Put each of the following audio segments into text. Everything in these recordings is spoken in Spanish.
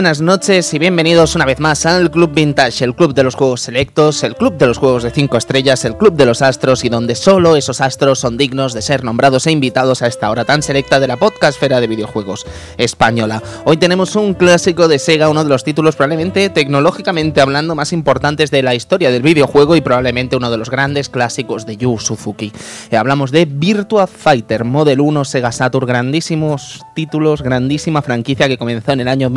buenas noches y bienvenidos una vez más al Club Vintage, el club de los juegos selectos, el club de los juegos de 5 estrellas, el club de los astros y donde solo esos astros son dignos de ser nombrados e invitados a esta hora tan selecta de la podcastfera de videojuegos española. Hoy tenemos un clásico de Sega, uno de los títulos probablemente tecnológicamente hablando más importantes de la historia del videojuego y probablemente uno de los grandes clásicos de Yu Suzuki. Eh, hablamos de Virtua Fighter Model 1 Sega Saturn, grandísimos títulos, grandísima franquicia que comenzó en el año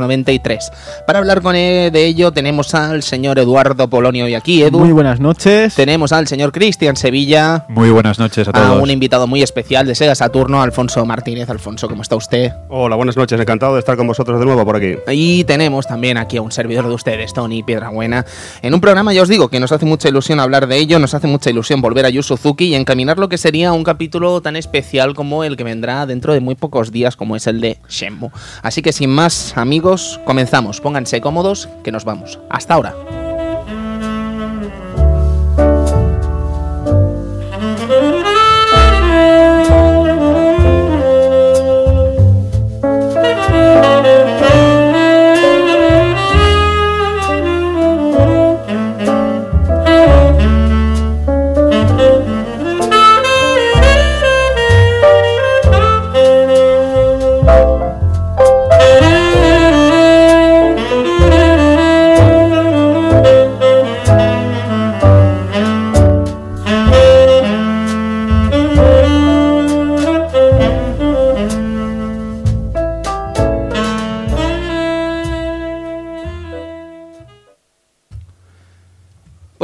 1993. Para hablar con él de ello tenemos al señor Eduardo Polonio y aquí, Edu. Muy buenas noches. Tenemos al señor Cristian Sevilla. Muy buenas noches a todos. A un invitado muy especial de Sega Saturno, Alfonso Martínez. Alfonso, ¿cómo está usted? Hola, buenas noches. Encantado de estar con vosotros de nuevo por aquí. Y tenemos también aquí a un servidor de ustedes, Tony Piedrabuena. En un programa, ya os digo, que nos hace mucha ilusión hablar de ello, nos hace mucha ilusión volver a Yu Suzuki y encaminar lo que sería un capítulo tan especial como el que vendrá dentro de muy pocos días, como es el de Shenmue. Así que sin más, amigos, comenzamos. Pónganse cómodos, que nos vamos. Hasta ahora.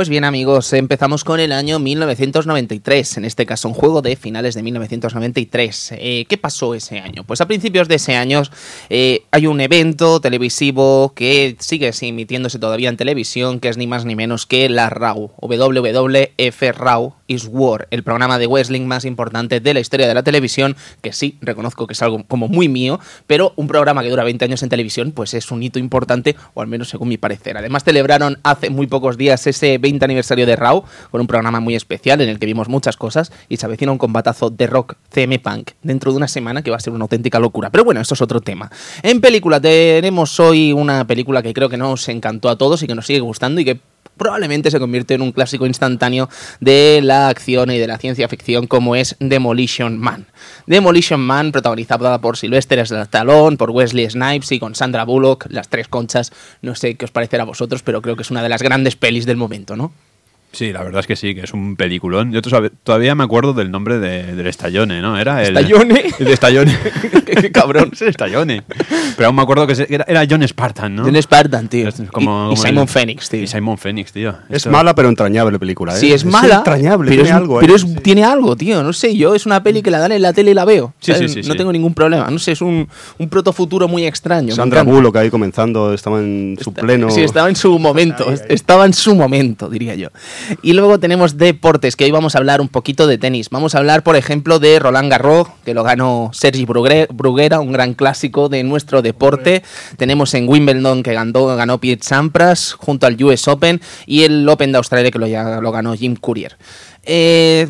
Pues bien amigos, empezamos con el año 1993, en este caso un juego de finales de 1993. Eh, ¿Qué pasó ese año? Pues a principios de ese año eh, hay un evento televisivo que sigue emitiéndose todavía en televisión, que es ni más ni menos que la RAW, WWF RAW is War, el programa de Wrestling más importante de la historia de la televisión, que sí, reconozco que es algo como muy mío, pero un programa que dura 20 años en televisión, pues es un hito importante, o al menos según mi parecer. Además celebraron hace muy pocos días ese 20 aniversario de Raw, con un programa muy especial en el que vimos muchas cosas y se avecina un combatazo de rock CM Punk dentro de una semana que va a ser una auténtica locura. Pero bueno, esto es otro tema. En película tenemos hoy una película que creo que nos encantó a todos y que nos sigue gustando y que probablemente se convierte en un clásico instantáneo de la acción y de la ciencia ficción como es Demolition Man. Demolition Man, protagonizada por Sylvester Stallone, por Wesley Snipes y con Sandra Bullock, las tres conchas. No sé qué os parecerá a vosotros, pero creo que es una de las grandes pelis del momento, ¿no? Sí, la verdad es que sí, que es un peliculón. Yo todavía me acuerdo del nombre del Estallone, ¿no? Era el. ¿Estallone? El de Estallone. qué cabrón, es el Estallone. Pero aún me acuerdo que era, era John Spartan, ¿no? John Spartan, tío. Como, y, y, Simon Phoenix, tío. Y Simon Phoenix, tío. Es Esto... mala pero entrañable película, ¿eh? Sí, es, mala. Es entrañable, pero tiene es, algo, ¿eh? Pero es, tiene algo, tío. No sé, yo es una peli que la dan en la tele y la veo. Sí, sí, sí, no sí. tengo ningún problema. No sé, es un, un protofuturo muy extraño. Sandra Bullock ahí comenzando, estaba en su Está, pleno. Sí, estaba en su momento. Ahí, ahí. Estaba en su momento, diría yo. Y luego tenemos deportes, que hoy vamos a hablar un poquito de tenis. Vamos a hablar, por ejemplo, de Roland Garros, que lo ganó Sergi Bruguera, un gran clásico de nuestro deporte. Tenemos en Wimbledon, que ganó, ganó Pete Sampras, junto al US Open, y el Open de Australia, que lo, ya, lo ganó Jim Courier. Eh,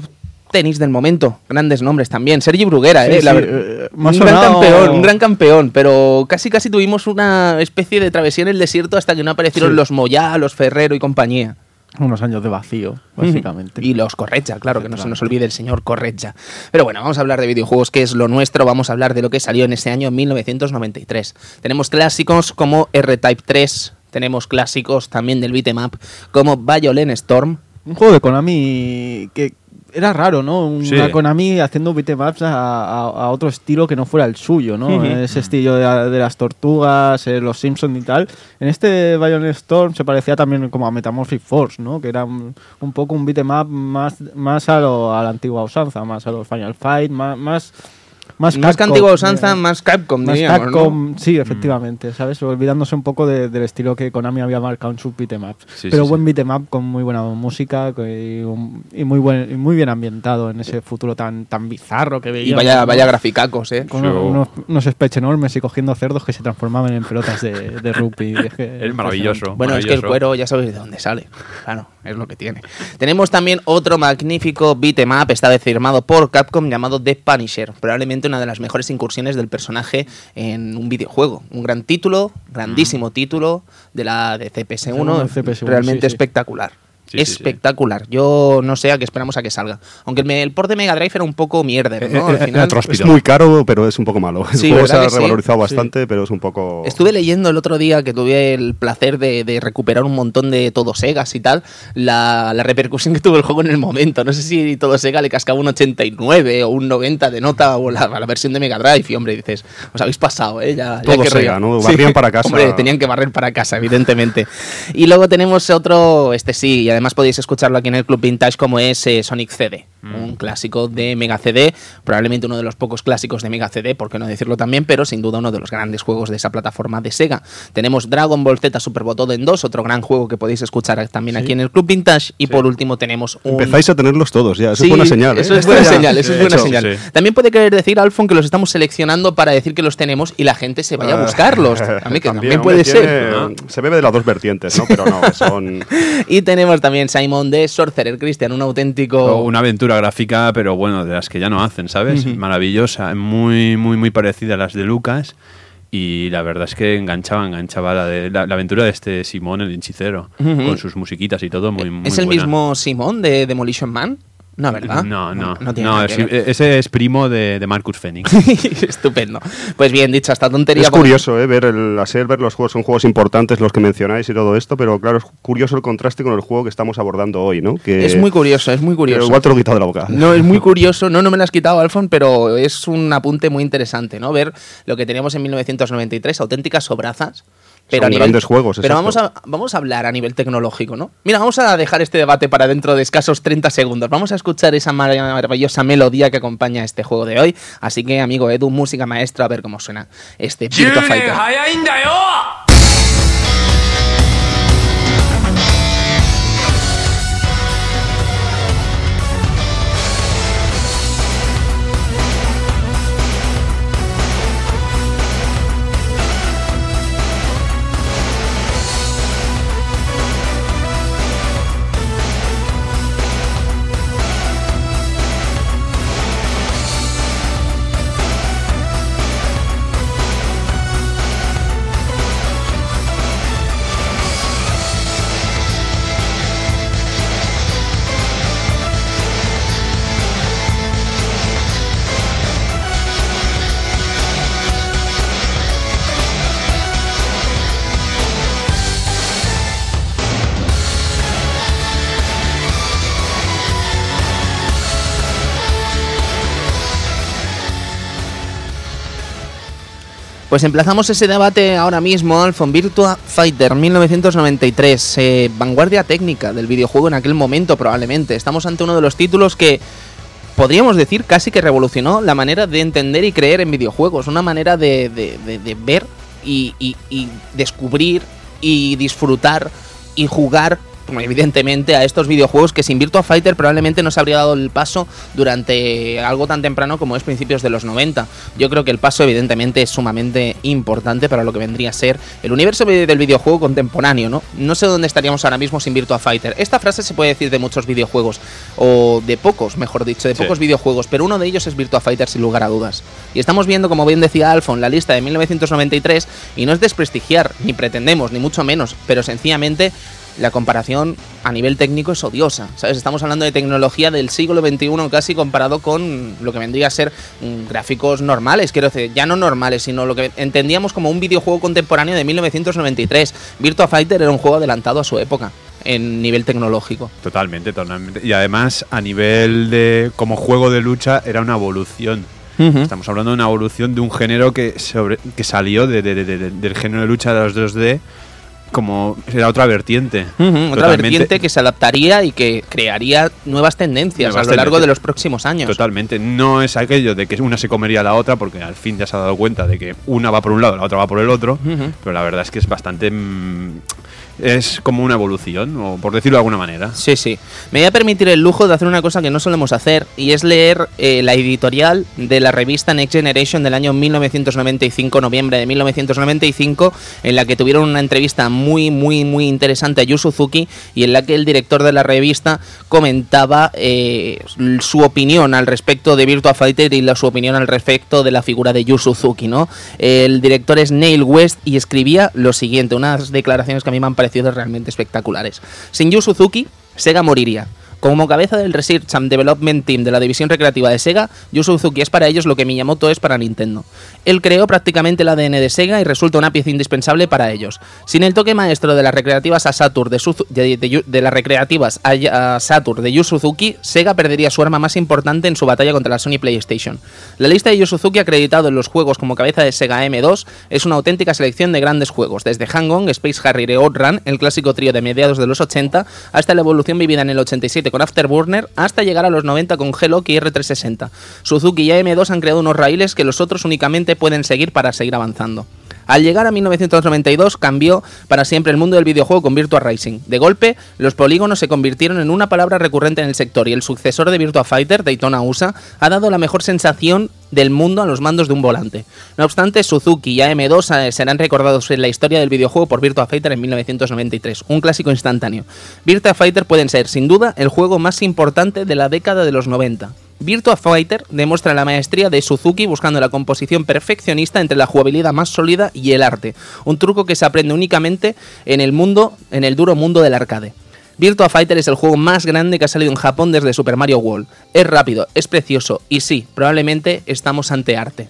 tenis del momento, grandes nombres también. Sergi Bruguera, sí, eh, sí, la, eh, un gran campeón, un gran campeón, pero casi casi tuvimos una especie de travesía en el desierto hasta que no aparecieron sí. los Moyá, los Ferrero y compañía. Unos años de vacío, básicamente. Y los Correcha, claro, que no se nos olvide el señor Correcha. Pero bueno, vamos a hablar de videojuegos, que es lo nuestro. Vamos a hablar de lo que salió en ese año 1993. Tenemos clásicos como R-Type 3, tenemos clásicos también del beat'em up como Violent Storm. Un juego de Konami que era raro, ¿no? Una sí. Konami haciendo beatemaps a, a, a, otro estilo que no fuera el suyo, ¿no? Uh -huh. Ese estilo de, de las tortugas, eh, los Simpsons y tal. En este Violent Storm se parecía también como a Metamorphic Force, ¿no? Que era un, un poco un beatmap más, más a, lo, a la antigua usanza, más a los Final Fight, más... más más, más que antigua usanza, más Capcom, más diríamos, Capcom, ¿no? sí, efectivamente, mm. ¿sabes? Olvidándose un poco de, del estilo que Konami había marcado en sus beatemaps. Sí, Pero sí, buen sí. beatemap con muy buena música y, un, y, muy buen, y muy bien ambientado en ese futuro tan, tan bizarro que veíamos. Y vaya, vaya graficacos, ¿eh? Con unos, unos speech enormes y cogiendo cerdos que se transformaban en pelotas de, de rugby. Es, que es maravilloso. Bueno, maravilloso. es que el cuero ya sabéis de dónde sale. Claro, es lo que tiene. Tenemos también otro magnífico beat'em up, esta vez firmado por Capcom, llamado The Punisher. Probablemente una de las mejores incursiones del personaje en un videojuego. Un gran título, grandísimo Mm. título de la de CPS1, del CPS1, realmente sí, sí. espectacular. Sí, sí, sí. espectacular. Yo no sé a qué esperamos a que salga. Aunque el, me- el port de Mega Drive era un poco mierder, ¿no? Al Eh, eh, final- Es muy caro, pero es un poco malo. El Sí, juego se ¿verdad ha sí? revalorizado Sí. bastante, pero es un poco... Estuve leyendo el otro día que tuve el placer de, de recuperar un montón de todo Segas y tal, la, la repercusión que tuvo el juego en el momento. No sé si todo Sega le cascaba un 89 o un 90 de nota o la, a la versión de Mega Drive. Y hombre, dices, os habéis pasado, ¿eh? Ya, ya Todo qué Sega. ¿no? Barrían para casa. Hombre, tenían que barrer para casa, evidentemente. y luego tenemos otro, este sí, y además podéis escucharlo aquí en el Club Vintage, como es eh, Sonic CD, un clásico de Mega CD, probablemente uno de los pocos clásicos de Mega CD, por qué no decirlo también, pero sin duda uno de los grandes juegos de esa plataforma de Sega. Tenemos Dragon Ball Z Super Botoden 2, otro gran juego que podéis escuchar también aquí en el Club Vintage, y por último tenemos un... Empezáis a tenerlos todos ya. Eso Sí, es buena señal. ¿eh? Eso es buena señal, eso sí, es buena hecho, señal. sí. También puede querer decir, Alfon, que los estamos seleccionando para decir que los tenemos y la gente se vaya a buscarlos. A mí que también, puede tiene- ser. ¿no? Se bebe de las dos vertientes, ¿no? Pero no, son... Y tenemos también Simon de Sorcerer Christian, un auténtico. O Una aventura gráfica, pero bueno, de las que ya no hacen, ¿sabes? Maravillosa, muy, muy, muy parecida a las de Lucas. Y la verdad es que enganchaba, enganchaba la, de, la, la aventura de este Simón, el hinchicero, Ujú. con sus musiquitas y todo, muy, muy ¿Es el buena. mismo Simon de Demolition Man? No, ¿verdad? No, no, No tiene no, nada que es- ver. ese es primo de, de Marcus Phoenix. Estupendo. Pues bien, dicho esta tontería. Es vamos- curioso, ¿eh? Ver el, así ver los juegos, son juegos importantes los que mencionáis y todo esto, pero claro, es curioso el contraste con el juego que estamos abordando hoy, ¿no? Que, Es muy curioso, es muy curioso. igual te lo he quitado de la boca. No, es muy curioso. No, no me lo has quitado, Alfon, pero es un apunte muy interesante, ¿no? Ver lo que teníamos en 1993, auténticas obrazas. Pero Son a nivel- grandes juegos, Pero exacto. vamos a, vamos a hablar a nivel tecnológico, ¿no? Mira, vamos a dejar este debate para dentro de escasos 30 segundos. Vamos a escuchar esa mar- maravillosa melodía que acompaña este juego de hoy. Así que, amigo Edu, música maestra, a ver cómo suena este Virtua Fighter. Pues emplazamos ese debate ahora mismo, Alfon Virtua Fighter 1993, eh, vanguardia técnica del videojuego en aquel momento probablemente. Estamos ante uno de los títulos que podríamos decir casi que revolucionó la manera de entender y creer en videojuegos, una manera de, ver y descubrir y disfrutar y jugar evidentemente a estos videojuegos que sin Virtua Fighter probablemente no se habría dado el paso durante algo tan temprano como es principios de los 90. Yo creo que el paso evidentemente es sumamente importante para lo que vendría a ser el universo del videojuego contemporáneo, ¿no? No sé dónde estaríamos ahora mismo sin Virtua Fighter. Esta frase se puede decir de muchos videojuegos o de pocos, mejor dicho, de Sí. pocos videojuegos, pero uno de ellos es Virtua Fighter sin lugar a dudas. Y estamos viendo, como bien decía Alfon, la lista de 1993 y no es desprestigiar, ni pretendemos, ni mucho menos, pero sencillamente la comparación a nivel técnico es odiosa. ¿sabes? Estamos hablando de tecnología del siglo XXI casi comparado con lo que vendría a ser mm, gráficos normales, quiero decir, ya no normales, sino lo que entendíamos como un videojuego contemporáneo de 1993. Virtua Fighter era un juego adelantado a su época en nivel tecnológico. Totalmente, totalmente. Y además, a nivel de como juego de lucha, era una evolución. Estamos hablando de una evolución de un género que, sobre, que salió de- de- de- de- del género de lucha de los 2D como era otra vertiente. Otra vertiente que se adaptaría y que crearía nuevas tendencias Nuevas a lo largo tendencias. de los próximos años. Totalmente. No es aquello de que una se comería a la otra, porque al fin ya se ha dado cuenta de que una va por un lado, la otra va por el otro. Pero la verdad es que es bastante. mm, es como una evolución, o por decirlo de alguna manera. Sí, sí. Me voy a permitir el lujo de hacer una cosa que no solemos hacer, y es leer eh, la editorial de la revista Next Generation del año 1995, noviembre de 1995, en la que tuvieron una entrevista muy, muy, muy interesante a Yu Suzuki, y en la que el director de la revista comentaba eh, su opinión al respecto de Virtua Fighter y la, su opinión al respecto de la figura de Yu Suzuki, ¿no? El director es Neil West y escribía lo siguiente, unas declaraciones que a mí me han parecido realmente espectaculares. Sin Yu Suzuki, Sega moriría. Como cabeza del Research and Development Team de la división recreativa de Sega, Yu Suzuki es para ellos lo que Miyamoto es para Nintendo. Él creó prácticamente el ADN de Sega y resulta una pieza indispensable para ellos. Sin el toque maestro de las recreativas a Saturn de, las recreativas a, Saturn de Yu Suzuki, Sega perdería su arma más importante en su batalla contra la Sony PlayStation. La lista de Yu Suzuki acreditado en los juegos como cabeza de Sega M2 es una auténtica selección de grandes juegos, desde Hang-On, Space Harrier y Outrun, el clásico trío de mediados de los 80, hasta la evolución vivida en el 87 con Afterburner hasta llegar a los 90 con Hello y R360. Suzuki y AM2 han creado unos raíles que los otros únicamente pueden seguir para seguir avanzando. Al llegar a 1992 cambió para siempre el mundo del videojuego con Virtua Racing. De golpe, los polígonos se convirtieron en una palabra recurrente en el sector y el sucesor de Virtua Fighter, Daytona USA, ha dado la mejor sensación del mundo a los mandos de un volante. No obstante, Suzuki y AM2 eh, serán recordados en la historia del videojuego por Virtua Fighter en 1993, un clásico instantáneo. Virtua Fighter pueden ser, sin duda, el juego más importante de la década de los 90. Virtua Fighter demuestra la maestría de Suzuki buscando la composición perfeccionista entre la jugabilidad más sólida y el arte, un truco que se aprende únicamente en el mundo, en el duro mundo del arcade. Virtua Fighter es el juego más grande que ha salido en Japón desde Super Mario World. Es rápido, es precioso y sí, probablemente estamos ante arte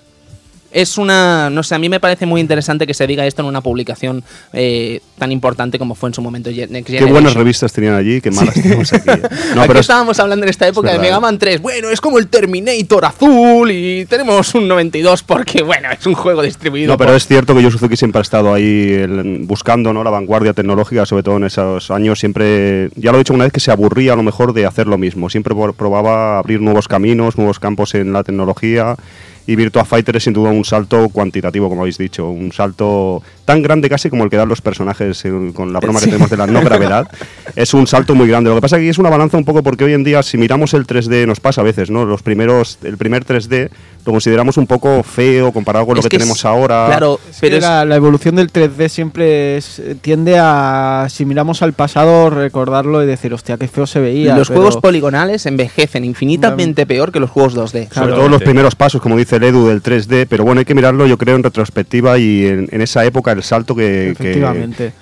es una, no sé, a mí me parece muy interesante que se diga esto en una publicación eh, tan importante como fue en su momento Qué buenas revistas tenían allí, qué malas tenemos aquí. No, pero estábamos hablando en esta época de Mega Man 3. Bueno, es como el Terminator azul y tenemos un 92 porque, bueno, es un juego distribuido. No, pero es cierto que Yu Suzuki siempre ha estado ahí buscando ¿no? la vanguardia tecnológica, sobre todo en esos años. Siempre, ya lo he dicho una vez, que se aburría a lo mejor de hacer lo mismo. Siempre probaba abrir nuevos caminos, nuevos campos en la tecnología y Virtua Fighter es sin duda un salto cuantitativo, como habéis dicho, un salto tan grande casi como el que dan los personajes eh, con la broma que tenemos de la no gravedad. es un salto muy grande. Lo que pasa aquí es una balanza un poco porque hoy en día si miramos el 3D nos pasa a veces, ¿no? Los primeros el primer 3D lo consideramos un poco feo comparado con lo que, tenemos ahora. Claro, pero la, evolución del 3D siempre tiende a, si miramos al pasado, recordarlo y decir, hostia, qué feo se veía. Los juegos poligonales envejecen infinitamente peor que los juegos 2D. Sobre todo los primeros pasos, como dice el Edu, del 3D, pero bueno, hay que mirarlo yo creo en retrospectiva y en, esa época el salto que,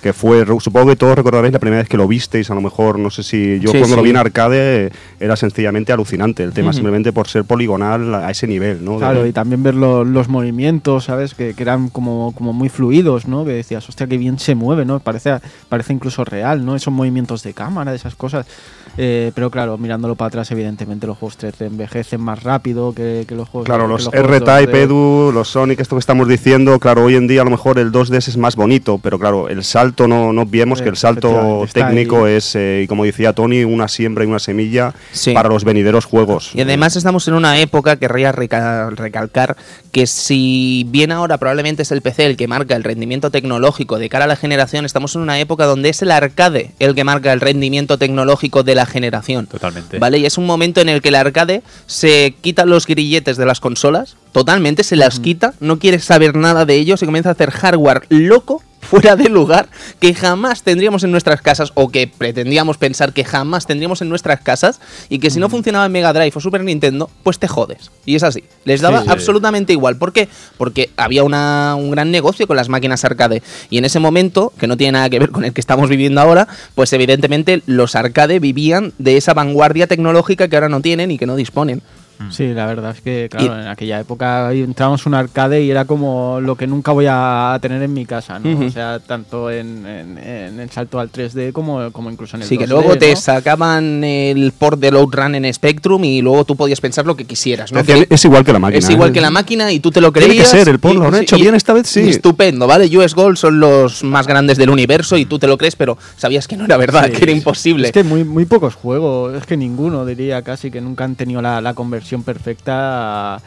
que, fue, supongo que todos recordaréis la primera vez que lo visteis, a lo mejor, no sé si yo cuando lo vi en arcade era sencillamente alucinante el tema, simplemente por ser poligonal a ese nivel, ¿no? Claro, y también ver los movimientos, ¿sabes? Que, eran como, como muy fluidos, ¿no? Que decías, hostia, qué bien se mueve, ¿no? Parece, parece incluso real, ¿no? Esos movimientos de cámara, esas cosas. Eh, pero claro, mirándolo para atrás, evidentemente los juegos 3D envejecen más rápido que, los juegos Claro, los, R-Type, Edu, los Sonic, esto que estamos diciendo, claro, hoy en día a lo mejor el 2D es más bonito, pero claro, el salto no, no que el salto técnico es, eh, y como decía Tony, una siembra y una semilla para los venideros juegos. Y además estamos en una época, querría recalcar, que si bien ahora probablemente es el PC el que marca el rendimiento tecnológico de cara a la generación, estamos en una época donde es el arcade el que marca el rendimiento tecnológico de la generación. Totalmente. ¿Vale? Y es un momento en el que el arcade se quita los grilletes de las consolas, totalmente se las quita, no quiere saber nada de ellos y comienza a hacer hardware loco fuera de lugar que jamás tendríamos en nuestras casas o que pretendíamos pensar que jamás tendríamos en nuestras casas y que si no funcionaba en Mega Drive o Super Nintendo, pues te jodes. Y es así. Les daba absolutamente igual. ¿Por qué? Porque había una, un gran negocio con las máquinas arcade. Y en ese momento, que no tiene nada que ver con el que estamos viviendo ahora, pues evidentemente los arcade vivían de esa vanguardia tecnológica que ahora no tienen y que no disponen. Mm. Sí, la verdad es que, claro, en aquella época entrábamos un arcade y era como lo que nunca voy a tener en mi casa, ¿no? O sea, tanto en, el salto al 3D como, como incluso en el Sí, que luego te sacaban el port del Outrun en Spectrum y luego tú podías pensar lo que quisieras, ¿no? Es, igual que la máquina. Es igual ¿eh? que la máquina y tú te lo creías. Tiene que ser, el port lo han hecho bien esta vez, sí. Estupendo, ¿vale? US Gold son los más grandes del universo y tú te lo crees, pero sabías que no era verdad, que era imposible. Es que muy, muy pocos juegos, es que ninguno diría casi que nunca han tenido la, la conversión perfecta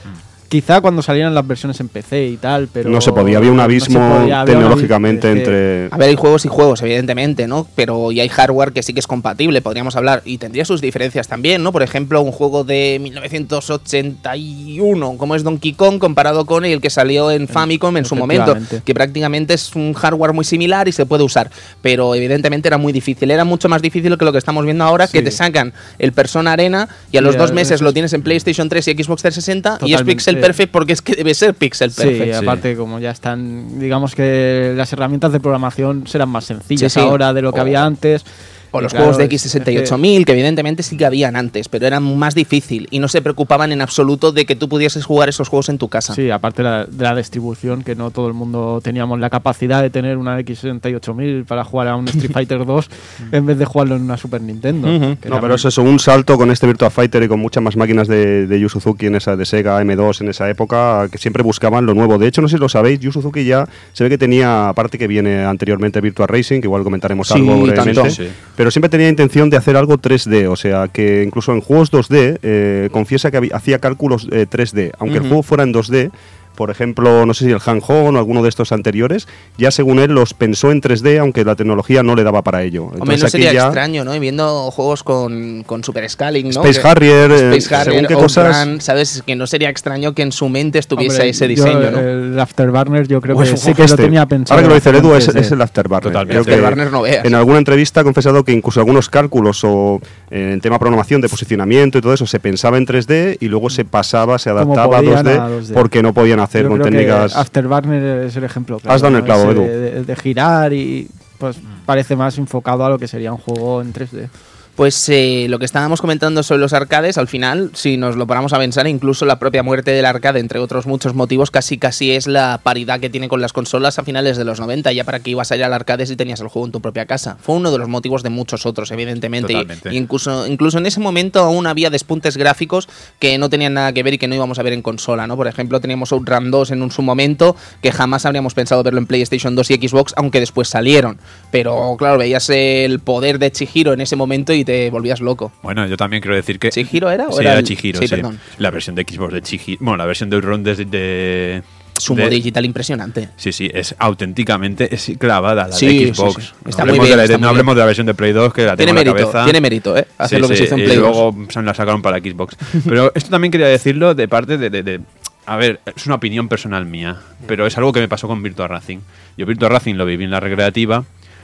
quizá cuando salieran las versiones en PC y tal, pero... No se podía, había un abismo tecnológicamente entre... A ver, hay juegos y juegos, evidentemente, ¿no? Pero y hay hardware que sí que es compatible, podríamos hablar, y tendría sus diferencias también, ¿no? Por ejemplo, un juego de 1981, como es Donkey Kong, comparado con el que salió en Famicom en su momento, que prácticamente es un hardware muy similar y se puede usar, pero evidentemente era muy difícil, era mucho más difícil que lo que estamos viendo ahora, que te sacan el Persona Arena y a los dos meses lo tienes en PlayStation 3 y Xbox 360 y es Pixel Perfect porque es que debe ser Pixel Perfect. Sí, aparte como ya están, digamos que las herramientas de programación serán más sencillas ahora de lo que había antes. O los juegos de X68000, que evidentemente sí que habían antes, pero eran más difícil y no se preocupaban en absoluto de que tú pudieses jugar esos juegos en tu casa. Sí, aparte de la, distribución, que no todo el mundo teníamos la capacidad de tener una X68000 para jugar a un Street Fighter 2 en vez de jugarlo en una Super Nintendo. No, pero eso es un salto con este Virtua Fighter y con muchas más máquinas de, de Yu en esa de Sega M2 en esa época, que siempre buscaban lo nuevo. De hecho, no sé si lo sabéis, Yu ya se ve que tenía, aparte que viene anteriormente Virtua Racing, que igual comentaremos algo brevemente, pero siempre tenía intención de hacer algo 3D, o sea, que incluso en juegos 2D eh, confiesa que hacía cálculos 3D, eh, aunque el juego fuera en 2D, por ejemplo, no sé si el Han Hong o alguno de estos anteriores, ya según él los pensó en 3D, aunque la tecnología no le daba para ello. Hombre, no sería extraño, ¿no? Y viendo juegos con, con super scaling, ¿no? Space Harrier, Space Harrier qué cosas... ¿sabes? Que no sería extraño que en su mente estuviese ese diseño, ¿no? El Afterburner yo creo que sí que lo tenía pensado. Ahora que lo dice el Edu, es, es, el Afterburner. Totalmente. Afterburner no veas. En alguna entrevista ha confesado que incluso algunos cálculos o en el tema programación de posicionamiento y todo eso se pensaba en 3D y luego se pasaba, se adaptaba a 2D, porque no podían hacer con técnicas Afterburner es el ejemplo. Has dado el clavo, Edu. De, girar y pues parece más enfocado a lo que sería un juego en 3D. Pues eh, lo que estábamos comentando sobre los arcades, al final, si nos lo paramos a pensar, incluso la propia muerte del arcade, entre otros muchos motivos, casi casi es la paridad que tiene con las consolas a finales de los 90, ya para que ibas a ir al arcade si tenías el juego en tu propia casa. Fue uno de los motivos de muchos otros, evidentemente. Y, incluso, incluso en ese momento aún había despuntes gráficos que no tenían nada que ver y que no íbamos a ver en consola, ¿no? Por ejemplo, teníamos Outrun 2 en un, su momento que jamás habríamos pensado verlo en PlayStation 2 y Xbox, aunque después salieron. Pero claro, veías el poder de Chihiro en ese momento y te volvías loco. Bueno, yo también quiero decir que. ¿Chihiro era? sí, era, Chihiro, sí, La versión de Xbox de Chihiro. Bueno, la versión de Outrun de, de Sumo digital impresionante. Sí, sí, es auténticamente es clavada la de Xbox. Está muy bien, no hablemos de la versión de Play 2 que la tiene tengo mérito, cabeza. Tiene mérito, ¿eh? Hacer lo que se hizo en Play y luego se la sacaron para Xbox. pero esto también quería decirlo de parte de, de, a ver, es una opinión personal mía, pero es algo que me pasó con Virtua Racing. Yo Virtua Racing lo viví en la recreativa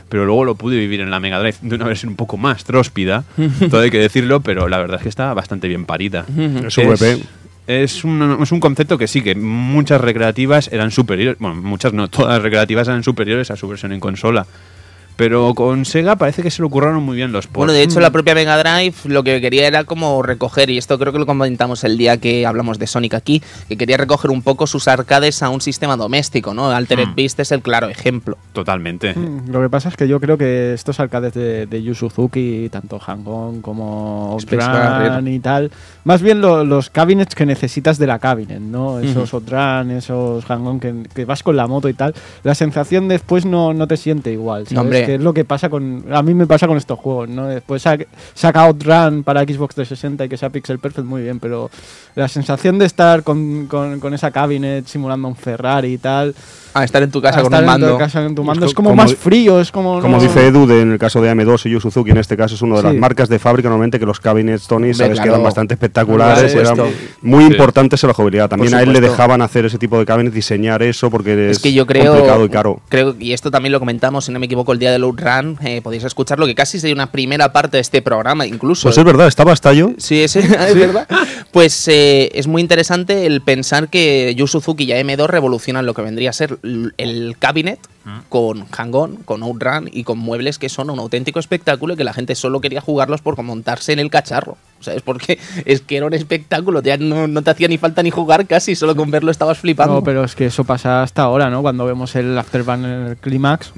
pero luego lo pude vivir en la Mega Drive de una versión un poco más tróspida, todo hay que decirlo, pero la verdad es que está bastante bien parida. es, un, es un concepto que sí, que muchas recreativas eran superiores, bueno, muchas no, todas las recreativas eran superiores a su versión en consola. Pero con Sega parece que se lo curraron muy bien los ports. Bueno, de hecho, la propia Mega Drive lo que quería era como recoger, y esto creo que lo comentamos el día que hablamos de Sonic aquí, que quería recoger un poco sus arcades a un sistema doméstico, ¿no? Altered mm. Beast es el claro ejemplo. Totalmente. Mm, lo que pasa es que yo creo que estos arcades de, de Yu Suzuki, tanto Hang-On como Outrun y tal, más bien los cabinets que necesitas de la cabinet, ¿no? Esos uh esos Hang-On que, vas con la moto y tal, la sensación después no, no te siente igual. ¿sabes? Que es lo que pasa con. A mí me pasa con estos juegos, ¿no? Después saca Outrun para Xbox 360 y que sea Pixel Perfect, muy bien, pero la sensación de estar con, con, con esa cabinet simulando un Ferrari y tal. A estar en tu casa con un mando. En tu mando. Es como, más frío, es como... Como dice Edu, en el caso de AM2 y Yu Suzuki, en este caso es una de las marcas de fábrica normalmente que los cabinets Tony, sabes, que eran bastante espectaculares, eran muy importantes en la jugabilidad. También a él le dejaban hacer ese tipo de cabinets, diseñar eso, porque es, que yo creo, complicado y caro. Creo, y esto también lo comentamos, si no me equivoco, el día de Load Run, eh, podéis escucharlo, que casi sería una primera parte de este programa, incluso. Pues es verdad, estaba hasta yo. Sí, es, es verdad. Pues eh, es muy interesante el pensar que Yu Suzuki y AM2 revolucionan lo que vendría a ser el cabinet. Con Hang-On, con Outrun y con muebles que son un auténtico espectáculo y que la gente solo quería jugarlos por montarse en el cacharro. ¿Sabes? Porque es que era un espectáculo, ya no, te hacía ni falta ni jugar casi, solo con verlo estabas flipando. No, pero es que eso pasa hasta ahora, ¿no? Cuando vemos el Afterburner Climax,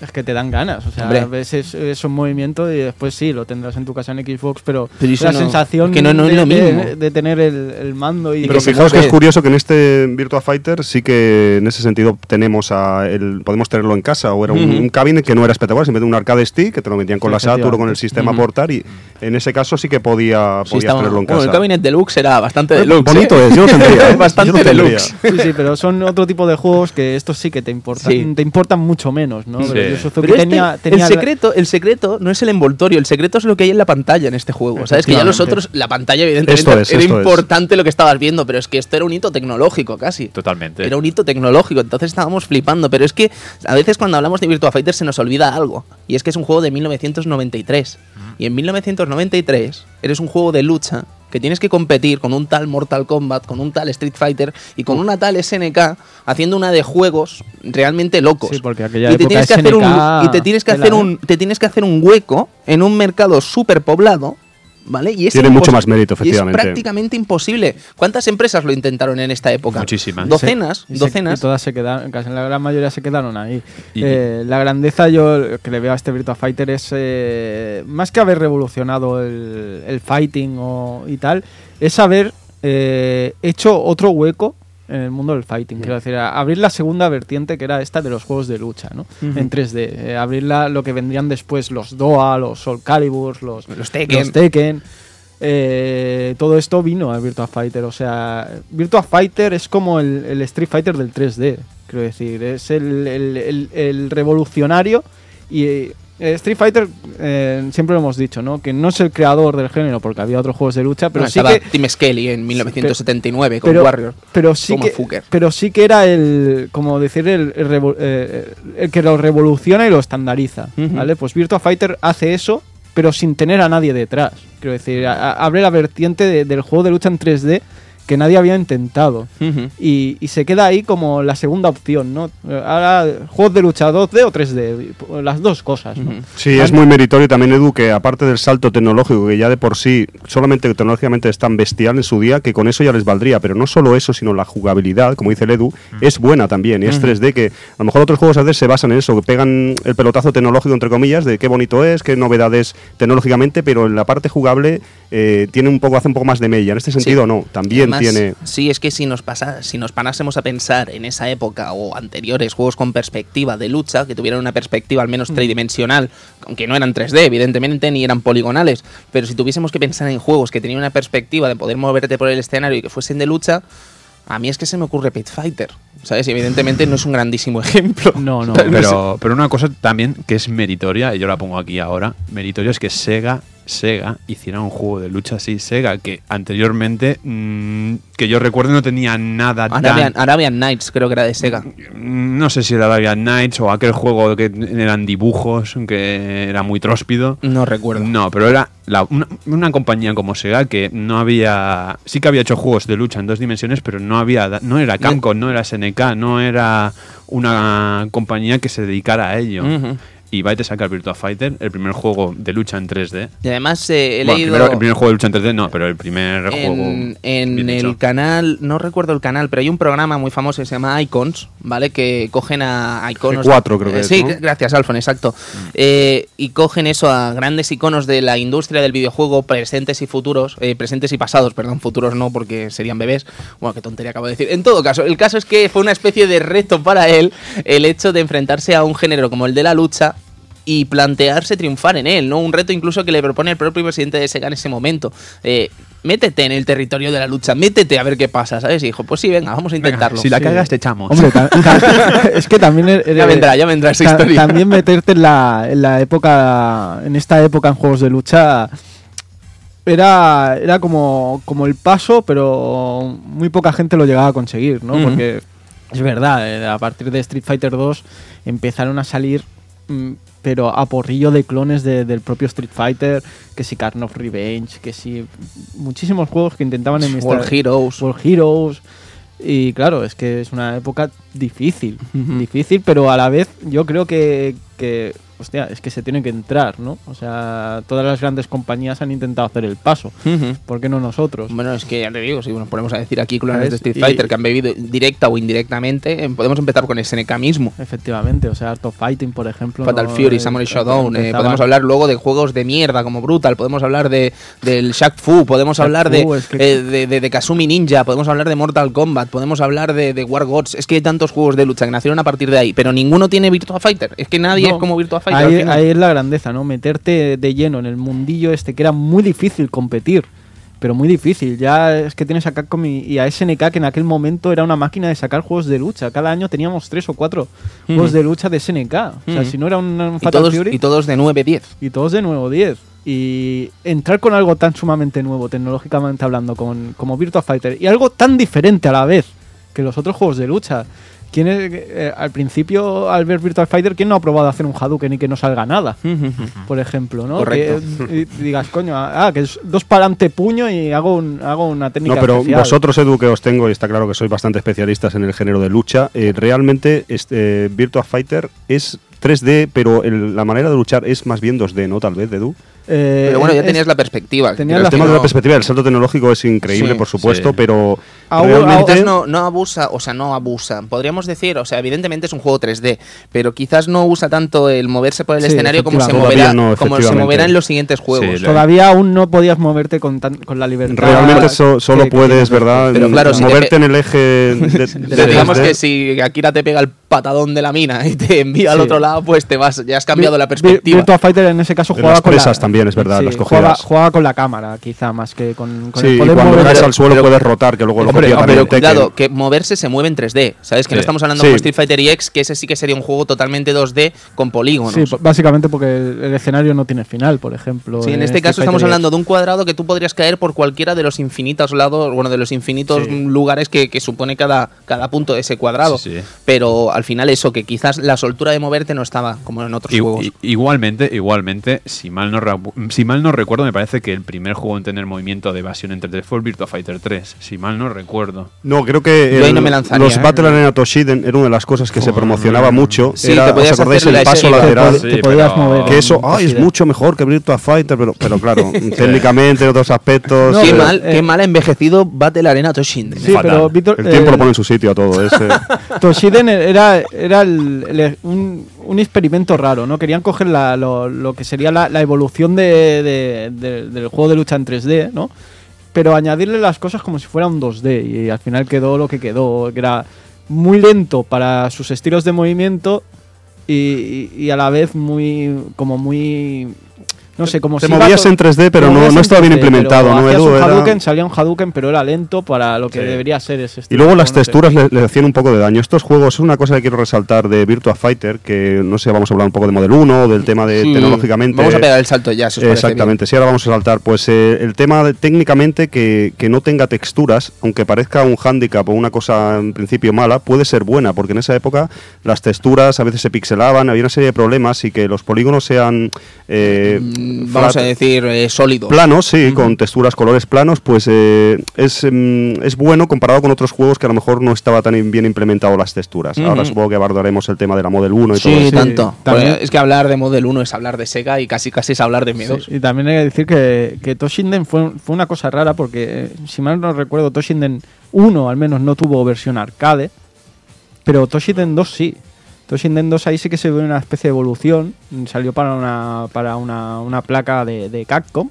es que te dan ganas. O sea, ves es, un movimiento y después sí, lo tendrás en tu casa en Xbox, pero, la sensación que no, no de, de, de, tener el, mando y... Pero fijaos que es curioso que en este Virtua Fighter sí que en ese sentido tenemos a el, podemos tenerlo en casa, o era un, cabinet que no era espectacular, simplemente un arcade stick que te lo metían con la Saturn o con el sistema portar y en ese caso sí que podía, Sí, podías estaba- tenerlo en bueno, casa. el Cabinet Deluxe era bastante Eh, deluxe. bonito ¿eh? es, yo lo tendría, ¿eh? Bastante Yo lo tendría. deluxe. Sí, sí, pero son otro tipo de juegos que estos sí que te importan, Sí. te importan mucho menos, ¿no? Sí. Pero Pero este- tenía, tenía el, secreto, el secreto no es el envoltorio, el secreto es lo que hay en la pantalla en este juego. Sabes que ya los otros, la pantalla evidentemente Esto es, era esto es. importante lo que estabas viendo, pero es que esto era un hito tecnológico casi. Totalmente. Era un hito tecnológico, entonces estábamos flipando. Pero es que a veces cuando hablamos de Virtua Fighter se nos olvida algo. Y es que es un juego de 1993. Y en 1993 eres un juego de lucha que tienes que competir con un tal Mortal Kombat, con un tal Street Fighter y con una tal SNK haciendo una de juegos realmente locos. Sí, porque aquella y te época tienes que hacer un y te tienes que hacer un te tienes que hacer un hueco en un mercado súper poblado. ¿Vale? Y es Tiene mucho más mérito, y efectivamente. es prácticamente imposible. ¿Cuántas empresas lo intentaron en esta época? Muchísimas. Docenas, docenas. Y todas se quedaron, casi la gran mayoría se quedaron ahí. Y- Eh, la grandeza yo que le veo a este Virtua Fighter es, eh, más que haber revolucionado el, el fighting o, y tal, es haber eh, hecho otro hueco en el mundo del fighting. Quiero decir, abrir la segunda vertiente que era esta de los juegos de lucha, ¿no? En 3D. Eh, abrir la- lo que vendrían después los DOA, los Soul Calibur, los, Los Tekken. los Tekken. Eh, todo esto vino a Virtua Fighter. O sea, Virtua Fighter es como el, el Street Fighter del 3D. Quiero decir, es el, el- el- el revolucionario. Y eh, Street Fighter, eh, siempre lo hemos dicho, ¿no? Que no es el creador del género, porque había otros juegos de lucha, pero Bueno, sí estaba que. Team Skelly en 1979 con Warrior. pero sí Toma que pero sí que era el como decir el, eh, el que lo revoluciona y lo estandariza vale pues Virtua Fighter hace eso pero sin tener a nadie detrás quiero decir a- a- abre la vertiente de- del juego de lucha en 3D que nadie había intentado y, y se queda ahí como la segunda opción no ahora juegos de lucha 2D o 3D las dos cosas. Sí, es muy meritorio también, Edu, que aparte del salto tecnológico, que ya de por sí, solamente tecnológicamente es tan bestial en su día, que con eso ya les valdría. Pero no solo eso, sino la jugabilidad, como dice el Edu, es buena también. Y es 3D, que a lo mejor otros juegos a veces se basan en eso, que pegan el pelotazo tecnológico, entre comillas, de qué bonito es, qué novedades tecnológicamente, pero en la parte jugable eh, tiene un poco, hace un poco más de mella. En este sentido, no, también Además, tiene. Sí, es que si nos, pasa, si nos parásemos a pensar en esa época o anteriores juegos con perspectiva de lucha, que tuvieran una perspectiva al Mm. menos tridimensional, aunque no eran 3D, evidentemente, ni eran poligonales, pero si tuviésemos que pensar en juegos que tenían una perspectiva de poder moverte por el escenario y que fuesen de lucha, a mí es que se me ocurre Pit Fighter, ¿sabes? Y evidentemente no es un grandísimo ejemplo. no no Pero, pero una cosa también que es meritoria, y yo la pongo aquí ahora, meritoria es que Sega, Sega hiciera un juego de lucha así. Sega, que anteriormente, mm, que yo recuerdo, no tenía nada Arabian, tan... Arabian Nights creo que era de Sega. Mm, No sé si era Arabian Nights o aquel juego que eran dibujos, que era muy tróspido. No recuerdo. No, pero era la- una, una compañía como Sega que no había. Sí que había hecho juegos de lucha en dos dimensiones, pero no había. No era Capcom, no era SNK, no era una compañía que se dedicara a ello. Y va a te sacar Virtua Fighter, el primer juego de lucha en 3D. Y además eh, he Bueno, leído... primero- el primer juego de lucha en 3D, no, pero el primer juego. en, el canal, no recuerdo el canal, pero hay un programa muy famoso que se llama Icons, ¿vale? Que cogen a iconos. G4 creo que Eh, es, Sí, ¿no? gracias, Alfon, exacto. Eh, y cogen eso a grandes iconos de la industria del videojuego, presentes y futuros, eh, presentes y pasados, perdón, futuros no, porque serían bebés. Bueno, qué tontería acabo de decir. En todo caso, el caso es que fue una especie de reto para él el hecho de enfrentarse a un género como el de la lucha y plantearse triunfar en él, ¿no? Un reto incluso que le propone el propio presidente de Sega en ese momento. Eh, métete en el territorio de la lucha, métete a ver qué pasa, ¿sabes? Y dijo, pues sí, venga, vamos a Venga, intentarlo. si la Sí. cagas, te echamos. Hombre, es que también er- Ya vendrá, ya vendrá esa historia. También meterte en la, en la época, en esta época en juegos de lucha era, era como, como el paso, pero muy poca gente lo llegaba a conseguir, ¿no? Porque es verdad, eh, a partir de Street Fighter 2 empezaron a salir mm, pero a porrillo de clones de- del propio Street Fighter, que si Carn of Revenge, que si muchísimos juegos que intentaban en World Heroes. World Heroes. Y claro, es que es una época difícil, difícil, pero a la vez yo creo que, que, hostia, es que se tiene que entrar, ¿no? O sea, todas las grandes compañías han intentado hacer el paso. ¿por qué no nosotros? Bueno, es que ya te digo, si nos ponemos a decir aquí clones de. Street Y- Fighter que han bebido directa o indirectamente, eh, podemos empezar con SNK mismo. Efectivamente, o sea, Art of Fighting, por ejemplo. Fatal no, Fury, eh, Samurai Shodown, eh, podemos hablar luego de juegos de mierda como Brutal, podemos hablar de del Shaq Fu, podemos Shaq hablar Fu, de, es que- eh, de, de- de Kazumi Ninja, podemos hablar de Mortal Kombat, podemos hablar de, de War Gods, es que hay tantos tantos juegos de lucha que nacieron a partir de ahí, pero ninguno tiene Virtua Fighter. Es que nadie es como Virtua Fighter. Ahí, es la grandeza, ¿no? Meterte de lleno en el mundillo este que era muy difícil competir pero muy difícil. Ya es que tienes a Capcom y, a SNK, que en aquel momento era una máquina de sacar juegos de lucha. Cada año teníamos tres o cuatro juegos de lucha de SNK. O sea, si no era un, Fatal y todos, Fury. Y todos de 9-10. Y todos de nuevo 10. Y entrar con algo tan sumamente nuevo, tecnológicamente hablando, con, como Virtua Fighter, y algo tan diferente a la vez que los otros juegos de lucha. ¿Quién eh, al principio, al ver Virtual Fighter, ¿quién no ha probado hacer un Hadouken y que no salga nada? por ejemplo, ¿no? Que digas, coño, ah, que es dos para puño y hago, hago una técnica No, pero vosotros, Edu, que os tengo, y está claro que sois bastante especialistas en el género de lucha, eh, realmente este, Virtua Fighter es 3D, pero la manera de luchar es más bien 2D, ¿no? Tal vez, Edu. Eh, pero bueno, ya tenías la perspectiva. el tema de la perspectiva, el salto tecnológico es increíble, por supuesto, pero realmente no, no, abusa, o sea, no abusa. Podríamos decir, o sea, evidentemente es un juego 3D, pero quizás no usa tanto el moverse por el escenario como se moverá, como se moverá en los siguientes juegos. Todavía aún no podías moverte con, con la libertad. Realmente solo puedes, ¿verdad? Pero claro, moverte en el eje. De, digamos que si Akira te pega el patadón de la mina y te envía al otro lado, pues te vas, ya has cambiado la perspectiva. Virtua Fighter en ese caso juega con las también es verdad, las juega, con la cámara, quizá, más que con, con el poder y cuando caes al suelo puedes rotar, que luego lo Pero, pero cuidado, que moverse se mueve en 3D, ¿sabes? Que no estamos hablando de Street Fighter EX, que ese sí que sería un juego totalmente 2D con polígonos. Sí, básicamente porque el, escenario no tiene final, por ejemplo. Sí, en, este caso estamos hablando de un cuadrado que tú podrías caer por cualquiera de los infinitos lados, bueno, de los infinitos lugares que, supone cada, cada punto de ese cuadrado. Pero al final eso, que quizás la soltura de moverte no estaba como en otros juegos. Igualmente, igualmente, si mal no si mal no recuerdo, me parece que el primer juego en tener movimiento de evasión entre 3 fue el Virtua Fighter 3, si mal no recuerdo. No, creo que los ¿eh? Battle Arena Toshiden era una de las cosas que se promocionaba mucho. Sí, era, te ¿os acordáis el paso lateral? Te, podías mover. Que eso, ay, es mucho mejor que Virtua Fighter, pero, pero claro, técnicamente, en otros aspectos. qué, mal, qué mal ha envejecido Battle Arena Toshiden. Sí, pero el tiempo lo pone en su sitio a todo. Ese. Toshiden era, era un un experimento raro, ¿no? Querían coger lo, que sería la, evolución de, del juego de lucha en 3D, ¿no? Pero añadirle las cosas como si fuera un 2D y al final quedó lo que quedó, que era muy lento para sus estilos de movimiento y, y a la vez muy como muy no sé, como Te movías en 3D, pero no, no estaba bien implementado, ¿no, Edu? Un Hadouken, salía un Hadouken, pero era lento para lo que debería ser ese estilo. Y luego las texturas le, hacían un poco de daño. Estos juegos es una cosa que quiero resaltar de Virtua Fighter, que no sé, vamos a hablar un poco de Model 1, del tema de tecnológicamente. Vamos a pegar el salto ya, si os Exactamente, sí, ahora vamos a saltar. Pues eh, el tema de, técnicamente que, que no tenga texturas, aunque parezca un hándicap o una cosa en principio mala, puede ser buena, porque en esa época las texturas a veces se pixelaban, había una serie de problemas y que los polígonos sean eh, vamos a decir eh, sólidos. Planos sí con texturas colores planos pues eh, es, mm, es bueno comparado con otros juegos que a lo mejor no estaba tan bien implementado las texturas. Ahora supongo que abordaremos el tema de la Model 1 y sí, todo eso. tanto. Pues, es que hablar de Model 1 es hablar de Sega y casi casi es hablar de M2 y también hay que decir que, que Toshinden fue, fue una cosa rara porque si mal no recuerdo Toshinden 1 al menos no tuvo versión arcade pero Toshinden 2 sí Toshinden 2 ahí sí que se ve una especie de evolución. Salió para una, para una, una placa de, de Capcom,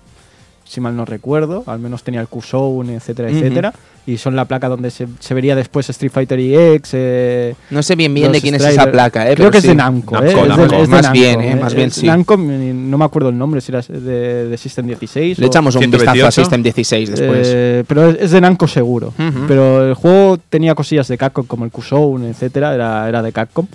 si mal no recuerdo. Al menos tenía el Q-Zone, etcétera, etcétera y son la placa donde se, se vería después Street Fighter EX. Eh, no sé bien bien de quién es esa placa, eh, Creo que es de Namco, eh, es más bien, eh, más bien sí. Namco, no me acuerdo el nombre, si era de, de System 16. Le echamos un vistazo a System 16 después. Eh, pero es, de Namco seguro. Pero el juego tenía cosillas de Capcom como el Q-Zone, etcétera, era, era de Capcom.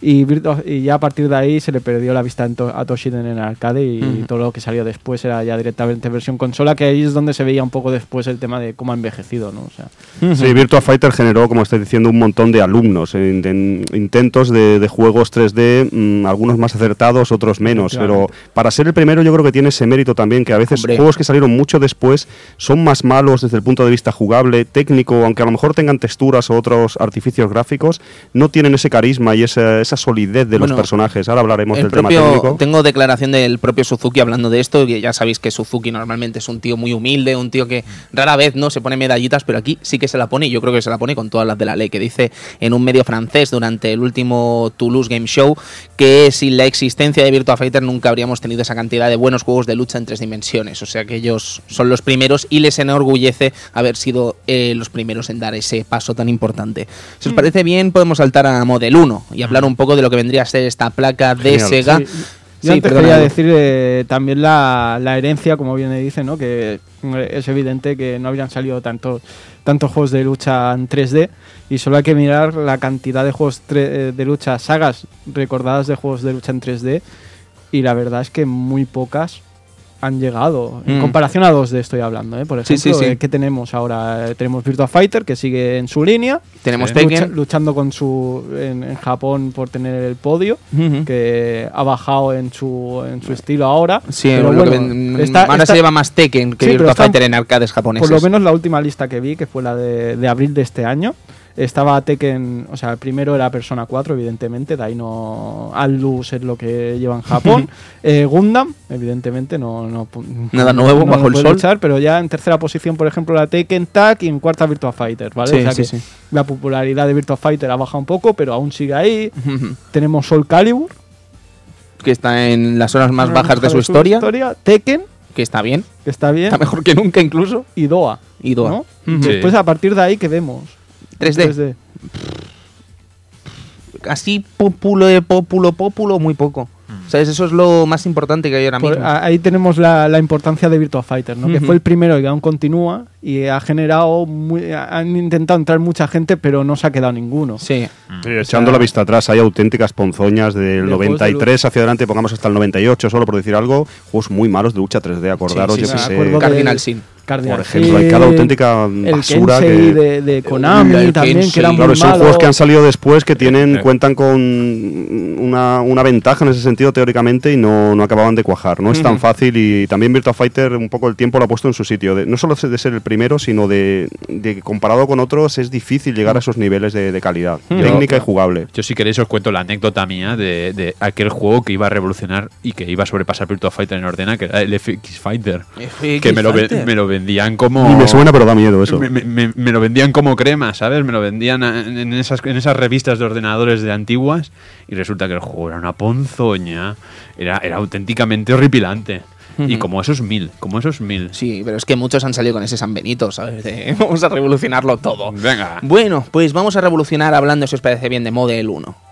Y, y, ya a partir de ahí se le perdió la vista a Toshiden en el arcade y todo lo que salió después era ya directamente versión consola, que ahí es donde se veía un poco después el tema de cómo ha envejecido, ¿no? O sea, Sí, Virtua Fighter generó, como estáis diciendo, un montón de alumnos, eh, intentos de, juegos 3D, mm, algunos más acertados, otros menos, pero para ser el primero yo creo que tiene ese mérito también, que a veces juegos que salieron mucho después son más malos desde el punto de vista jugable, técnico, aunque a lo mejor tengan texturas o otros artificios gráficos, no tienen ese carisma y ese esa solidez de los personajes. Ahora hablaremos del tema técnico. Tengo declaración del propio Suzuki hablando de esto, y ya sabéis que Suzuki normalmente es un tío muy humilde, un tío que rara vez no se pone medallitas, pero aquí sí que se la pone, y yo creo que se la pone con todas las de la ley, que dice en un medio francés durante el último Toulouse Game Show que sin la existencia de Virtua Fighter nunca habríamos tenido esa cantidad de buenos juegos de lucha en tres dimensiones. O sea que ellos son los primeros y les enorgullece haber sido eh, los primeros en dar ese paso tan importante. Si os mm. parece bien, podemos saltar a Model 1 y hablar un poco de lo que vendría a ser esta placa de Sega. Yo antes quería decir eh, también la, herencia, como bien dice, ¿no? que es evidente que no habrían salido tantos tantos juegos de lucha en 3D y solo hay que mirar la cantidad de juegos eh, de lucha, sagas recordadas de juegos de lucha en 3D y la verdad es que muy pocas han llegado. En mm. comparación a dos de estoy hablando, ¿eh? por ejemplo, eh, ¿qué tenemos ahora? Tenemos Virtua Fighter, que sigue en su línea. Tenemos Tekken. luchando con su en, Japón por tener el podio, que ha bajado en su, en su estilo ahora. Sí, ahora se lleva más Tekken que Virtua Fighter en arcades japoneses. Por lo menos la última lista que vi, que fue la de, de abril de este año, estaba Tekken, o sea, el primero era Persona 4, evidentemente, de ahí no. Atlus es lo que lleva en Japón. eh, Gundam, evidentemente, no. no Nada nuevo bajo el sol. pero ya en tercera posición, por ejemplo, la Tekken Tag y en cuarta Virtua Fighter, ¿vale? o sea que la popularidad de Virtua Fighter ha bajado un poco, pero aún sigue ahí. Tenemos Soul Calibur. Que está en las horas más bajas de su, historia. Tekken. Que está bien. Que está bien. Está mejor que nunca incluso. Y Doa. Y Doa. Después, a partir de ahí, ¿qué vemos? 3D. Así populo, eh, populo, populo, muy poco. Mm. ¿Sabes? Eso es lo más importante que hay ahora mismo. ahí tenemos la, importancia de Virtua Fighter, ¿no? Que fue el primero y que aún continúa y ha generado. Muy, han intentado entrar mucha gente, pero no se ha quedado ninguno. Sí. echando la vista atrás, hay auténticas ponzoñas del 93 hacia adelante, pongamos hasta el 98, solo por decir algo. Juegos muy malos de lucha 3D, acordaros, yo que sé. Cardinal Sin. Por ejemplo, hay cada auténtica basura que, de, de Konami también, que eran claro, son juegos que han salido después que tienen cuentan con una, una, ventaja en ese sentido teóricamente y no, no acababan de cuajar. No es tan fácil y también Virtua Fighter un poco el tiempo lo ha puesto en su sitio. no solo de ser el primero, sino de, de, comparado con otros es difícil llegar a esos niveles de, calidad técnica y jugable. Yo si queréis os cuento la anécdota mía de, de, aquel juego que iba a revolucionar y que iba a sobrepasar Virtua Fighter en ordena, que era el FX Fighter. que me lo, me lo vendían como. Ni me suena, pero da miedo eso. Me, lo vendían como crema, ¿sabes? Me lo vendían en esas, en esas revistas de ordenadores de antiguas y resulta que el juego era una ponzoña. Era, era auténticamente horripilante. Y como esos mil, como esos mil. Sí, pero es que muchos han salido con ese San Benito, ¿sabes? vamos a revolucionarlo todo. Venga. Bueno, pues vamos a revolucionar hablando, si os parece bien, de Model 1.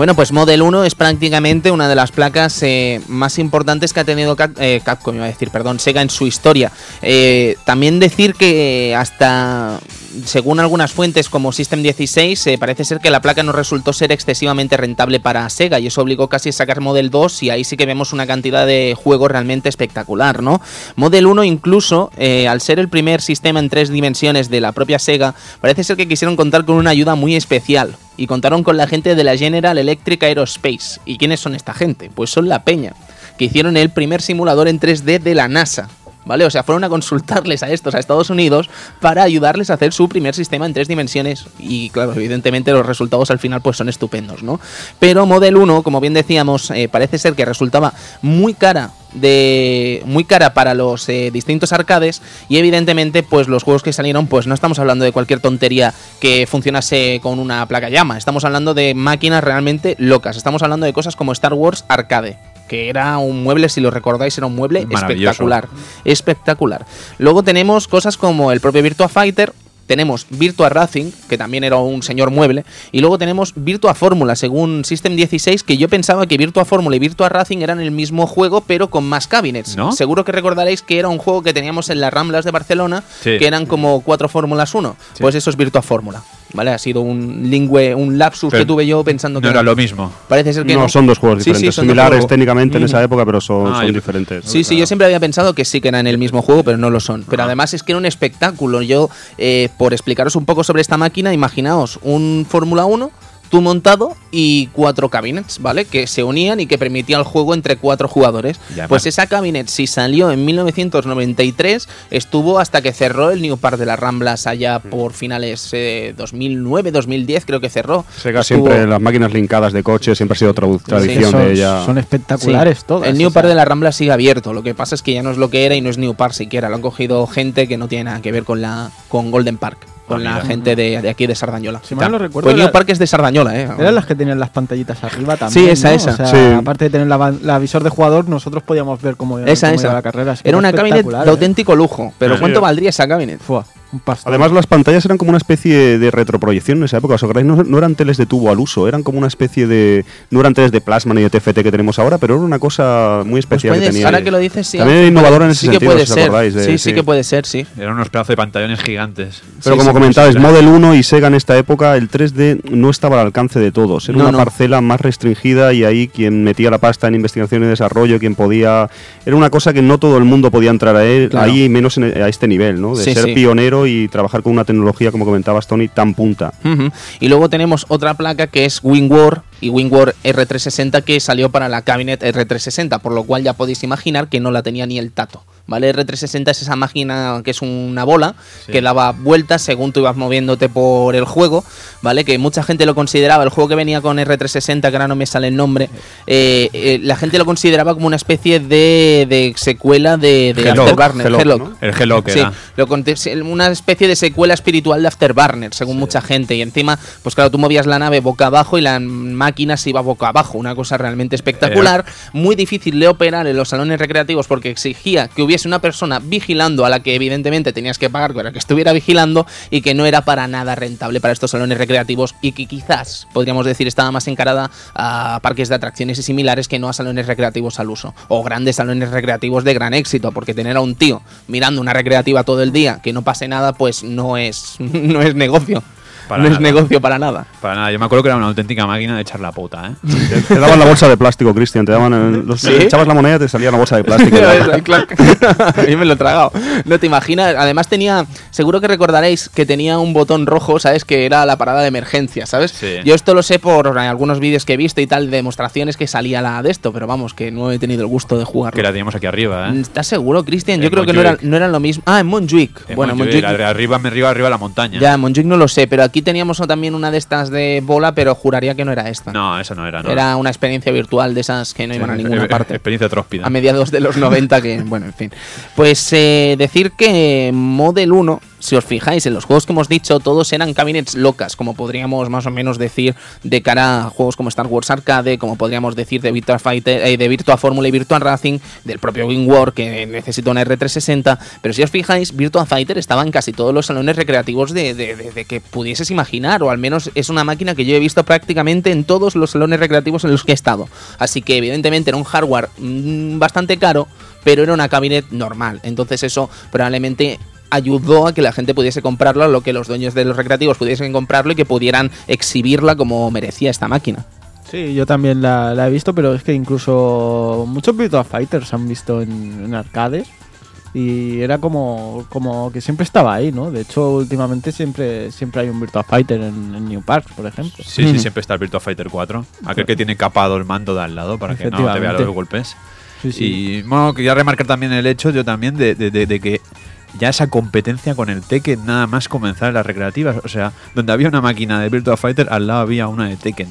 Bueno, pues Model 1 es prácticamente una de las placas eh, más importantes que ha tenido eh, Capcom, iba a decir, perdón, Sega en su historia. Eh, también decir que hasta, según algunas fuentes como System 16, parece ser que la placa no resultó ser excesivamente rentable para Sega y eso obligó casi a sacar Model 2 y ahí sí que vemos una cantidad de juegos realmente espectacular, ¿no? Model 1 incluso, al ser el primer sistema en tres dimensiones de la propia Sega, parece ser que quisieron contar con una ayuda muy especial y contaron con la gente de la General Electric Aerospace. ¿Y quiénes son esta gente? Pues son la Peña, que hicieron el primer simulador en 3D de la NASA. ¿Vale? O sea, fueron a consultarles a estos, a Estados Unidos, para ayudarles a hacer su primer sistema en tres dimensiones. Y claro, evidentemente los resultados al final pues son estupendos, ¿no? Pero Model 1, como bien decíamos, eh, parece ser que resultaba muy cara de muy cara para los eh, distintos arcades y evidentemente pues los juegos que salieron pues no estamos hablando de cualquier tontería que funcionase con una placa llama, estamos hablando de máquinas realmente locas, estamos hablando de cosas como Star Wars Arcade que era un mueble, si lo recordáis, era un mueble espectacular. Espectacular. Luego tenemos cosas como el propio Virtua Fighter, tenemos Virtua Racing, que también era un señor mueble, y luego tenemos Virtua Fórmula, según System 16, que yo pensaba que Virtua Fórmula y Virtua Racing eran el mismo juego, pero con más cabinets. Seguro que recordaréis que era un juego que teníamos en las Ramblas de Barcelona, que eran como cuatro Fórmulas 1. Pues eso es Virtua Fórmula. ¿Vale? Ha sido un lingüe, un lapsus que tuve yo pensando que. No era lo mismo. Parece ser que no. son dos juegos diferentes. Similares técnicamente en esa época, pero son, ah, diferentes. Sí, sí, yo siempre había pensado que sí que eran el mismo juego, pero no lo son. Pero ah. además es que era un espectáculo. Yo, eh, por explicaros un poco sobre esta máquina, imaginaos un Fórmula 1 tú montado y cuatro cabinets, ¿vale? Que se unían y que permitía el juego entre cuatro jugadores. pues esa cabinet, si salió en 1993, estuvo hasta que cerró el New Park de las Ramblas allá mm. por finales de 2009, 2010, creo que cerró. Sega siempre las máquinas linkadas de coches siempre ha sido otra tradición de ella. Son espectaculares todas. El New Park de las Ramblas sigue abierto, lo que pasa es que ya no es lo que era y no es New Park siquiera, lo han cogido gente que no tiene nada que ver con la con Golden Park con la gente de, aquí de Sardañola. Si mal no recuerdo. Pues New Park es de Sardañola, ¿eh? Eran las que tenían las pantallitas arriba también. Sí, esa, esa. Aparte de tener la, visor de jugador, nosotros podíamos ver cómo, esa, esa. la carrera. Era una cabinet de ¿eh? auténtico lujo. Pero ¿cuánto valdría esa cabinet? Además, las pantallas eran como una especie de retroproyección en esa época. no, no, eran teles de tubo al uso, eran como una especie de. No eran teles de plasma ni de TFT que tenemos ahora, pero era una cosa muy pues especial que tenía. Ahora que lo dices, sí. También innovadora en ese sí sentido, que puede ser. sí, sí, que puede ser, sí. Eran unos pedazos de pantallones gigantes. Pero como comentabais, Model 1 y Sega en esta época, el 3D no estaba al alcance de todos. Era una parcela más restringida y ahí quien metía la pasta en investigación y desarrollo, quien podía. Era una cosa que no todo el mundo podía entrar a él, ahí menos a este nivel, ¿no? De ser pionero y trabajar con una tecnología, como comentabas Tony, tan punta. Y luego tenemos otra placa que es WinWar y WinWar R360 que salió para la cabinet R360, por lo cual ya podéis imaginar que no la tenía ni el tato. ¿Vale? R360 es esa máquina que es una bola que daba vueltas según tú ibas moviéndote por el juego, ¿vale? Que mucha gente lo consideraba, el juego que venía con R360, que ahora no me sale el nombre, eh, eh, la gente lo consideraba como una especie de, secuela de, Afterburner, El Hello que sí, una especie de secuela espiritual de Afterburner, según mucha gente. Y encima, pues claro, tú movías la nave boca abajo y la máquina se iba boca abajo, una cosa realmente espectacular, muy difícil de operar en los salones recreativos porque exigía que hubiese una persona vigilando a la que evidentemente tenías que pagar para que estuviera vigilando y que no era para nada rentable para estos salones recreativos y que quizás, podríamos decir, estaba más encarada a parques de atracciones y similares que no a salones recreativos al uso o grandes salones recreativos de gran éxito, porque tener a un tío mirando una recreativa todo el día que no pase nada, pues no es, no es negocio no es negocio para nada. Para nada. Yo me acuerdo que era una auténtica máquina de echar la puta, ¿eh? te, daban la bolsa de plástico, Cristian. Te daban los, echabas la moneda y te salía la bolsa de plástico. a mí me lo he tragado. No te imaginas. Además tenía, seguro que recordaréis que tenía un botón rojo, ¿sabes? Que era la parada de emergencia, ¿sabes? Yo esto lo sé por algunos vídeos que he visto y tal, demostraciones que salía la de esto, pero vamos, que no he tenido el gusto de jugar. Que la teníamos aquí arriba, ¿eh? ¿Estás seguro, Cristian? Yo creo que no eran, no eran lo mismo. Ah, en Montjuic. bueno, Montjuic. Arriba, arriba, arriba la montaña. Ya, en Montjuic no lo sé, pero aquí teníamos también una de estas de bola, pero juraría que no era esta. No, esa no era. Era una experiencia virtual de esas que no iban a ninguna parte. Experiencia tróspida. A mediados de los 90 que, bueno, en fin. Pues eh, decir que Model 1 si os fijáis, en los juegos que hemos dicho, todos eran cabinets locas, como podríamos más o menos decir de cara a juegos como Star Wars Arcade, como podríamos decir de Virtua Fighter, eh, de Virtua Formula y Virtua Racing, del propio Wing War, que necesita una R360. Pero si os fijáis, Virtua Fighter estaba en casi todos los salones recreativos de, que pudieses imaginar, o al menos es una máquina que yo he visto prácticamente en todos los salones recreativos en los que he estado. Así que, evidentemente, era un hardware mm, bastante caro pero era una cabinet normal. Entonces eso probablemente ayudó a que la gente pudiese comprarlo, a lo que los dueños de los recreativos pudiesen comprarlo y que pudieran exhibirla como merecía esta máquina. Sí, yo también la, he visto, pero es que incluso muchos Virtua Fighters han visto en, arcades y era como, como que siempre estaba ahí, ¿no? De hecho, últimamente siempre, siempre hay un Virtua Fighter en, New Park, por ejemplo. Sí, sí, siempre está el Virtua Fighter 4. Aquel que tiene capado el mando de al lado para que no te vea los golpes. Y bueno, quería remarcar también el hecho, yo también, de, de que ya esa competencia con el Tekken nada más comenzar en las recreativas. O sea, donde había una máquina de Virtua Fighter, al lado había una de Tekken.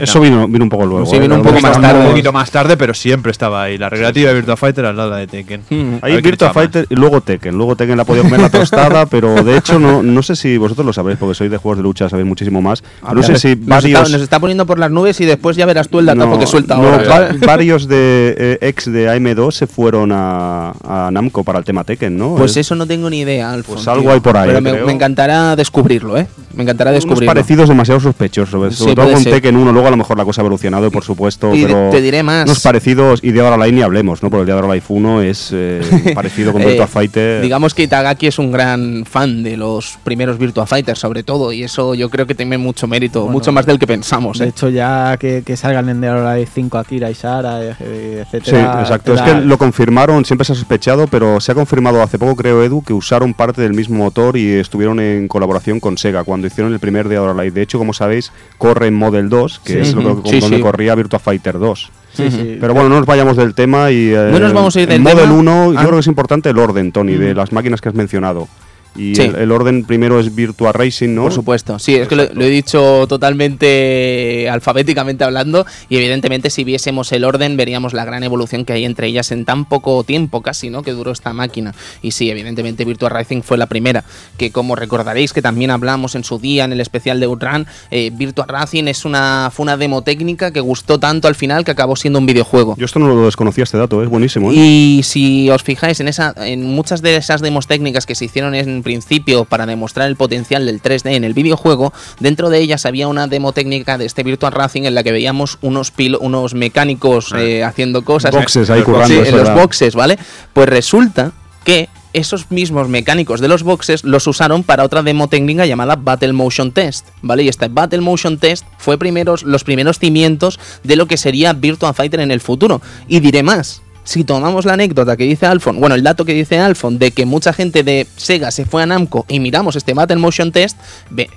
Eso vino, vino un poco luego. Sí, vino ¿eh? un poco más tarde. Un poquito más tarde, pero siempre estaba ahí. La recreativa de Virtua Fighter al lado de Tekken. A Hay ver quién Virtua. Fighter y luego Tekken. Luego Tekken la podía comer la tostada, pero de hecho no, no sé si vosotros lo sabréis, porque sois de juegos de lucha, sabéis muchísimo más. No sé si nos, está, varios... nos está poniendo por las nubes y después ya verás tú el datazo no, que suelta no, ahora. va- varios de eh, ex de AM2 se fueron a, a Namco para el tema Tekken, ¿no? Pues Es- eso no tengo ni idea, Alfon, Pues algo tío. hay por ahí, Pero me, creo. me encantará descubrirlo, ¿eh? Me encantará unos descubrirlo. parecidos demasiado sospechosos, sobre, Sí, todo con. Tekken 1, luego a lo mejor la cosa ha evolucionado, por supuesto, Y pero te diré más. unos parecidos, y de ahora Life ni hablemos, ¿no? Porque el de ahora Life 1 es eh, parecido con Eh, Virtua Fighter. Digamos que Itagaki es un gran fan de los primeros Virtua Fighters, sobre todo, y eso yo creo que tiene mucho mérito, Bueno, mucho más del que pensamos. De ¿eh? hecho, ya que, que salgan en Dead or Alive 5 Akira y Sara, eh, eh, Sí, etcétera. exacto. Es que lo confirmaron, siempre se ha sospechado, pero se ha confirmado hace poco, creo, Edu, que usaron parte del mismo motor y estuvieron en colaboración con Sega cuando hicieron el primer Dead or Alive. De hecho, como sabéis, corre en Model 2, que Sí. es lo que-. Sí, donde sí. corría Virtua Fighter 2. Sí, sí. Pero bueno, no nos vayamos del tema y... eh, No nos vamos a ir del Model tema. 1, yo Ah. creo que es importante el orden, Tony, de las máquinas que has mencionado. Y Sí. el, el orden primero es Virtua Racing, ¿no? Por supuesto, sí, es que lo, lo he dicho totalmente alfabéticamente hablando y evidentemente si viésemos el orden veríamos la gran evolución que hay entre ellas en tan poco tiempo casi, ¿no? Que duró esta máquina. Y sí, evidentemente Virtua Racing fue la primera, que como recordaréis que también hablamos en su día en el especial de Outrun, eh, Virtua Racing es una, fue una demo técnica que gustó tanto al final que acabó siendo un videojuego. Yo esto no lo desconocía, este dato, es buenísimo. ¿eh? Y si os fijáis en esa, en muchas de esas demos técnicas que se hicieron en principio para demostrar el potencial del 3D en el videojuego, dentro de ellas había una demo técnica de este Virtual Racing en la que veíamos unos unos mecánicos eh, haciendo cosas. Boxes ahí Sí, currando, en los boxes, ¿vale? Pues resulta que esos mismos mecánicos de los boxes los usaron para otra demo técnica llamada Battle Motion Test, ¿vale? Y este Battle Motion Test fue primeros, los primeros cimientos de lo que sería Virtua Fighter en el futuro. Y diré más. Si tomamos la anécdota que dice Alfon, bueno, el dato que dice Alfon de que mucha gente de Sega se fue a Namco y miramos este Battle Motion Test,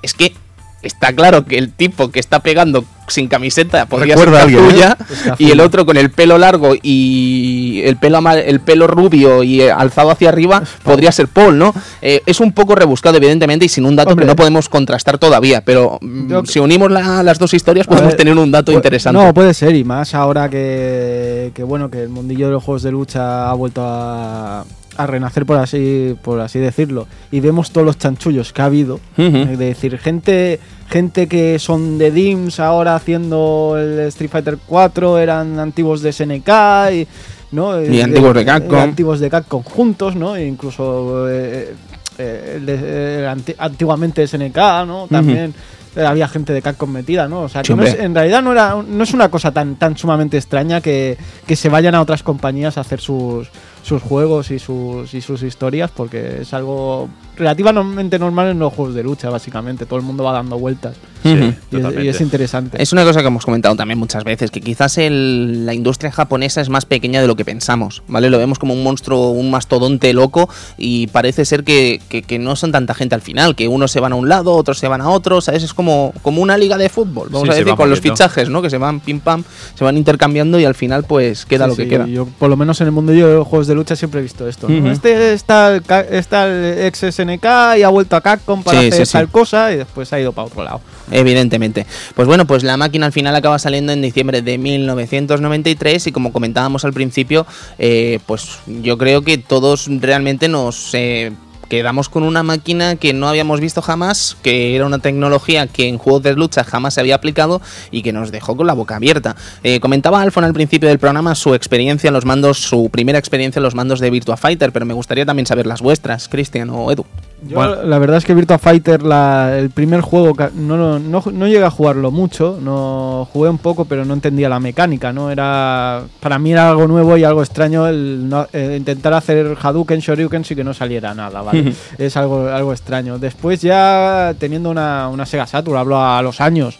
es que está claro que el tipo que está pegando sin camiseta podría ser Recuerda a alguien, Kazuya, ¿eh? Y el otro con el pelo largo y el pelo el pelo rubio y eh, alzado hacia arriba podría ser Paul, ¿no? Eh, es un poco rebuscado evidentemente y sin un dato Hombre. que no podemos contrastar todavía, pero mm, Yo- si unimos la- las dos historias podemos ver, tener un dato interesante. No, puede ser, y más ahora que, que bueno, que el mundillo de los juegos de lucha ha vuelto a, a renacer por así, por así decirlo. Y vemos todos los chanchullos que ha habido. Es decir, gente, gente que son de DIMS ahora haciendo el Street Fighter 4, eran antiguos de SNK y. ¿no? Y antiguos de eh, antiguos de Capcom juntos, ¿no? E incluso eh, eh, de- anti- antiguamente SNK, ¿no? También eh, había gente de Capcom metida, ¿no? O sea, que no es- en realidad no, era, no es una cosa tan, tan sumamente extraña que, que se vayan a otras compañías a hacer sus, sus juegos y sus, y sus historias, porque es algo relativamente normal en los juegos de lucha, básicamente. Todo el mundo va dando vueltas. Ujú. Y es, totalmente. y es interesante. Es una cosa que hemos comentado también muchas veces, que quizás el- la industria japonesa es más pequeña de lo que pensamos, ¿vale? Lo vemos como un monstruo, un mastodonte loco y parece ser que, que- que no son tanta gente al final, que unos se van a un lado, otros se van a otro, ¿sabes? Es como, como una liga de fútbol, vamos Sí, a decir, va con los fichajes, ¿no? Que se van pim pam, se van intercambiando y al final pues queda Sí, lo que sí, queda. Yo, por lo menos en el mundo de los juegos de lucha, siempre he visto esto. ¿no? Este está está el ex SNK y ha vuelto a Capcom para Sí, hacer sí, tal sí. cosa y después ha ido para otro lado. Evidentemente. Pues bueno, pues la máquina al final acaba saliendo en diciembre de 1993 y como comentábamos al principio, eh, pues yo creo que todos realmente nos eh, quedamos con una máquina que no habíamos visto jamás, que era una tecnología que en juegos de lucha jamás se había aplicado y que nos dejó con la boca abierta. Eh, comentaba Alfon al principio del programa su experiencia en los mandos, su primera experiencia en los mandos de Virtua Fighter, pero me gustaría también saber las vuestras, Cristian o Edu. Yo, Bueno. la verdad es que Virtua Fighter, la- el primer juego, no, no, no llegué a jugarlo mucho, no jugué un poco, pero no entendía la mecánica, ¿no? Era, para mí era algo nuevo y algo extraño el no- eh, intentar hacer Hadouken, Shoryuken y que no saliera nada, ¿vale? es algo, algo extraño. Después ya teniendo una, una Sega Saturn, hablo a los años,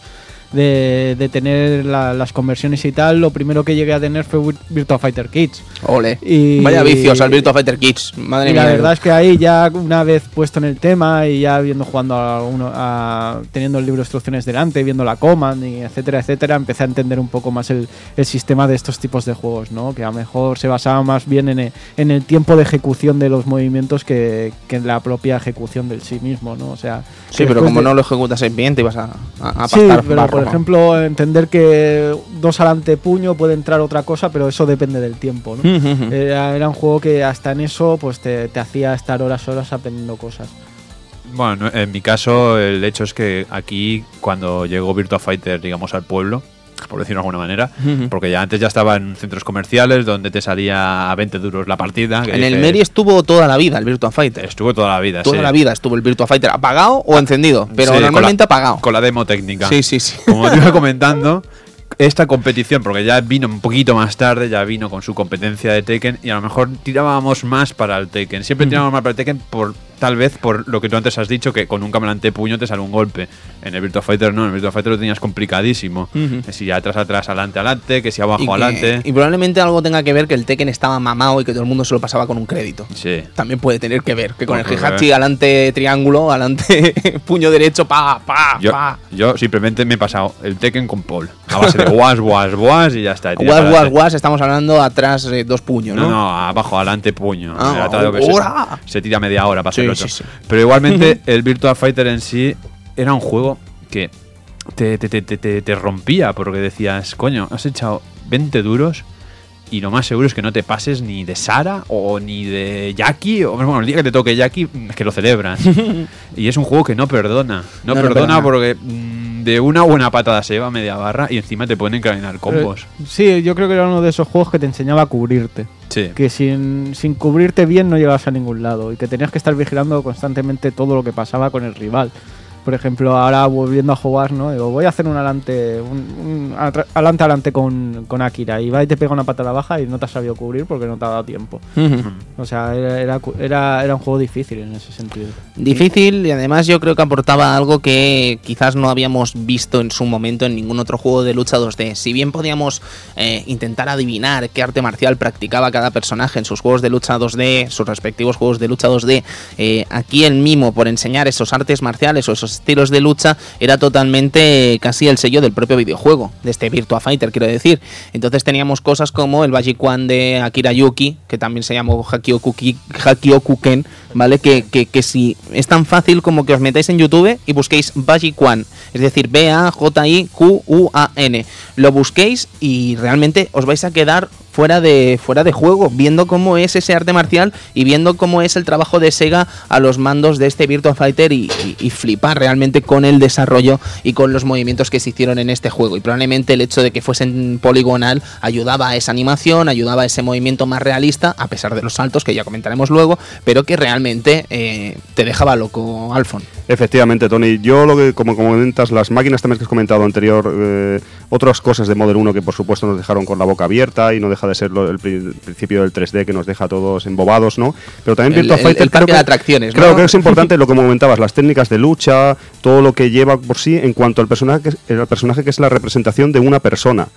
de, tener las conversiones y tal, lo primero que llegué a tener fue Virtua Fighter Kids. Ole. Vaya vicios al Virtua Fighter Kids. Madre y mía. La verdad es que ahí ya una vez puesto en el tema y ya viendo jugando a uno, a, teniendo el libro de instrucciones delante, viendo la command y etcétera, etcétera, empecé a entender un poco más el, el sistema de estos tipos de juegos, ¿no? Que a lo mejor se basaba más bien en el, en el tiempo de ejecución de los movimientos que, que, en la propia ejecución del sí mismo, ¿no? O sea, sí, pero como no lo ejecutas bien, te ibas a, a, Sí, pero por ejemplo, entender que dos adelante puño puede entrar otra cosa, pero eso depende del tiempo, ¿no? era, era, un juego que hasta en eso pues te, te hacía estar horas horas aprendiendo cosas. Bueno, en mi caso el hecho es que aquí cuando llegó Virtua Fighter, digamos, al pueblo, por decirlo de alguna manera, porque ya antes ya estaba en centros comerciales donde te salía a 20 duros la partida. en el Meri estuvo toda la vida el Virtua Fighter. Estuvo toda la vida, Toda la vida estuvo el Virtua Fighter apagado o encendido, pero normalmente apagado. Con la demo técnica. Sí, sí, sí. Como te iba comentando, esta competición, porque ya vino un poquito más tarde, ya vino con su competencia de Tekken y a lo mejor tirábamos más para el Tekken. Siempre tirábamos más para el Tekken por tal vez por lo que tú antes has dicho, que con un caminante puño te sale un golpe. En el Virtua Fighter no, en el Virtua Fighter lo tenías complicadísimo. Que si atrás, atrás, adelante, adelante, que si abajo, adelante. Y probablemente algo tenga que ver que el Tekken estaba mamado y que todo el mundo se lo pasaba con un crédito. Sí. También puede tener que ver, que con el Hihachi adelante triángulo, adelante puño derecho, pa, pa, yo, pa. Yo simplemente me he pasado el Tekken con Paul. A base de guas, guas, guas y ya está. Guas, guas, guas, estamos hablando atrás eh, dos puños, ¿no? No, no, abajo, adelante, puño. Ah, se, se, tira media hora para pero igualmente, el Virtua Fighter en sí era un juego que te, te, te, te, rompía, porque decías, coño, has echado 20 duros y lo más seguro es que no te pases ni de Sara o ni de Jackie. O bueno, el día que te toque Jackie, que lo celebras. y es un juego que no perdona. No, perdona porque de una buena patada se lleva media barra y encima te pueden encadenar combos. sí, yo creo que era uno de esos juegos que te enseñaba a cubrirte. Que sin, sin cubrirte bien no llegabas a ningún lado y que tenías que estar vigilando constantemente todo lo que pasaba con el rival por ejemplo, ahora volviendo a jugar, ¿no? Digo, voy a hacer un adelante, un, adelante adelante con, con, Akira y va y te pega una patada baja y no te has sabido cubrir porque no te ha dado tiempo. O sea, era, era, era, un juego difícil en ese sentido. Difícil y además yo creo que aportaba algo que quizás no habíamos visto en su momento en ningún otro juego de lucha 2D. Si bien podíamos eh, intentar adivinar qué arte marcial practicaba cada personaje en sus juegos de lucha 2D, sus respectivos juegos de lucha 2D, eh, aquí el mimo por enseñar esos artes marciales o esos estilos de lucha era totalmente casi el sello del propio videojuego, de este Virtua Fighter, quiero decir. Entonces teníamos cosas como el Bajikwan de Akira Yuki, que también se llamó Hakiokuken, ¿vale? Que, que, que, si es tan fácil como que os metáis en YouTube y busquéis Bajikwan, es decir, B-A-J-I-Q-U-A-N. Lo busquéis y realmente os vais a quedar fuera de, fuera de juego, viendo cómo es ese arte marcial y viendo cómo es el trabajo de Sega a los mandos de este Virtua Fighter y, flipar realmente con el desarrollo y con los movimientos que se hicieron en este juego. Y probablemente el hecho de que fuesen poligonal ayudaba a esa animación, ayudaba a ese movimiento más realista, a pesar de los saltos que ya comentaremos luego, pero que realmente eh, te dejaba loco, Alfon. Efectivamente, Tony. Yo lo que, como comentas, las máquinas también que has comentado anterior, eh, otras cosas de Model 1 que por supuesto nos dejaron con la boca abierta y no deja de ser el, principio del 3D que nos deja todos embobados, ¿no? Pero también Virtua Fighter. El, de atracciones, Creo que es importante lo que comentabas, las técnicas de lucha, todo lo que lleva por sí en cuanto al personaje, el personaje que es la representación de una persona.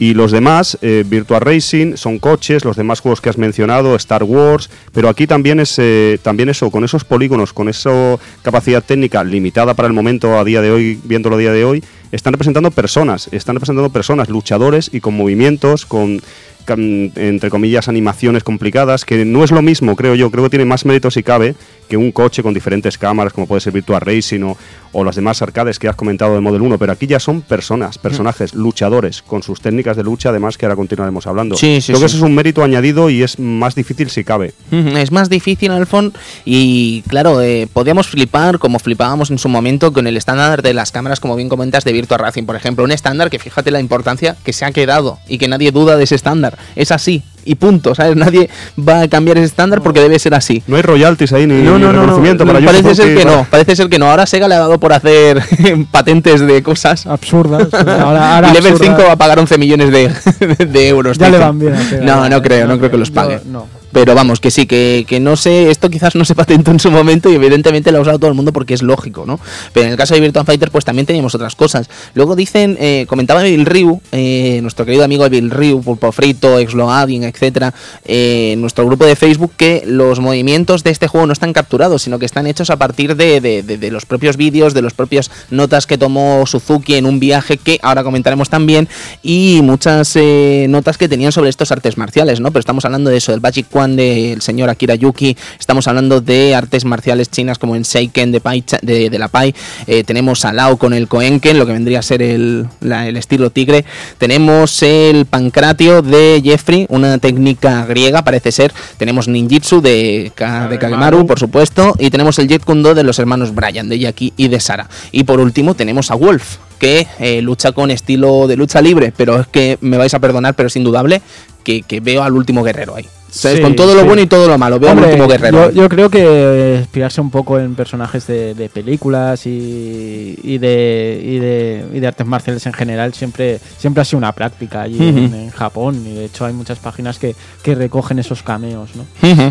Y los demás, eh, Virtua Racing, son coches, los demás juegos que has mencionado, Star Wars, pero aquí también es eh, también eso, con esos polígonos, con esa capacidad técnica limitada para el momento a día de hoy, viéndolo a día de hoy, están representando personas, están representando personas, luchadores y con movimientos, con entre comillas, animaciones complicadas, que no es lo mismo, creo yo, creo que tiene más mérito si cabe que un coche con diferentes cámaras, como puede ser Virtua Racing o, o las demás arcades que has comentado de Model 1, pero aquí ya son personas, personajes, luchadores, con sus técnicas de lucha, además que ahora continuaremos hablando. Sí, Creo que eso es un mérito añadido y es más difícil si cabe. Es más difícil, Alfon, y claro, eh, podíamos flipar como flipábamos en su momento con el estándar de las cámaras, como bien comentas, de Virtua Racing, por ejemplo, un estándar que fíjate la importancia que se ha quedado y que nadie duda de ese estándar. Es así, y punto, ¿sabes? Nadie va a cambiar ese estándar porque debe ser así. No hay royalties ahí ni, No, no, no, no. reconocimiento para Parece ser que no, parece ser que no. Ahora Sega le ha dado por hacer patentes de cosas. Absurdas. Ahora, ahora y Level absurdas. 5 va a pagar 11 millones de, de euros. Ya le van bien a Sega, No, no creo, no creo que los yo- pague. no. Pero vamos, que sí, que, que no sé, esto quizás no se patentó en su momento y evidentemente lo ha usado todo el mundo porque es lógico, ¿no? Pero en el caso de Virtua Fighter, pues también teníamos otras cosas. Luego dicen, eh, comentaba Evil Ryu, eh, nuestro querido amigo Evil Ryu, Pulpo Frito, Exloading, etcétera, eh, en nuestro grupo de Facebook, que los movimientos de este juego no están capturados, sino que están hechos a partir de, de- los propios vídeos, de las propias notas que tomó Suzuki en un viaje que ahora comentaremos también, y muchas eh, notas que tenían sobre estos artes marciales, ¿no? Pero estamos hablando de eso, del Magic Kwan del señor Akira Yuki, estamos hablando de artes marciales chinas como en Seiken de, Pai de, la Pai, eh, tenemos a Lao con el Koenken, lo que vendría a ser el, el estilo tigre, tenemos el pancratio de Jeffrey, una técnica griega parece ser, tenemos ninjitsu de, Ka- de Kagemaru, por supuesto, y tenemos el Jet Kundo de los hermanos Brian, de Yaki y de Sara. Y por último tenemos a Wolf, que eh, lucha con estilo de lucha libre, pero es que me vais a perdonar, pero es indudable que, que veo al último guerrero ahí. ¿Sabes? Sí, con todo lo sí. bueno y todo lo malo, veo Hombre, al último guerrero. Yo, yo creo que inspirarse un poco en personajes de, de películas y, y de, y, de, y de artes marciales en general siempre, siempre ha sido una práctica allí en, Japón. Y de hecho hay muchas páginas que, que recogen esos cameos. ¿no?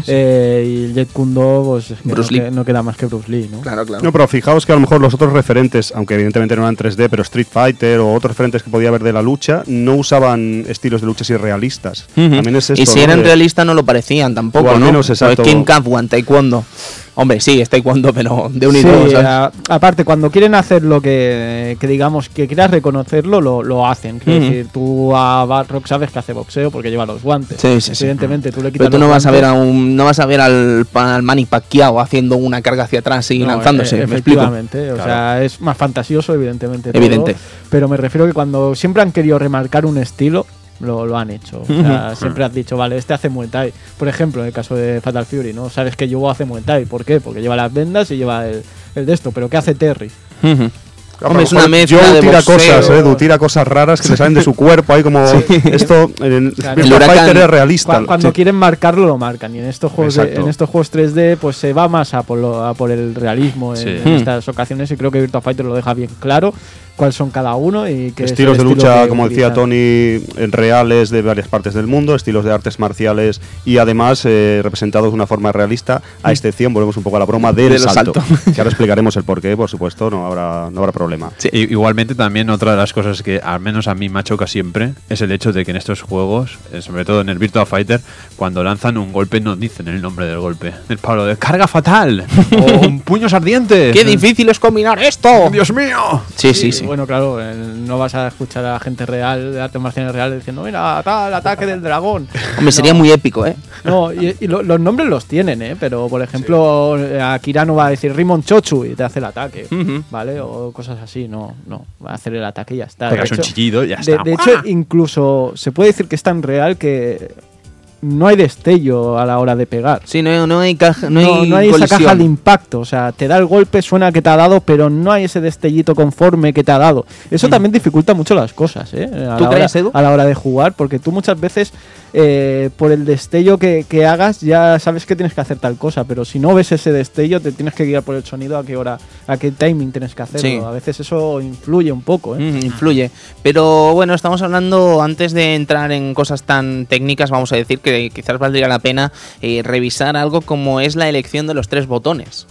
Eh, y el Jet Kundo, pues Bruce no, Lee. no queda más que Bruce Lee. ¿no? Claro, claro. No, pero fijaos que a lo mejor los otros referentes, aunque evidentemente no eran 3D, pero Street Fighter o otros referentes que podía haber de la lucha, no usaban estilos de lucha así realistas. Ujú. También es esto, y si ¿no? eran De- realistas no lo parecían tampoco, O al ¿no? menos, Pues exacto. King One, Taekwondo. Hombre, sí, es Taekwondo, pero de un Sí, aparte, cuando quieren hacer lo que, que digamos que quieras reconocerlo, lo, lo hacen. Quiero Ujú. decir, tú a Barrock sabes que hace boxeo porque lleva los guantes. Sí, sí, sí. Evidentemente, tú le quitas Pero tú los no vas a ver a un, no vas a ver al, al Manny Pacquiao haciendo una carga hacia atrás y no, lanzándose, e- me explico. efectivamente. O sea, es más fantasioso, evidentemente. todo, Evidente. pero me refiero que cuando siempre han querido remarcar un estilo, lo, lo han hecho. O sea, siempre has dicho, vale, este hace Muay Thai. Por ejemplo, en el caso de Fatal Fury, ¿no? Sabes que Yugo hace Muay Thai. ¿Por qué? Porque lleva las vendas y lleva el, el de esto. Pero ¿qué hace Terry? Hombre, es una mezcla Joe de tira boxeo. cosas, Edu, tira cosas raras que le salen de su cuerpo, ahí como esto en Claro. Virtua El. Fighter es realista. Cu- cuando Sí. quieren marcarlo, lo marcan. Y en estos juegos, de- en estos juegos 3D, pues se va más a por, lo- a por el realismo en, Sí. en estas ocasiones. Y creo que Virtua Fighter lo deja bien claro cuáles son cada uno y que estilos de lucha, como decía Tony, en reales de varias partes del mundo, estilos de artes marciales y además eh, representados de una forma realista, a excepción, volvemos un poco a la broma, del Del salto. salto. Que ahora explicaremos el porqué, por supuesto, no habrá, no habrá problema. Igualmente también otra de las cosas que al menos a mí me choca siempre es el hecho de que en estos juegos, eh, sobre todo en el Virtua Fighter, cuando lanzan un golpe no dicen el nombre del golpe. El palo de carga fatal o un puños ardientes. ¡Qué difícil es combinar esto! ¡Dios mío! Sí, sí, sí. Bueno, claro, no vas a escuchar a gente real, de artes marciales reales, diciendo, mira, tal, ataque del dragón. Hombre, sería muy épico, ¿eh? No, y, y lo- los nombres los tienen, ¿eh? Pero, por ejemplo, Akira no va a decir Rimon Chochu y te hace el ataque. ¿vale? O cosas así, no, no. Va a hacer el ataque y ya está. Pegas un chillido y ya De, está. de hecho, incluso se puede decir que es tan real que no hay destello a la hora de pegar. Sí, no, no hay caja, no, No, hay, no hay esa caja de impacto, o sea, te da el golpe, suena que te ha dado, pero no hay ese destellito conforme que te ha dado. Eso también dificulta mucho las cosas, ¿eh? A Mm. ¿Tú crees, hora, Edu? A la hora de jugar, porque tú muchas veces, eh, por el destello que, que hagas, ya sabes que tienes que hacer tal cosa, pero si no ves ese destello, te tienes que guiar por el sonido a qué hora, a qué timing tienes que hacerlo. Sí. A veces eso influye un poco, ¿eh? Mm, influye. Pero bueno, estamos hablando, antes de entrar en cosas tan técnicas, vamos a decir que quizás valdría la pena eh, revisar algo como es la elección de los tres botones.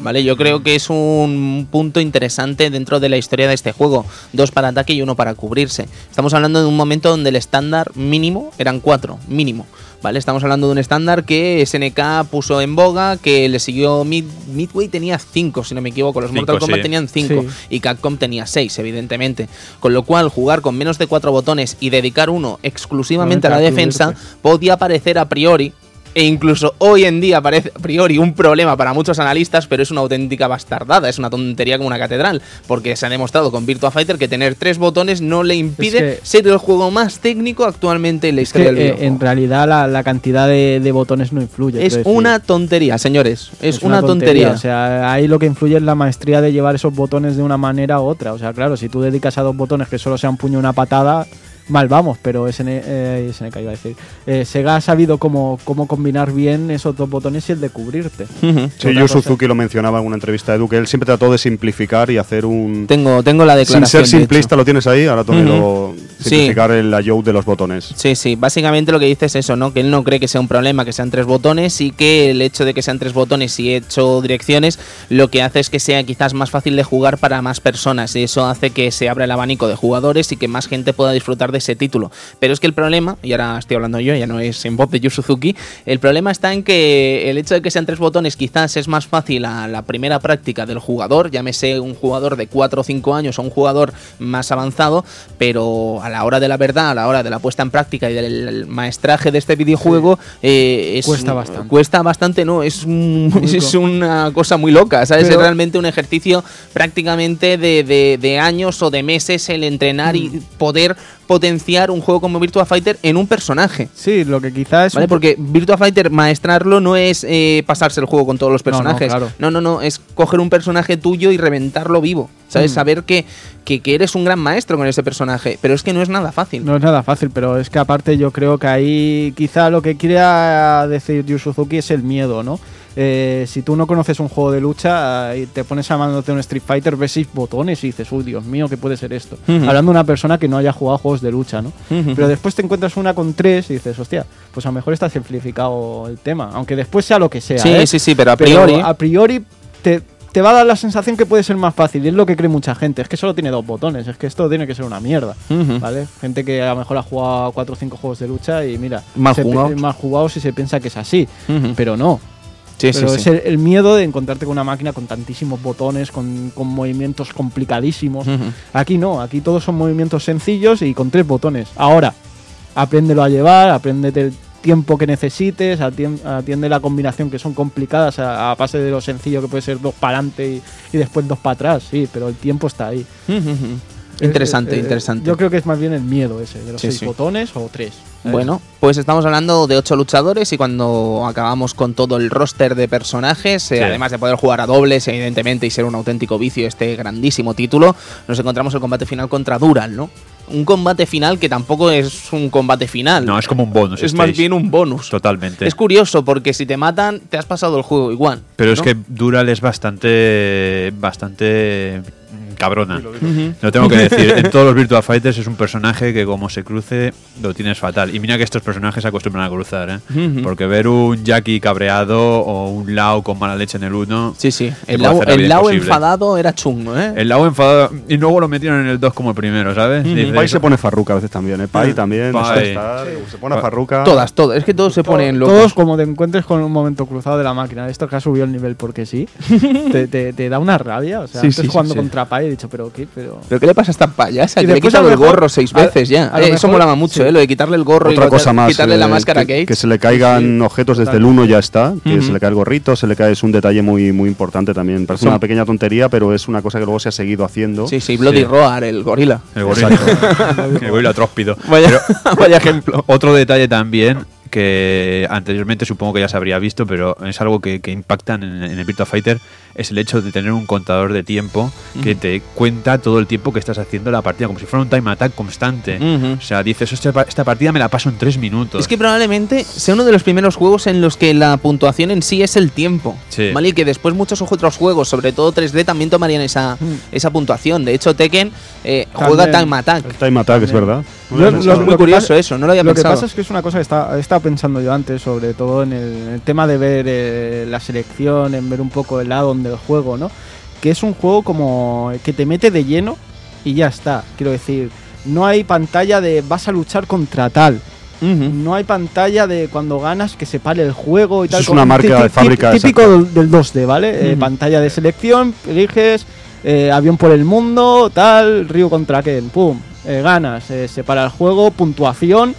¿Vale? Yo creo que es un punto interesante dentro de la historia de este juego. Dos para ataque y uno para cubrirse. Estamos hablando de un momento donde el estándar mínimo eran cuatro, mínimo. ¿Vale? Estamos hablando de un estándar que SNK puso en boga, que le siguió Mid- Midway tenía cinco, si no me equivoco. Los Cinco, Mortal Kombat sí. tenían cinco Sí. y Capcom tenía 6, evidentemente. Con lo cual, jugar con menos de 4 botones y dedicar uno exclusivamente a la defensa podía parecer a priori. E incluso hoy en día parece a priori un problema para muchos analistas, pero es una auténtica bastardada, es una tontería como una catedral, porque se ha demostrado con Virtua Fighter que tener tres botones no le impide que- ser el juego más técnico actualmente en la Es que historia del eh, videojuego. en realidad la, la cantidad de, de botones no influye. Es una tontería, señores, es, una, tontería. O sea, ahí lo que influye es la maestría de llevar esos botones de una manera u otra. O sea, claro, si tú dedicas a dos botones que solo sean puño y una patada, mal vamos, pero SN, eh, SNK iba a decir. Eh, Sega ha sabido cómo, cómo combinar bien esos dos botones y el de cubrirte. Sí, Yu Suzuki lo mencionaba en una entrevista de Edu, que él siempre trató de simplificar y hacer un... Tengo, tengo la declaración. Sin ser simplista, lo tienes ahí, ahora tómelo, simplificar el layout de los botones. Sí, sí, básicamente lo que dice es eso, ¿no? Que él no cree que sea un problema que sean tres botones y que el hecho de que sean tres botones y hecho direcciones lo que hace es que sea quizás más fácil de jugar para más personas y eso hace que se abra el abanico de jugadores y que más gente pueda disfrutar de ese título. Pero es que el problema, y ahora estoy hablando yo, ya no es en voz de Yu Suzuki, el problema está en que el hecho de que sean tres botones quizás es más fácil a la primera práctica del jugador, llámese un jugador de 4 o 5 años o un jugador más avanzado, pero a la hora de la verdad, a la hora de la puesta en práctica y del maestraje de este videojuego, eh, cuesta bastante. Cuesta bastante, no, es, es una cosa muy loca, ¿sabes? es realmente un ejercicio prácticamente de, de, años o de meses el entrenar y mm. poder potenciar un juego como Virtua Fighter en un personaje. Sí, lo que quizás es. ¿Vale? Porque Virtua Fighter maestrarlo no es eh, pasarse el juego con todos los personajes. No no, no, es coger un personaje tuyo y reventarlo vivo. ¿Sabes? Mm. Saber que, que, eres un gran maestro con ese personaje. Pero es que no es nada fácil. No es nada fácil, pero es que aparte yo creo que ahí quizá lo que quiera decir Yu Suzuki es el miedo, ¿no? Eh, si tú no conoces un juego de lucha y te pones a mano de un Street Fighter, ves seis botones y dices, uy, Dios mío, ¿qué puede ser esto? Hablando de una persona que no haya jugado juegos de lucha, ¿no? Pero después te encuentras una con tres y dices, hostia, pues a lo mejor está simplificado el tema, aunque después sea lo que sea. Sí, ¿eh? sí, sí, pero a priori. a priori te, te va a dar la sensación que puede ser más fácil y es lo que cree mucha gente. Es que solo tiene dos botones, es que esto tiene que ser una mierda, ¿vale? Gente que a lo mejor ha jugado cuatro o cinco juegos de lucha y mira, más jugados. más jugados y se piensa que es así, pero no. Pero es el, miedo de encontrarte con una máquina con tantísimos botones, con, movimientos complicadísimos. Aquí no, aquí todos son movimientos sencillos y con tres botones. Ahora, apréndelo a llevar, apréndete el tiempo que necesites, atiende, la combinación que son complicadas a, base de lo sencillo que puede ser dos para adelante y, después dos para atrás, sí, pero el tiempo está ahí. Interesante, interesante. Yo creo que es más bien el miedo ese, de los seis botones o tres. Bueno, pues estamos hablando de ocho luchadores y cuando acabamos con todo el roster de personajes, eh, además de poder jugar a dobles, evidentemente, y ser un auténtico vicio este grandísimo título, nos encontramos el combate final contra Dural, ¿no? Un combate final que tampoco es un combate final. No, es como un bonus. Es más bien un bonus. Totalmente. Es curioso porque si te matan, te has pasado el juego igual. Pero es que Dural es bastante. bastante cabrona. Lo tengo que decir. En todos los Virtua Fighters es un personaje que como se cruce lo tienes fatal. Y mira que estos personajes se acostumbran a cruzar, ¿eh? Porque ver un Jackie cabreado o un Lao con mala leche en el 1... Sí, sí. El Lao, enfadado era chungo, ¿eh? El Lao enfadado... Y luego lo metieron en el 2 como el primero, ¿sabes? El Pai se pone farruca a veces también. El Pai también. se pone farruca. Todas, todas. Es que todos se ponen locos. Todos como te encuentres con un momento cruzado de la máquina. Esto que ha subido el nivel porque sí. te, da una rabia. O sea, sí, estás jugando contra Pai dicho, pero ¿qué? Pero... ¿Pero qué le pasa a esta payasa? le he quitado el gorro seis veces ya. Eh, eso molaba mucho, ¿eh? Lo de quitarle el gorro Otra y cosa más, quitarle la eh, máscara que, que se le caigan objetos desde el 1 ya está. Que se le cae el gorrito, se le cae. Es un detalle muy, muy importante también. Parece una pequeña tontería, pero es una cosa que luego se ha seguido haciendo. Sí, sí, Bloody Roar, el gorila. El gorila. el gorila tróspido. Vaya, vaya ejemplo. Otro detalle también que anteriormente supongo que ya se habría visto, pero es algo que, que impactan en, en, el Virtua Fighter, es el hecho de tener un contador de tiempo que te cuenta todo el tiempo que estás haciendo la partida, como si fuera un time attack constante. O sea, dices, esta partida me la paso en tres minutos. Es que probablemente sea uno de los primeros juegos en los que la puntuación en sí es el tiempo. ¿vale? Y que después muchos otros juegos, sobre todo 3D, también tomarían esa, esa puntuación. De hecho, Tekken eh, juega time attack. El time attack, es verdad. es muy curioso eso, no lo había pensado. Lo que pasa es que es una cosa que está, estaba pensando yo antes, sobre todo en el, tema de ver eh, la selección, en ver un poco el lado del juego, ¿no? Que es un juego como que te mete de lleno y ya está. Quiero decir, no hay pantalla de vas a luchar contra tal. No hay pantalla de cuando ganas que se pare el juego y tal. Es una marca de fábrica. Típico del, 2D, ¿vale? Eh, pantalla de selección, eliges, eh, avión por el mundo, tal, Río contra Ken, pum, eh, ganas, se para el juego, puntuación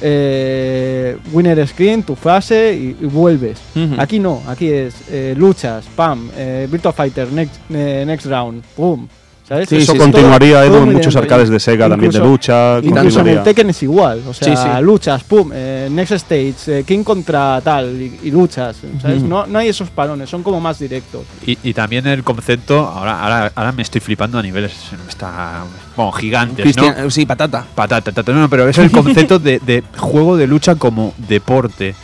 eh, winner screen, tu fase y, vuelves. Aquí no, aquí es eh, luchas, pam, eh, Virtua Fighter, next, eh, next round, pum. ¿sabes? eso continuaría Edu, en muchos arcades de Sega también de lucha. Incluso en el Tekken es igual, o sea, luchas, pum, next stage, King contra tal y, luchas, ¿sabes? no, no hay esos parones, son como más directos. Y, y también el concepto, ahora, ahora, ahora me estoy flipando a niveles, está bueno, gigantes, ¿no? Sí, patata. Patata, patata, no, pero es el concepto de, de juego de lucha como deporte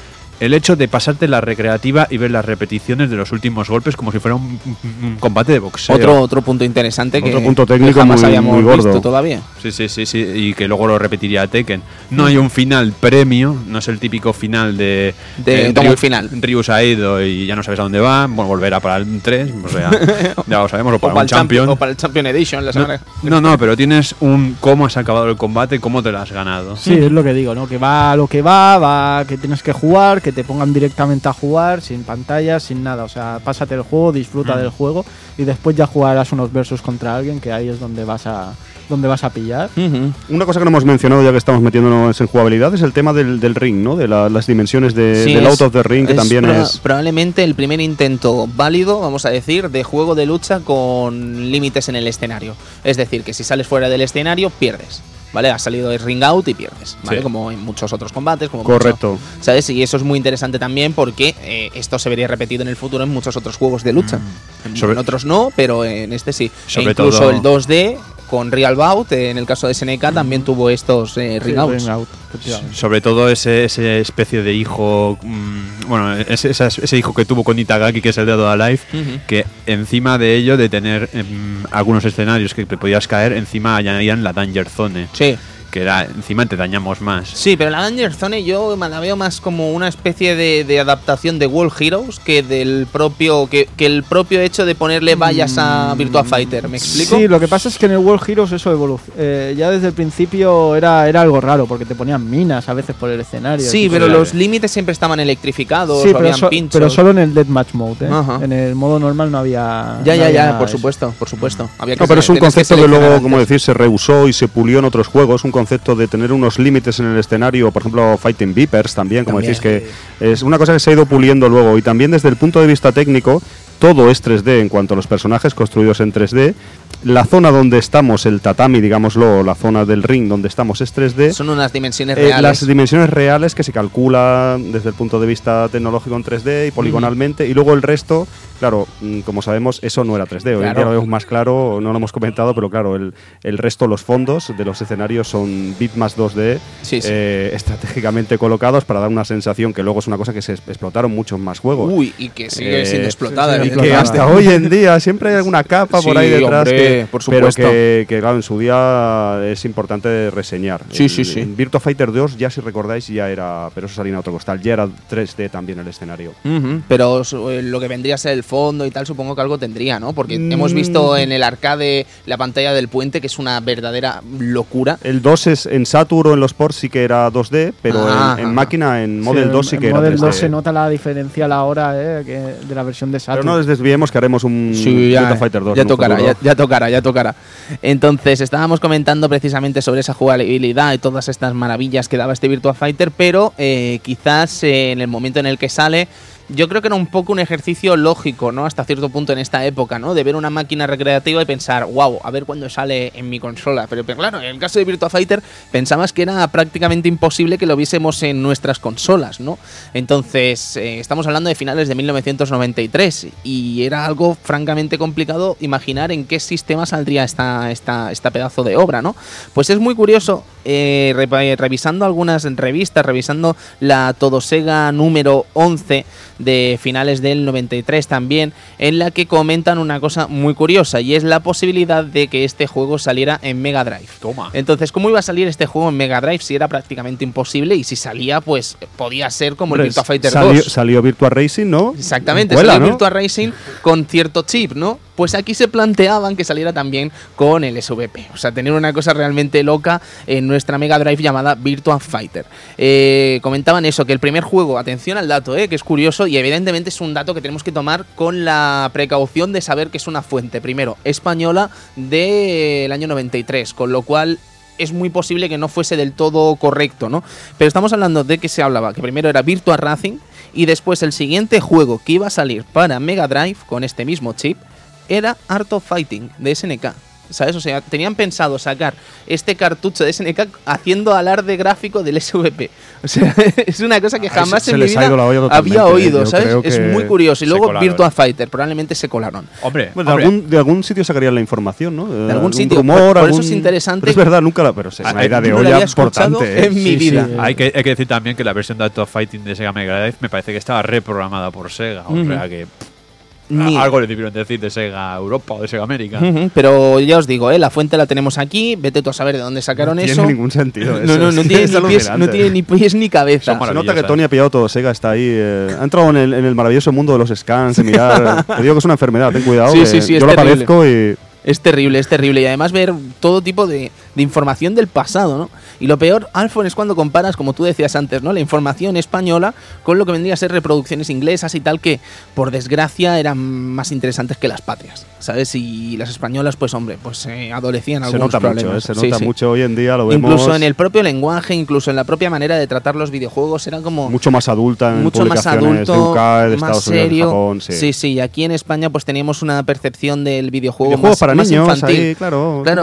el hecho de pasarte la recreativa y ver las repeticiones de los últimos golpes como si fuera un, combate de boxeo. Otro, otro punto interesante otro que punto técnico jamás muy, habíamos muy gordo. visto todavía. Sí, sí, sí, sí, y que luego lo repetiría Tekken. No hay un final premio, no es el típico final de... De- como el final. Ryu se ha ido y ya no sabes a dónde va, bueno, volverá para el 3, o sea, ya lo sabemos, o para, o, para un el champion, champion. o para el Champion Edition la No, semana. no, no, pero tienes un cómo has acabado el combate, cómo te lo has ganado. Sí, es lo que digo, ¿no? Que va lo que va, va que tienes que jugar, que te pongan directamente a jugar, sin pantallas, sin nada. O sea, pásate el juego, disfruta Mm. del juego y después ya jugarás unos versus contra alguien, que ahí es donde vas a donde vas a pillar. Una cosa que no hemos mencionado ya que estamos metiéndonos en jugabilidad es el tema del, del ring, ¿no? De la- las dimensiones de, Sí, del es- out of the ring, que es también proba- es... probablemente el primer intento válido, vamos a decir, de juego de lucha con límites en el escenario. Es decir, que si sales fuera del escenario, pierdes. ¿Vale? Has salido de ring out y pierdes. ¿Vale? Sí. Como en muchos otros combates. Como Correcto. mucho- ¿Sabes? Y eso es muy interesante también porque eh, esto se vería repetido en el futuro en muchos otros juegos de lucha. En, Mm. Sobre- en otros no, pero en este sí. Sobre e incluso todo- el 2D con Real Bout, eh, en el caso de SNK, también tuvo estos eh, ring Sí, outs. ring out. Sobre todo ese, ese especie de hijo, mm, bueno, ese, hijo que tuvo con Itagaki, que es el Dead or Alive, Ujú. que encima de ello, de tener em, algunos escenarios que te podías caer, encima añadían la Danger Zone, Sí. Que era, encima te dañamos más. Sí, pero la Danger Zone yo me la veo más como una especie de, de adaptación de World Heroes que del propio que, que el propio hecho de ponerle vallas a Virtua Fighter. ¿Me explico? Sí, lo que pasa es que en el World Heroes eso evolucionó. ya desde el principio era, era algo raro, porque te ponían minas a veces por el escenario. Sí, pero los límites siempre estaban electrificados, Sí, o pero, habían so- pinchos. pero solo en el Deathmatch Mode. ¿eh? Ajá. En el modo normal no había. Ya, no ya, había ya, por eso. supuesto, por supuesto. Había No, pero es un concepto que luego, como decir, se rehusó y se pulió en otros juegos. Un concepto de tener unos límites en el escenario, por ejemplo, Fighting Vipers también, como También. decís, que es una cosa que se ha ido puliendo luego. Y también desde el punto de vista técnico, todo es 3D en cuanto a los personajes construidos en 3D. La zona donde estamos, el tatami, digámoslo, la zona del ring donde estamos es 3D. Son unas dimensiones Eh, reales. las dimensiones reales que se calculan desde el punto de vista tecnológico en 3D y poligonalmente, y luego el resto, claro, mm, como sabemos, eso no era 3D. Hoy en día lo vemos más claro, no lo hemos comentado, pero claro, el, el resto, los fondos de los escenarios son bitmaps 2D Sí, sí. eh, estratégicamente colocados para dar una sensación que luego es una cosa que se explotaron muchos más juegos. Uy, y que sigue Eh, siendo explotada. sí, Y que hasta hoy en día siempre hay alguna capa por ahí detrás hombre, que, por pero que, que, claro en su día es importante reseñar Sí, El- sí, sí. en Virtua Fighter 2 ya si recordáis ya era pero eso salía en otro costal ya era 3D también el escenario Pero eh, lo que vendría a ser el fondo y tal, supongo que algo tendría, ¿no? Porque Mm. hemos visto en el arcade la pantalla del puente, que es una verdadera locura. el 2 es en Saturn o en los ports sí que era 2D pero en- Ah, máquina en Model en- 2 sí en que era Model 3D 2 se nota la diferencial ahora eh, que- de la versión de pero Saturn. no les desviemos que haremos un Sí, ya, Virtua Fighter 2 ya tocará, ya, ya tocará, ya tocará. Entonces, estábamos comentando precisamente sobre esa jugabilidad y todas estas maravillas que daba este Virtua Fighter, pero eh, quizás eh, en el momento en el que sale, yo creo que era un poco un ejercicio lógico, ¿no? Hasta cierto punto en esta época, ¿no? De ver una máquina recreativa y pensar, wow, a ver cuándo sale en mi consola. Pero, claro, en el caso de Virtua Fighter, pensabas que era prácticamente imposible que lo viésemos en nuestras consolas, ¿no? Entonces, eh, estamos hablando de finales de 1993 y era algo francamente complicado imaginar en qué sistema saldría esta, esta, esta pedazo de obra, ¿no? Pues es muy curioso, eh, revisando algunas revistas, revisando la Todosega número 11 de finales del 93 también, en la que comentan una cosa muy curiosa y es la posibilidad de que este juego saliera en Mega Drive. Toma. Entonces, ¿cómo iba a salir este juego en Mega Drive si era prácticamente imposible y si salía, pues podía ser como el Virtua Fighter salió, 2? salió Virtua Racing ¿no? Exactamente, salió ¿no? Virtua Racing con cierto chip, ¿no? Pues aquí se planteaban que saliera también con el SVP. O sea, tener una cosa realmente loca en nuestra Mega Drive llamada Virtua Fighter. Eh, comentaban eso, que el primer juego, atención al dato, eh, que es curioso y evidentemente es un dato que tenemos que tomar con la precaución de saber que es una fuente, primero, española del año 93, con lo cual es muy posible que no fuese del todo correcto, ¿no? Pero estamos hablando de que se hablaba que primero era Virtua Racing y después el siguiente juego que iba a salir para Mega Drive con este mismo chip era Art of Fighting de SNK. ¿Sabes? O sea, tenían pensado sacar este cartucho de SNK haciendo alarde gráfico del SVP. O sea, es una cosa que jamás se- en se mi vida había totalmente, oído, ¿sabes? Es muy curioso. Y luego colaron. Virtua Fighter, probablemente se colaron. Hombre, Bueno, de, algún, de algún sitio sacarían la información, ¿no? De algún sitio, por- rumor, por eso algún- es interesante Pero es verdad, nunca la. Pero es una Ah, idea de no la olla importante. ¿eh? en mi Sí, sí, vida. eh. hay, que, hay que decir también que la versión de of Fighting de Sega Mega Drive me parece que estaba reprogramada por Sega. O sea que Ni- algo le debieron decir de Sega Europa o de Sega América. Pero ya os digo, ¿eh? la fuente la tenemos aquí, vete tú a saber de dónde sacaron No eso. tiene ningún sentido. no, eso, no, no, tiene ni pies, no tiene ni pies ni cabeza. Se nota que. Tony ha pillado todo Sega, está ahí. eh, ha entrado en el, en el maravilloso mundo de los scans, de mirar. Te digo que es una enfermedad, ten cuidado. Sí, sí, sí, es yo terrible. padezco y. Es terrible, es terrible. Y además ver todo tipo de, de información del pasado, ¿no? Y lo peor, Alfon, es cuando comparas, como tú decías antes, ¿no? La información española con lo que vendría a ser reproducciones inglesas y tal, que por desgracia eran más interesantes que las patrias, ¿sabes? Y las españolas, pues hombre, pues eh, adolecían Se algunos nota mucho, problemas. eh, se nota sí. mucho hoy en día, lo vemos. Incluso en el propio lenguaje, incluso en la propia manera de tratar los videojuegos, era como Mucho más adulta en mucho más adulto, UK, de más Estados Unidos, serio. Japón. Sí. sí, sí, aquí en España pues teníamos una percepción del videojuego Videojuegos más, para más niños, infantil. ahí, claro. Claro,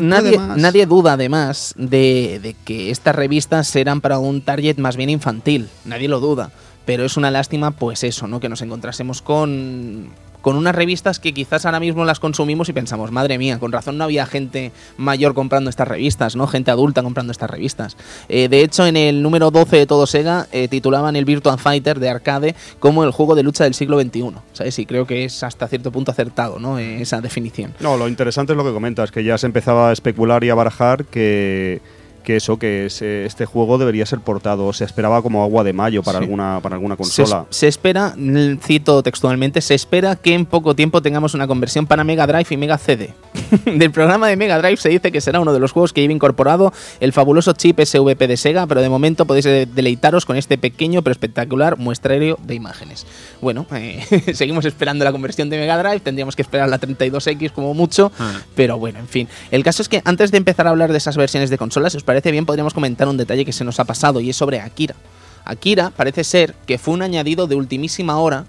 nadie, nadie duda además de, de que estas revistas eran para un target más bien infantil, nadie lo duda, pero es una lástima pues eso, ¿no? Que nos encontrásemos con, con unas revistas que quizás ahora mismo las consumimos y pensamos, madre mía, con razón no había gente mayor comprando estas revistas, ¿no? Gente adulta comprando estas revistas. Eh, de hecho, en el número 12 de Todo Sega eh, titulaban el Virtua Fighter de arcade como el juego de lucha del siglo XXI, ¿sabes? Y creo que es hasta cierto punto acertado, ¿no? Eh, esa definición. No, lo interesante es lo que comentas, que ya se empezaba a especular y a barajar que, que eso, que ese- este juego debería ser portado. Se esperaba como agua de mayo para Sí. alguna para alguna consola. se espera, l- cito textualmente, se espera que en poco tiempo tengamos una conversión para Mega Drive y Mega CD. Del programa de Mega Drive se dice que será uno de los juegos que lleva incorporado el fabuloso chip SVP de Sega, pero de momento podéis de- deleitaros con este pequeño pero espectacular muestrario de imágenes. Bueno, eh, seguimos esperando la conversión de Mega Drive, tendríamos que esperar la 32X como mucho, Ah. pero bueno, en fin. El caso es que antes de empezar a hablar de esas versiones de consolas, os parece bien, podríamos comentar un detalle que se nos ha pasado y es sobre Akira. Akira parece ser que fue un añadido de ultimísima hora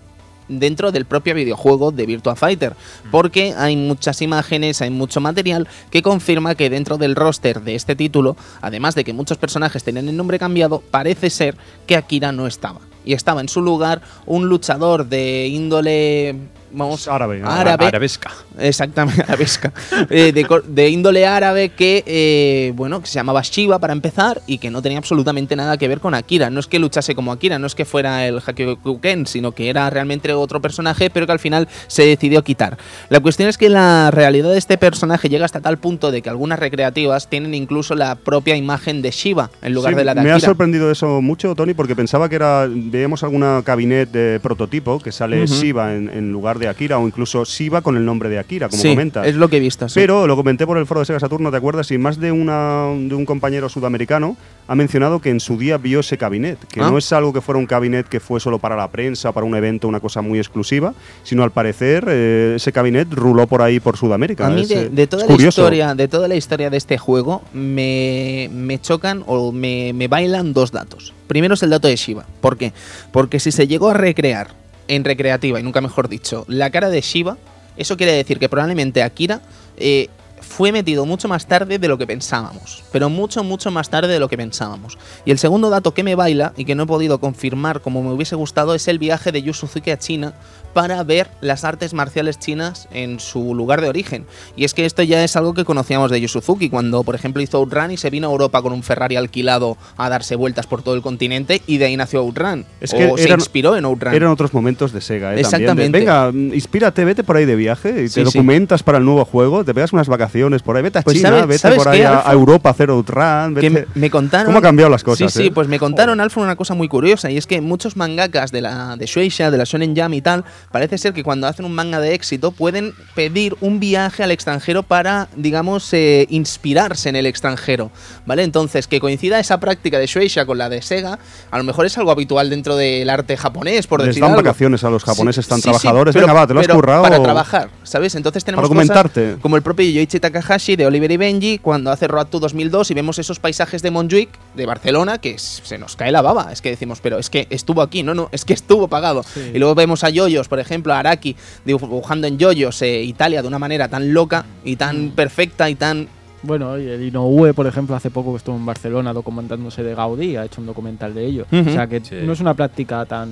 dentro del propio videojuego de Virtua Fighter, porque hay muchas imágenes, hay mucho material que confirma que dentro del roster de este título, además de que muchos personajes tenían el nombre cambiado, parece ser que Akira no estaba. Y estaba en su lugar un luchador de índole vamos, Árabe, árabe Arabesca. Exactamente, arabesca. Eh, de, de índole árabe que, eh, bueno, que se llamaba Shiva para empezar y que no tenía absolutamente nada que ver con Akira. No es que luchase como Akira, no es que fuera el Hakyokuken, sino que era realmente otro personaje, pero que al final se decidió quitar. La cuestión es que la realidad de este personaje llega hasta tal punto de que algunas recreativas tienen incluso la propia imagen de Shiva en lugar Sí, de la de me Akira. ha sorprendido eso mucho, Tony, porque pensaba que era. Veíamos alguna cabinet de prototipo que sale Ujú. Shiva en, en lugar de Akira, o incluso Shiva con el nombre de Akira, como sí, comentas. es lo que he visto. sí. Pero lo comenté por el foro de Sega Saturno, ¿te acuerdas? Y más de, una, de un compañero sudamericano ha mencionado que en su día vio ese cabinet, que Ah. no es algo que fuera un cabinet que fue solo para la prensa, para un evento, una cosa muy exclusiva, sino al parecer eh, ese cabinet ruló por ahí por Sudamérica. A mí Es, de, eh, de toda la historia, de toda la historia de este juego, me, me chocan o me, me bailan dos datos. Primero es el dato de Shiva. ¿Por qué? Porque si se llegó a recrear en recreativa, y nunca mejor dicho, la cara de Shiva, eso quiere decir que probablemente Akira eh, fue metido mucho más tarde de lo que pensábamos. Pero mucho, mucho más tarde de lo que pensábamos. Y el segundo dato que me baila y que no he podido confirmar como me hubiese gustado es el viaje de Yu Suzuki a China para ver las artes marciales chinas en su lugar de origen. Y es que esto ya es algo que conocíamos de Yu Suzuki, cuando por ejemplo hizo Outrun y se vino a Europa con un Ferrari alquilado a darse vueltas por todo el continente y de ahí nació Outrun. Es que o se inspiró en Outrun. Eran otros momentos de Sega, ¿eh? También, de, Exactamente. Venga, inspírate, vete por ahí de viaje y te sí. documentas para el nuevo juego, te pegas unas vacaciones por ahí, vete a Pues China, ¿sabes- vete sabes por qué, ahí a, a Europa a hacer outrun, que vete... me- me contaron ¿Cómo han cambiado las cosas? Sí, sí, eh? pues me contaron Alfa una cosa muy curiosa y es que muchos mangakas de la de Shueisha, de la Shonen Jam y tal, parece ser que cuando hacen un manga de éxito pueden pedir un viaje al extranjero para, digamos, eh, inspirarse en el extranjero, ¿vale? Entonces, que coincida esa práctica de Shueisha con la de Sega, a lo mejor es algo habitual dentro del arte japonés, por Les decir dan algo. vacaciones a los japoneses Sí, tan sí, sí, trabajadores. pero- Venga, va, te lo has currado. Para trabajar, ¿sabes? Entonces tenemos Para cosas como el propio Yoichi Takahashi de Oliver y Benji cuando hace Road to 2002 y vemos esos paisajes de Montjuic, de Barcelona, que se nos cae la baba. Es que decimos, pero es que estuvo aquí, no, no, es que estuvo pagado. Y luego vemos a Yoyos, por ejemplo, a Araki dibujando en Yoyos eh, Italia de una manera tan loca y tan Mm. perfecta y tan Bueno, y el Inoue, por ejemplo, hace poco que estuvo en Barcelona documentándose de Gaudí, ha hecho un documental de ello. Ujú. O sea que Sí. no es una práctica tan,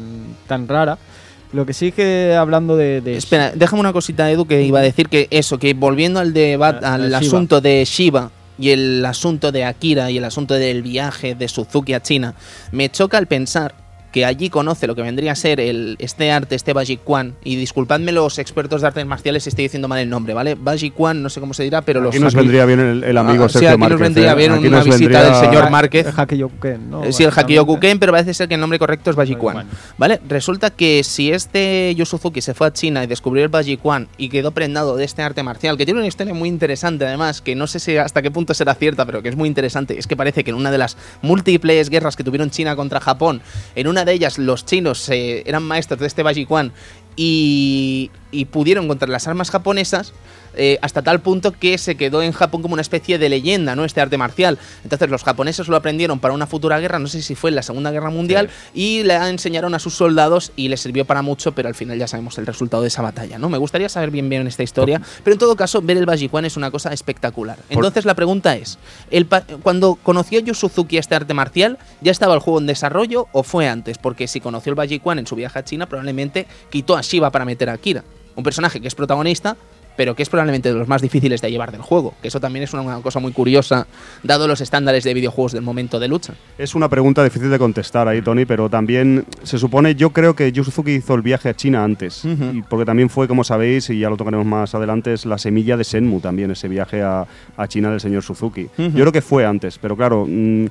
tan rara. Lo que sí que hablando de... de- Espera, déjame una cosita, Edu, que iba a decir que eso, que volviendo al debate, A- a al Shiba. asunto de Shiba y el asunto de Akira y el asunto del viaje de Suzuki a China, me choca al pensar que allí conoce lo que vendría a ser el, este arte, este Bajikwan, y disculpadme los expertos de artes marciales si estoy diciendo mal el nombre, ¿vale? Bajikwan, no sé cómo se dirá, pero los... Aquí nos vendría bien el, el amigo Ah, sí, Sergio aquí nos vendría ¿eh? bien Aquí una visita vendría- del señor Márquez. El Hakeyoken, ¿no? Sí, el. Hakyokuken, pero parece ser que el nombre correcto es Bajikwan. Bajikwan. ¿Vale? Resulta que si este Yu Suzuki se fue a China y descubrió el Bajikwan y quedó prendado de este arte marcial, que tiene una historia muy interesante además, que no sé si hasta qué punto será cierta, pero que es muy interesante, es que parece que en una de las múltiples guerras que tuvieron China contra Japón, en una de ellas los chinos eh, eran maestros de este Bajikwan y, y pudieron contra las armas japonesas eh, hasta tal punto que se quedó en Japón como una especie de leyenda, ¿no? Este arte marcial. Entonces los japoneses lo aprendieron para una futura guerra, no sé si fue en la Segunda Guerra Mundial, y le enseñaron a sus soldados y les sirvió para mucho, pero al final ya sabemos el resultado de esa batalla, ¿no? Me gustaría saber bien bien esta historia, pero en todo caso ver el Bajikwan es una cosa espectacular. Entonces la pregunta es, el cuando conoció Yu Suzuki este arte marcial, ¿ya estaba el juego en desarrollo o fue antes? Porque si conoció el Bajikwan en su viaje a China, probablemente quitó a Shiba para meter a Akira, un personaje que es protagonista, pero que es probablemente de los más difíciles de llevar del juego. Que eso también es una cosa muy curiosa, dado los estándares de videojuegos del momento de lucha. Es una pregunta difícil de contestar ahí, Tony, pero también se supone, yo creo que Yu Suzuki hizo el viaje a China antes, Ujú. y porque también fue, como sabéis, y ya lo tocaremos más adelante, es la semilla de Senmu también, ese viaje a, a China del señor Suzuki. Ujú. Yo creo que fue antes, pero claro, mm,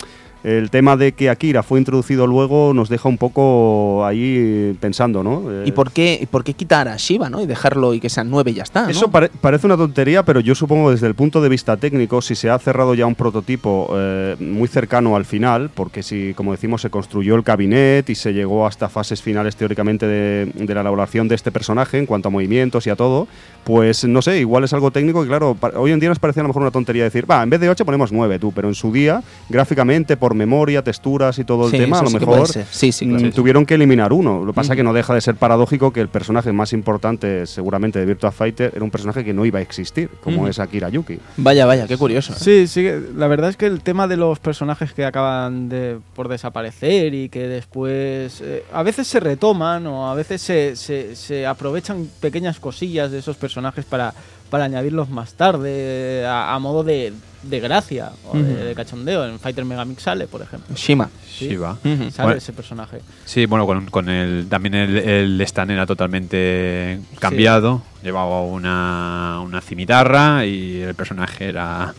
el tema de que Akira fue introducido luego nos deja un poco ahí pensando, ¿no? Eh, ¿Y por qué, y por qué quitar a Shiba, ¿no? Y dejarlo y que sean nueve y ya está. ¿no? Eso pare- parece una tontería, pero yo supongo desde el punto de vista técnico, si se ha cerrado ya un prototipo eh, muy cercano al final, porque si, como decimos, se construyó el cabinet y se llegó hasta fases finales teóricamente de, de la elaboración de este personaje en cuanto a movimientos y a todo, pues no sé, igual es algo técnico que claro, hoy en día nos parece a lo mejor una tontería decir, va, en vez de 8 ponemos 9 tú, pero en su día, gráficamente, por memoria, texturas y todo el Sí, tema, a lo sí que mejor ser. Sí, sí, mm, claro. tuvieron que eliminar uno. Lo que pasa es que no deja de ser paradójico que el personaje más importante, seguramente, de Virtua Fighter era un personaje que no iba a existir, como es Akira Yuki. Vaya, vaya, qué curioso. ¿eh? Sí, sí, la verdad es que el tema de los personajes que acaban de, por desaparecer y que después eh, a veces se retoman o a veces se, se- se aprovechan pequeñas cosillas de esos personajes para, para añadirlos más tarde a, a modo de, de gracia o de, cachondeo. En Fighter Megamix sale, por ejemplo. Shima. Sí. Shiva. Sale Bueno. ese personaje. Sí, bueno, con, con el, también el, el stand era totalmente cambiado. Llevaba una, una cimitarra y el personaje era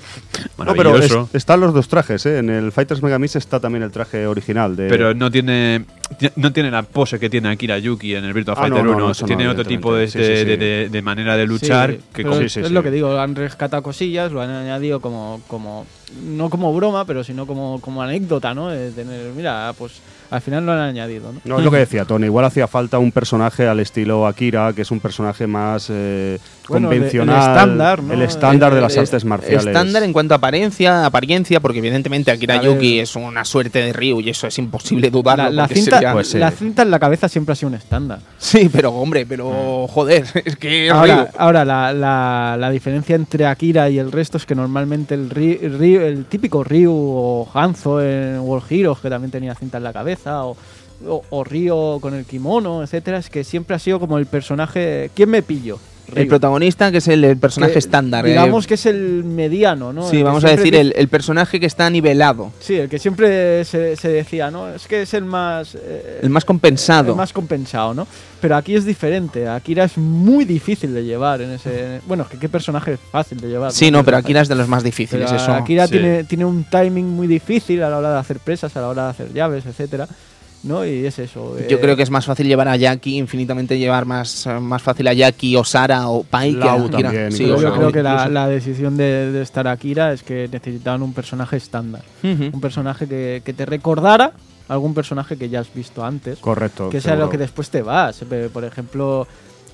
No, pero maravilloso. es- están los dos trajes, ¿eh? En el Fighters Megamix está también el traje original de... pero no tiene no tiene la pose que tiene Akira Yuki en el Virtua Ah, Fighter no, 1. no, eso no, tiene otro tipo de, evidentemente. Sí, sí, de- sí. de- de manera de luchar. Sí, que como- es, lo que digo, han rescatado cosillas, lo han añadido como, como no como broma, pero sino como, como anécdota, ¿no? De tener, mira, pues al final lo han añadido, ¿no? No, es lo que decía Tony, igual hacía falta un personaje al estilo Akira, que es un personaje más eh, Bueno, de- el convencional. estándar, ¿no? El estándar de las artes marciales. Estándar en cuanto a apariencia, apariencia, porque evidentemente Akira A ver. Yuki es una suerte de Ryu y eso es imposible dudarlo. La, la cinta, sería- Pues, la eh, cinta en la cabeza siempre ha sido un estándar. Sí, pero hombre, pero joder, es que es Ahora, Ryu. ahora la, la- la diferencia entre Akira y el resto es que normalmente el Ryu- el típico Ryu o Hanzo en World Heroes, que también tenía cinta en la cabeza, o, o, o Ryo con el kimono, etcétera, es que siempre ha sido como el personaje. ¿Quién me pillo? El Ryu. protagonista, que es el, el personaje Que, estándar. eh. Digamos que es el mediano, ¿no? El Sí, que vamos a decir el, el personaje que está nivelado, Sí, el que siempre se, se decía, ¿no? Es que es el más. eh, el más compensado. el más compensado, ¿no? Pero aquí es diferente. Akira es muy difícil de llevar en ese. Bueno, es que qué personaje es fácil de llevar. Sí, no, pero Akira es de los más difíciles, eso. Akira sí. tiene, tiene un timing muy difícil a la hora de hacer presas, a la hora de hacer llaves, etcétera. ¿No? Y es eso. Yo eh, creo que es más fácil llevar a Jackie, infinitamente llevar más, más fácil a Jackie o Sara o Pai que a Lau Akira. también, Sí, yo, yo creo que la, decisión de, de estar Akira es que necesitaban un personaje estándar. Un personaje que, que te recordara algún personaje que ya has visto antes. Correcto. que sea lo que después te vas. Eh, Por ejemplo,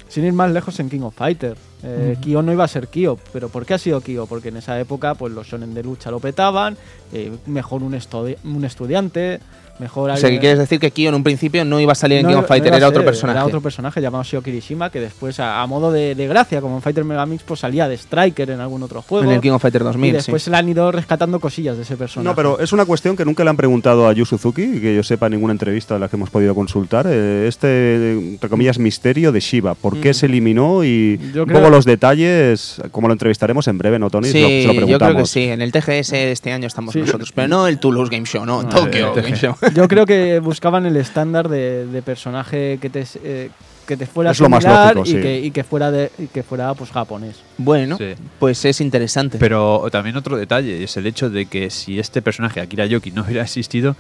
sin ir más lejos en King of Fighter. Eh, Kyo no iba a ser Kyo, pero ¿por qué ha sido Kyo? Porque en esa época pues los shonen de lucha lo petaban, eh, mejor un, un estudiante, Mejor o sea, ¿qué quieres decir que Kyo en un principio no iba a salir en King of Fighter, era otro personaje. Era otro personaje llamado Shio Kirishima que después, a, modo de, gracia, como en Fighter Megamix, pues salía de Striker en algún otro juego. En el King of Fighter 2000. Y después se le han ido rescatando cosillas de ese personaje. No, pero es una cuestión que nunca le han preguntado a Yu Suzuki, que yo sepa ninguna entrevista de la que hemos podido consultar. Eh, este, entre comillas, misterio de Shiba. ¿Por qué mm. se eliminó? Y un poco los detalles, como lo entrevistaremos en breve, ¿no, Tony? Sí, yo creo que sí. En el TGS de este año estamos nosotros, pero no el Toulouse Game Show, no, Tokyo Game Show. Yo creo que buscaban el estándar de, personaje que te, eh, que te fuera es lo más lógico, y, que, y, que, fuera de, que fuera pues japonés. Bueno, pues es interesante. Pero también otro detalle es el hecho de que si este personaje Akira Yoki no hubiera existido,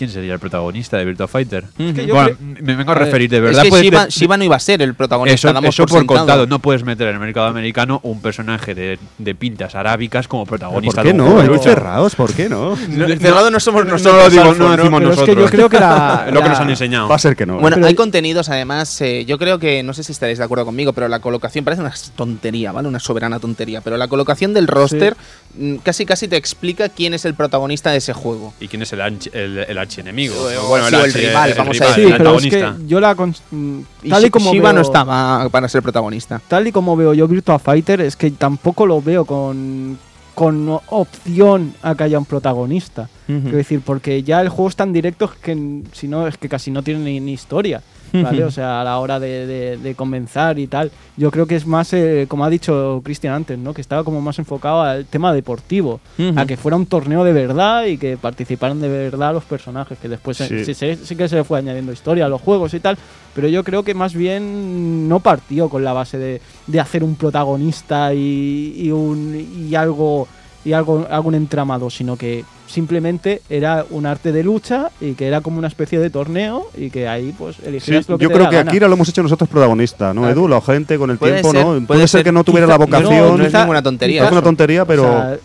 ¿Quién sería el protagonista de Virtua Fighter? bueno, me vengo a referir de verdad. Es que Shiba, no iba a ser el protagonista. Eso, por, contado. No puedes meter en el mercado americano un personaje de, de pintas arábicas como protagonista. ¿Por qué no? Hay cerrados, ¿por qué no? cerrado no somos nosotros. No lo digo, no, decimos nosotros. Es que yo creo que la, lo que nos han enseñado. Va a ser que no. Bueno, hay contenidos, además, eh, yo creo que, no sé si estaréis de acuerdo conmigo, pero la colocación parece una tontería, ¿vale? Una soberana tontería. Pero la colocación del roster casi casi te explica quién es el protagonista de ese juego. Y quién es el, el, el archienemigo bueno, el, rival, vamos a decir. Sí, pero es que yo la mm, tal y, como Shiva no estaba para ser protagonista. Tal y como veo yo Virtua Fighter es que tampoco lo veo con con opción a que haya un protagonista. Quiero decir, porque ya el juego es tan directo que si no es que casi no tiene ni historia. ¿vale? O sea, a la hora de, comenzar y tal. Yo creo que es más, eh, como ha dicho Cristian antes, ¿no? Que estaba como más enfocado al tema deportivo, a que fuera un torneo de verdad y que participaran de verdad los personajes, que después sí, sí, que se le fue añadiendo historia a los juegos y tal, pero yo creo que más bien no partió con la base de, hacer un protagonista y, un, y algo y algo, algún entramado, sino que simplemente era un arte de lucha y que era como una especie de torneo y que ahí pues elegías lo que Yo creo que Akira lo hemos hecho nosotros protagonistas, ¿no, Edu? La gente con el tiempo, ¿no? Puede, ser, que no tuviera la vocación. No, es ninguna tontería. Es una tontería, pero.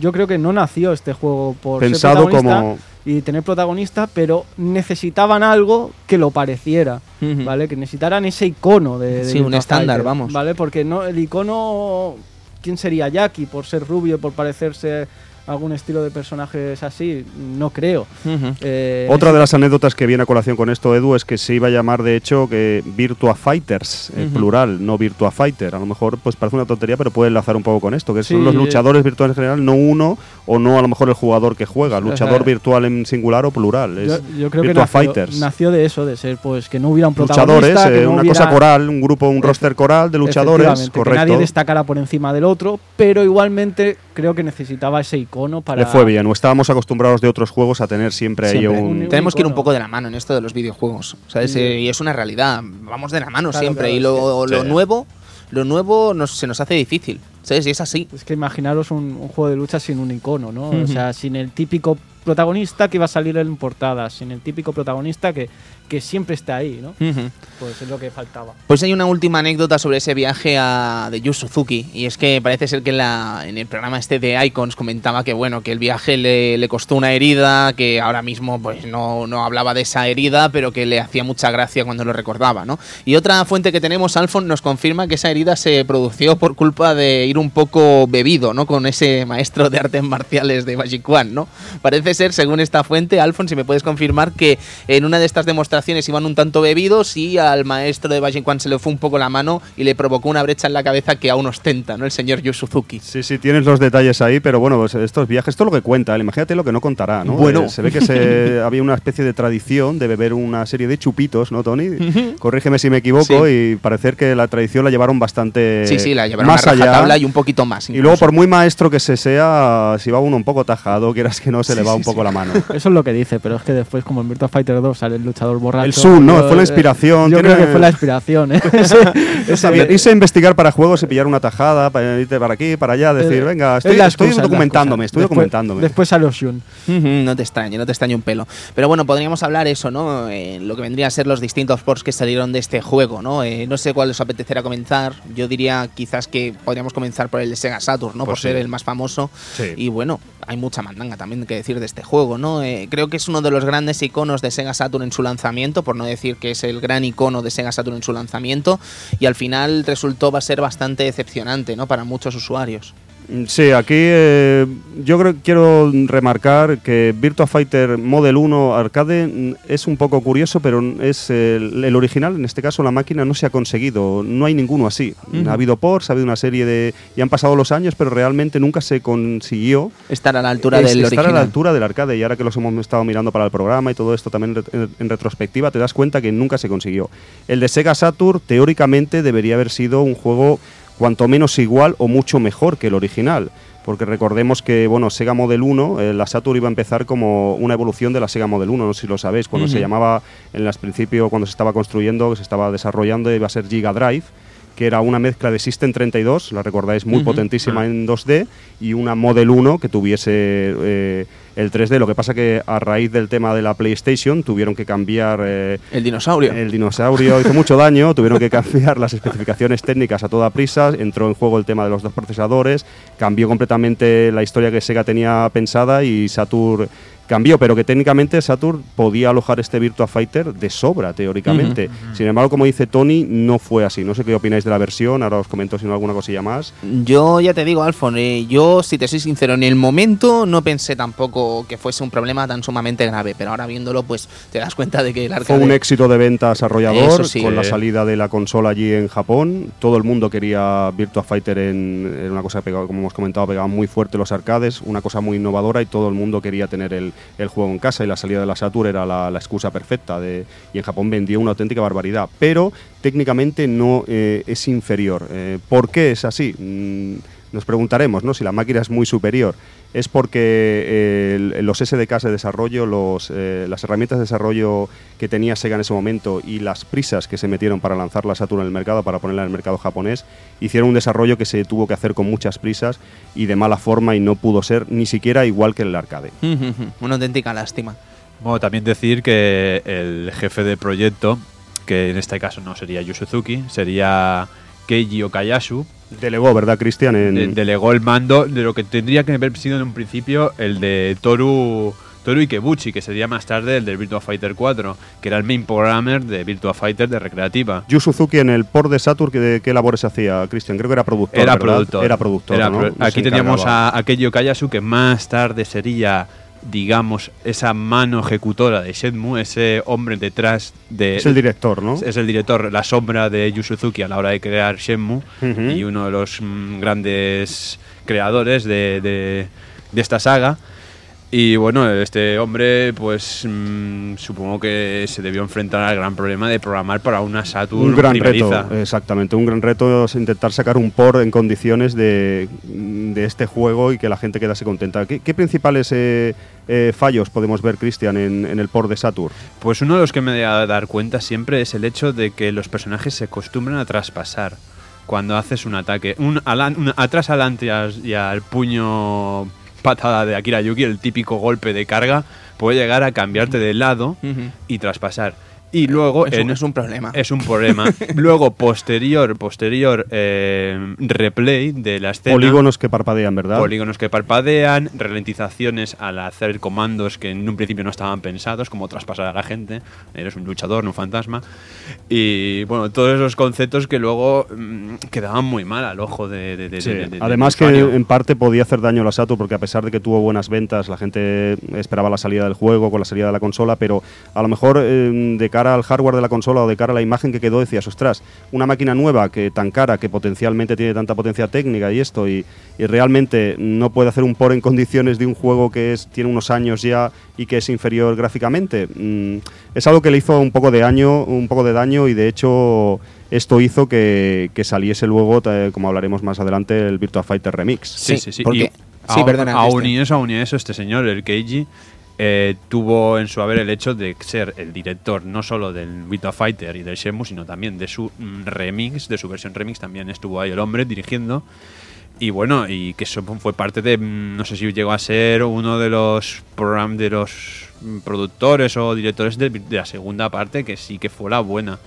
yo creo que no nació este juego por Pensado como y tener protagonista, pero necesitaban algo que lo pareciera, ¿vale? Que necesitaran ese icono de, sí, un estándar, vamos, ¿vale? Porque no el icono quién sería Jackie por ser rubio, por parecerse algún estilo de personajes así, no creo. Eh, Otra de las anécdotas que viene a colación con esto, Edu, es que se iba a llamar de hecho que Virtua Fighters, en plural, no Virtua Fighter. A lo mejor pues parece una tontería, pero puede enlazar un poco con esto, que son los luchadores virtuales en general, no uno o no a lo mejor el jugador que juega, luchador virtual en singular o plural. yo, creo que nació, Fighters. nació de eso, de ser pues que no hubiera un protagonista, luchadores, eh, una cosa coral, un grupo, un roster coral de luchadores, correcto. Que nadie destacara por encima del otro, pero igualmente creo que necesitaba ese icono para. Le fue bien, o estábamos acostumbrados de otros juegos a tener siempre, ahí un. Tenemos que ir un poco de la mano en esto de los videojuegos. y es una realidad. Vamos de la mano siempre. y lo, nuevo, lo nuevo nos, se nos hace difícil. ¿Sabes? Y es así. Es que imaginaros un, juego de lucha sin un icono, ¿no? O sea, sin el típico protagonista que va a salir en portada, sin el típico protagonista que, que siempre está ahí, ¿no? Pues es lo que faltaba. Pues hay una última anécdota sobre ese viaje a, de Yu Suzuki, y es que parece ser que en, la, en el programa este de Icons comentaba que, bueno, que el viaje le, le costó una herida, que ahora mismo pues no, no, hablaba de esa herida, pero que le hacía mucha gracia cuando lo recordaba, ¿no? Y otra fuente que tenemos, Alfon, nos confirma que esa herida se produjo por culpa de ir un poco bebido, ¿no? Con ese maestro de artes marciales de Bajikwan, ¿no? Parece ser, según esta fuente, Alfon, si me puedes confirmar que en una de estas demostraciones iban un tanto bebidos y al maestro de Bajikwan se le fue un poco la mano y le provocó una brecha en la cabeza que aún ostenta, ¿no? El señor Yu Suzuki. Sí, sí, tienes los detalles ahí, pero bueno, pues estos viajes, esto es lo que cuenta, imagínate lo que no contará, ¿no? Bueno. Eh, se ve que se, había una especie de tradición de beber una serie de chupitos, ¿no, Tony? Corrígeme si me equivoco y parecer que la tradición la llevaron bastante sí, sí, la llevaron más allá y un poquito más. Y luego, por muy maestro que se sea, si va uno un poco tajado, quieras que no, se le va un poco la mano. Eso es lo que dice, pero es que después, como en Virtua Fighter 2 sale el luchador borracho. El Sun, ¿no? fue la inspiración. Yo creo que fue la inspiración, ¿eh? Irse a investigar para juegos y pillar una tajada, para irte para aquí, para allá, decir, venga, estoy, documentándome, estoy documentándome. Después sale Shun. no te extrañe, no te extrañe un pelo. Pero bueno, podríamos hablar eso, ¿no? Eh, lo que vendría a ser los distintos ports que salieron de este juego, ¿no? Eh, no sé cuál os apetecerá comenzar. Yo diría quizás que podríamos comenzar por el de Sega Saturn, ¿no? Pues por ser el más famoso. Y bueno, hay mucha mandanga también que decir de este juego, ¿no? Eh, creo que es uno de los grandes iconos de Sega Saturn en su lanzamiento por no decir que es el gran icono de Sega Saturn en su lanzamiento, y al final resultó va a ser bastante decepcionante ¿no? para muchos usuarios. Sí, aquí eh, yo creo, quiero remarcar que Virtua Fighter Model 1 Arcade es un poco curioso, pero es el, original, en este caso la máquina no se ha conseguido, no hay ninguno así. Ha habido ports, ha habido una serie de... y han pasado los años, pero realmente nunca se consiguió... Estar a la altura del estar original. a la altura del arcade, y ahora que los hemos estado mirando para el programa y todo esto también en retrospectiva, te das cuenta que nunca se consiguió. El de Sega Saturn teóricamente debería haber sido un juego cuanto menos igual o mucho mejor que el original. Porque recordemos que, bueno, Sega Model 1, eh, la Saturn iba a empezar como una evolución de la Sega Model 1, no sé si lo sabéis, cuando se llamaba, en el principio, cuando se estaba construyendo, que se estaba desarrollando, iba a ser Giga Drive, que era una mezcla de System 32, la recordáis, muy potentísima en 2D, y una Model 1 que tuviese eh, el 3D. Lo que pasa que a raíz del tema de la PlayStation tuvieron que cambiar... Eh, el dinosaurio. El dinosaurio hizo mucho daño, tuvieron que cambiar las especificaciones técnicas a toda prisa, entró en juego el tema de los dos procesadores, cambió completamente la historia que Sega tenía pensada y Saturn cambió, pero que técnicamente Saturn podía alojar este Virtua Fighter de sobra, teóricamente. Sin embargo, como dice Tony, no fue así. No sé qué opináis de la versión, ahora os comento si no alguna cosilla más. Yo ya te digo, Alfon, eh, yo si te soy sincero, en el momento no pensé tampoco que fuese un problema tan sumamente grave, pero ahora viéndolo, pues te das cuenta de que el arcade... Fue un éxito de ventas arrollador con la salida de la consola allí en Japón. Todo el mundo quería Virtua Fighter en, una cosa que, como hemos comentado, pegaban muy fuerte los arcades, una cosa muy innovadora y todo el mundo quería tener el, el juego en casa y la salida de la Saturn era la, excusa perfecta de, y en Japón vendió una auténtica barbaridad, pero técnicamente no eh, es inferior. Eh, ¿Por qué es así? Mm, nos preguntaremos ¿no? si la máquina es muy superior. Es porque eh, los SDKs de desarrollo, los, las herramientas de desarrollo que tenía Sega en ese momento y las prisas que se metieron para lanzar la Saturn en el mercado, para ponerla en el mercado japonés, hicieron un desarrollo que se tuvo que hacer con muchas prisas y de mala forma y no pudo ser ni siquiera igual que el arcade. Una auténtica lástima. Bueno, también decir que el jefe de proyecto, que en este caso no sería Yu sería Keiji Okayasu. Delegó, ¿verdad, Cristian? En... delegó el mando de lo que tendría que haber sido en un principio el de Toru, Toru Ikebuchi, que sería más tarde el del Virtua Fighter 4, que era el main programmer de Virtua Fighter de recreativa. Yu Suzuki en el port de Saturn, ¿qué, qué labores hacía, Cristian? Creo que era productor. Era productor. Era productor. Aquí teníamos a, a Keiji Okayasu, que más tarde sería digamos, esa mano ejecutora de Shenmue, ese hombre detrás de... Es el director, ¿no? Es el director, la sombra de Yu Suzuki a la hora de crear Shenmue y uno de los mm, grandes creadores de, de, de esta saga. Y bueno, este hombre, pues mm, supongo que se debió enfrentar al gran problema de programar para una Saturn. Un gran reto, exactamente. Un gran reto es intentar sacar un port en condiciones de, de este juego y que la gente quedase contenta. ¿Qué, principales eh, eh, fallos podemos ver, Cristian, en, en, el port de Saturn? Pues uno de los que me da a dar cuenta siempre es el hecho de que los personajes se acostumbran a traspasar cuando haces un ataque. Un, atrás, adelante y al puño patada de Akira Yuki, el típico golpe de carga, puede llegar a cambiarte de lado y traspasar. Y luego es, es un problema. Es un problema. luego posterior, posterior eh, replay de la escena. Polígonos que parpadean, ¿verdad? Polígonos que parpadean, ralentizaciones al hacer comandos que en un principio no estaban pensados, como traspasar a la gente. Eres un luchador, no un fantasma. Y bueno, todos esos conceptos que luego mm, quedaban muy mal al ojo de. Además que en parte podía hacer daño a la Saturn porque a pesar de que tuvo buenas ventas, la gente esperaba la salida del juego con la salida de la consola, pero a lo mejor eh, de cara al hardware de la consola o de cara a la imagen que quedó, decías, ostras, una máquina nueva que tan cara, que potencialmente tiene tanta potencia técnica y esto, y, realmente no puede hacer un por en condiciones de un juego que es, tiene unos años ya y que es inferior gráficamente, mm, es algo que le hizo un poco de daño, un poco de daño y de hecho esto hizo que, saliese luego, como hablaremos más adelante, el Virtua Fighter Remix. Sí, sí, sí. sí, perdona. Aún y eso, aún y eso, este señor, el Keiji, eh, tuvo en su haber el hecho de ser el director no solo del Vita Fighter y del Shenmue, sino también de su mm, remix, de su versión remix, también estuvo ahí el hombre dirigiendo. Y bueno, y que eso fue parte de, mm, no sé si llegó a ser uno de los programas de los productores o directores de, la segunda parte, que sí que fue la buena.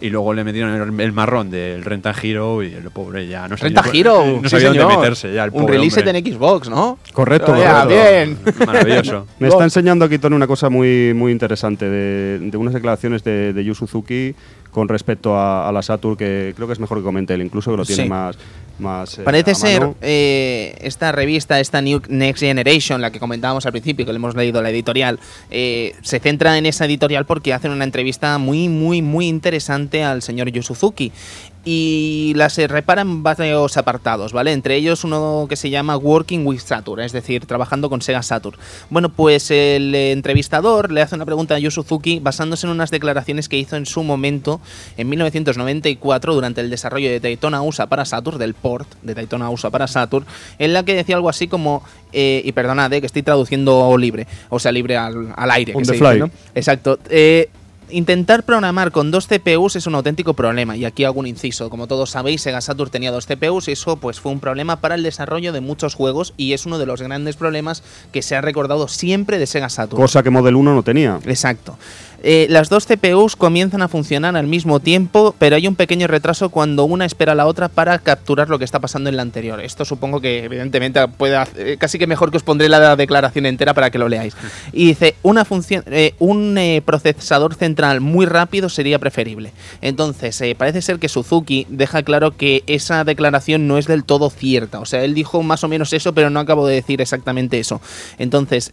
y luego le metieron el, marrón del Renta Hero y el pobre ya no sabía, Renta Hero, no sabía dónde meterse ya el Un release en Xbox, ¿no? Correcto, bien. Maravilloso. Me está enseñando aquí Tony una cosa muy muy interesante de, de unas declaraciones de, de Yu Suzuki con respecto a, la Saturn, que creo que es mejor que comente él, incluso que lo tiene más, más... Eh, Parece ser eh, esta revista, esta New Next Generation, la que comentábamos al principio, que le hemos leído la editorial, eh, se centra en esa editorial porque hacen una entrevista muy, muy, muy interesante al señor Yu Suzuki y las se reparan varios apartados, ¿vale? Entre ellos uno que se llama Working with Saturn, es decir, trabajando con Sega Saturn. Bueno, pues el entrevistador le hace una pregunta a Yu Suzuki basándose en unas declaraciones que hizo en su momento, en 1994, durante el desarrollo de Daytona USA para Saturn, del port de Daytona USA para Saturn, en la que decía algo así como, eh, y perdonad, eh, que estoy traduciendo libre, o sea, libre al, aire. que se Dice, Exacto. Eh, intentar programar con dos CPUs es un auténtico problema. Y aquí hago un inciso. Como todos sabéis, Sega Saturn tenía dos CPUs y eso pues fue un problema para el desarrollo de muchos juegos y es uno de los grandes problemas que se ha recordado siempre de Sega Saturn. Cosa que Model 1 no tenía. Exacto. Eh, las dos CPUs comienzan a funcionar al mismo tiempo, pero hay un pequeño retraso cuando una espera a la otra para capturar lo que está pasando en la anterior. Esto supongo que evidentemente puede hacer, casi que mejor que os pondré la declaración entera para que lo leáis. Y dice, una función, eh, un eh, procesador central muy rápido sería preferible. Entonces, parece ser que Suzuki deja claro que esa declaración no es del todo cierta. O sea, él dijo más o menos eso, pero no acabo de decir exactamente eso. Entonces,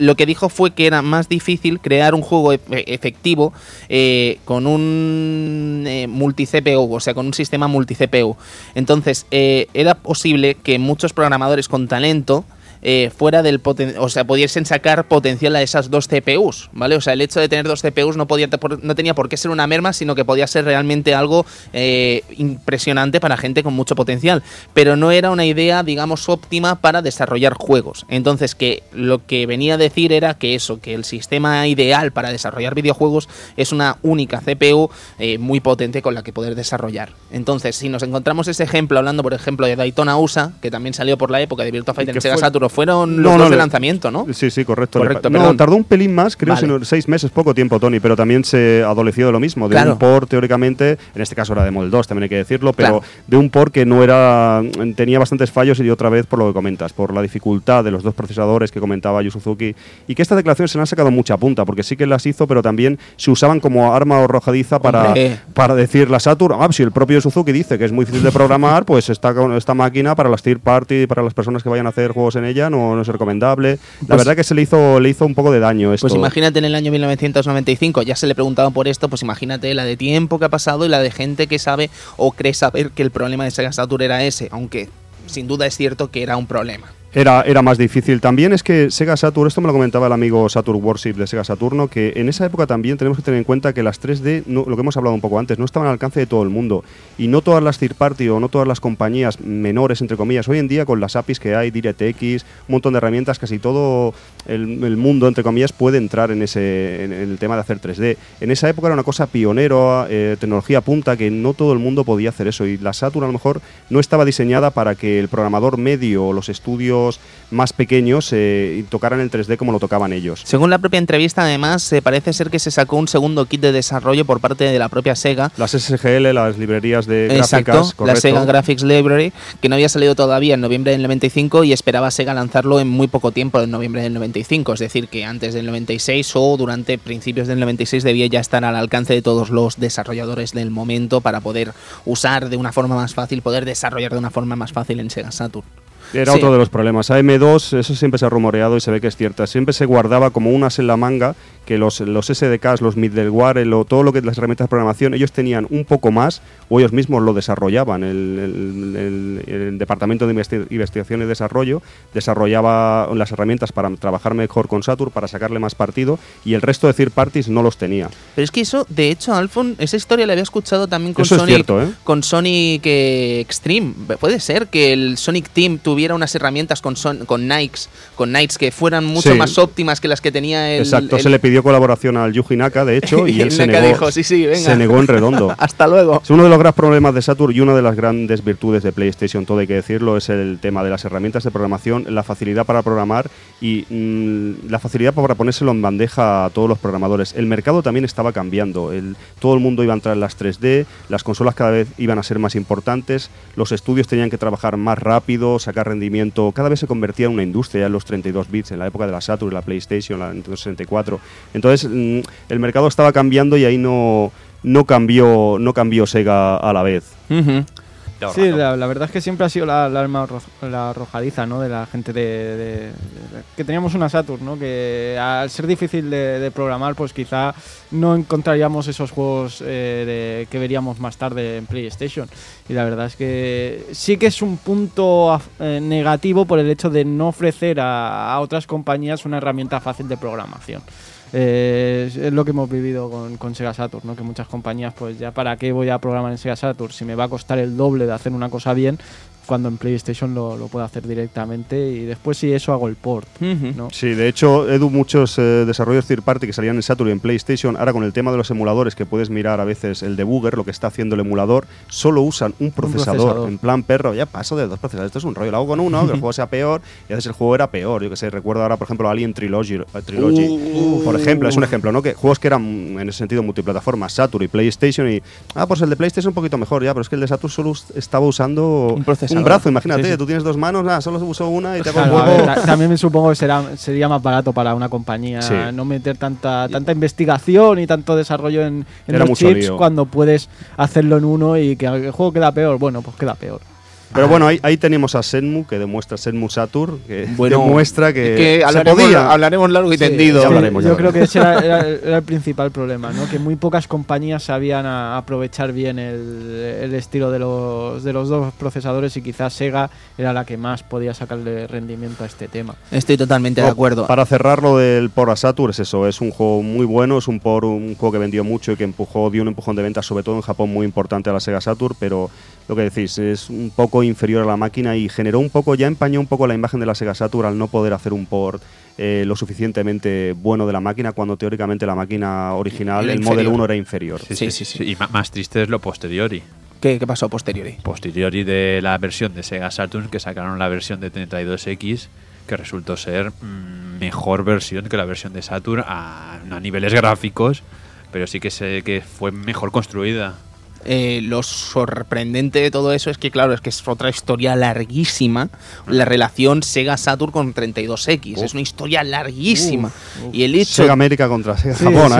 lo que dijo fue que era más difícil crear un juego efectivo eh, con un eh, multi-CPU, o sea, con un sistema multi-CPU. Entonces, eh, era posible que muchos programadores con talento eh, fuera del o sea, pudiesen sacar potencial a esas dos CPUs, ¿vale? O sea, el hecho de tener dos CPUs no, podía, no tenía por qué ser una merma, sino que podía ser realmente algo eh, impresionante para gente con mucho potencial, pero no era una idea, digamos, óptima para desarrollar juegos. Entonces, que lo que venía a decir era que eso, que el sistema ideal para desarrollar videojuegos es una única CPU eh, muy potente con la que poder desarrollar. Entonces, si nos encontramos ese ejemplo, hablando por ejemplo de Daytona USA, que también salió por la época de Virtua Fighter en Sega Saturn fueron los dos de lanzamiento, ¿no? Sí, sí, correcto. no, tardó un pelín más, creo, que seis meses, poco tiempo, Tony, pero también se adoleció de lo mismo, de un port teóricamente, en este caso era de Model 2, también hay que decirlo, pero de un port que no era, tenía bastantes fallos y otra vez por lo que comentas, por la dificultad de los dos procesadores que comentaba Yu Suzuki, y que estas declaraciones se le han sacado mucha punta, porque sí que las hizo, pero también se usaban como arma arrojadiza para, para decir la Saturn, ah, si el propio Suzuki dice que es muy difícil de programar, pues esta, esta máquina para las third party, para las personas que vayan a hacer juegos en ella, no, no es recomendable. La pues verdad que se le hizo, le hizo un poco de daño esto. Pues imagínate en el año 1995, ya se le preguntaba por esto, pues imagínate la de tiempo que ha pasado y la de gente que sabe o cree saber que el problema de Sega Saturn era ese, aunque sin duda es cierto que era un problema era, era más difícil. También es que Sega Saturn, esto me lo comentaba el amigo Saturn Worship de Sega Saturno, que en esa época también tenemos que tener en cuenta que las 3D, lo que hemos hablado un poco antes, no estaban al alcance de todo el mundo. Y no todas las third party o no todas las compañías menores, entre comillas, hoy en día con las APIs que hay, DirectX, un montón de herramientas, casi todo el, mundo, entre comillas, puede entrar en, ese, en el tema de hacer 3D. En esa época era una cosa pionero, eh, tecnología punta, que no todo el mundo podía hacer eso. Y la Saturn a lo mejor no estaba diseñada para que el programador medio o los estudios más pequeños eh, tocaran el 3D como lo tocaban ellos. Según la propia entrevista, además, se parece ser que se sacó un segundo kit de desarrollo por parte de la propia Sega. Las SGL, las librerías de Exacto, gráficas. la Sega Graphics Library, que no había salido todavía en noviembre del 95 y esperaba Sega lanzarlo en muy poco tiempo, en noviembre del 95. Es decir, que antes del 96 o durante principios del 96 debía ya estar al alcance de todos los desarrolladores del momento para poder usar de una forma más fácil, poder desarrollar de una forma más fácil en Sega Saturn. Era otro de los problemas. AM2, eso siempre se ha rumoreado y se ve que es cierto. Siempre se guardaba como unas en la manga que los, los SDKs, los middleware, todo lo que las herramientas de programación, ellos tenían un poco más o ellos mismos lo desarrollaban. El, departamento de investigación y desarrollo desarrollaba las herramientas para trabajar mejor con Saturn, para sacarle más partido y el resto de third parties no los tenía. Pero es que eso, de hecho, Alfon, esa historia la había escuchado también con Sonic, ¿eh? con Sonic eh, Extreme. Puede ser que el Sonic Team tuviera hubiera unas herramientas con, con Nikes, con Nikes que fueran mucho más óptimas que las que tenía el. Exacto, se le pidió colaboración al Yuji Naka, de hecho, y él se negó, dijo, sí, sí, venga. se negó en redondo. Hasta luego. Es uno de los grandes problemas de Saturn y una de las grandes virtudes de PlayStation, todo hay que decirlo, es el tema de las herramientas de programación, la facilidad para programar y mm, la facilidad para ponérselo en bandeja a todos los programadores. El mercado también estaba cambiando, el, todo el mundo iba a entrar en las 3D, las consolas cada vez iban a ser más importantes, los estudios tenían que trabajar más rápido, sacar rendimiento, cada vez se convertía en una industria en los 32 bits, en la época de la Saturn, la PlayStation, la Nintendo 64. Entonces mm, el mercado estaba cambiando y ahí no, no, cambió, no cambió Sega a la vez. Sí, la, verdad es que siempre ha sido la, arma la arrojadiza ¿no? de la gente de, que teníamos una Saturn, ¿no? que al ser difícil de, programar, pues quizá no encontraríamos esos juegos eh, que veríamos más tarde en PlayStation. Y la verdad es que sí que es un punto eh, negativo por el hecho de no ofrecer a otras compañías una herramienta fácil de programación. Eh, es lo que hemos vivido con, con, Sega Saturn, ¿no? que muchas compañías, pues ya para qué voy a programar en Sega Saturn si me va a costar el doble de hacer una cosa bien, cuando en PlayStation lo, lo puedo hacer directamente y después si eso hago el port. ¿no? Sí, de hecho, Edu, muchos eh, desarrollos third party que salían en Saturn y en PlayStation, ahora con el tema de los emuladores, que puedes mirar a veces el debugger, lo que está haciendo el emulador, solo usan un procesador, en plan perro, ya paso de dos procesadores, esto es un rollo, lo hago con uno, que el juego sea peor, y a veces el juego era peor, yo que sé, recuerdo ahora, por ejemplo, Alien Trilogy, eh, Trilogy uh. por ejemplo, es un ejemplo, ¿no? Que juegos que eran en ese sentido multiplataforma, Saturn y PlayStation, y, ah, pues el de PlayStation un poquito mejor, ya, pero es que el de Saturn solo estaba usando un, un brazo, imagínate, tú tienes dos manos, nada, solo uso una y te hago juego. también me supongo que será, sería más barato para una compañía no meter tanta tanta investigación y tanto desarrollo en, en los chips cuando puedes hacerlo en uno y que el juego queda peor. Bueno, pues queda peor. Pero bueno, ahí, ahí, tenemos a Senmu, que demuestra Senmu Saturn, que demuestra que, que hablaremos, hablaremos, largo y tendido. yo creo que ese era, el principal problema, ¿no? que muy pocas compañías sabían aprovechar bien el, el, estilo de los, de los dos procesadores y quizás Sega era la que más podía sacarle rendimiento a este tema. Estoy totalmente de acuerdo. Para cerrarlo del por a Saturn, es eso, es un juego muy bueno, es un por un juego que vendió mucho y que empujó, dio un empujón de venta, sobre todo en Japón, muy importante a la Sega Saturn, pero lo que decís, es un poco inferior a la máquina y generó un poco, ya empañó un poco la imagen de la Sega Saturn al no poder hacer un port eh, lo suficientemente bueno de la máquina cuando teóricamente la máquina original, el Model 1 era inferior. Sí sí, sí, Y más triste es lo posteriori. ¿Qué, ¿Qué, pasó posteriori? Posteriori de la versión de Sega Saturn, que sacaron la versión de 32X, que resultó ser mm, mejor versión que la versión de Saturn a, a niveles gráficos, pero sí que, sé que fue mejor construida. Eh, lo sorprendente de todo eso es que, claro, es que es otra historia larguísima. La relación Sega Saturn con 32X. Es una historia larguísima. Y el hecho. Sega América contra Sega Japón.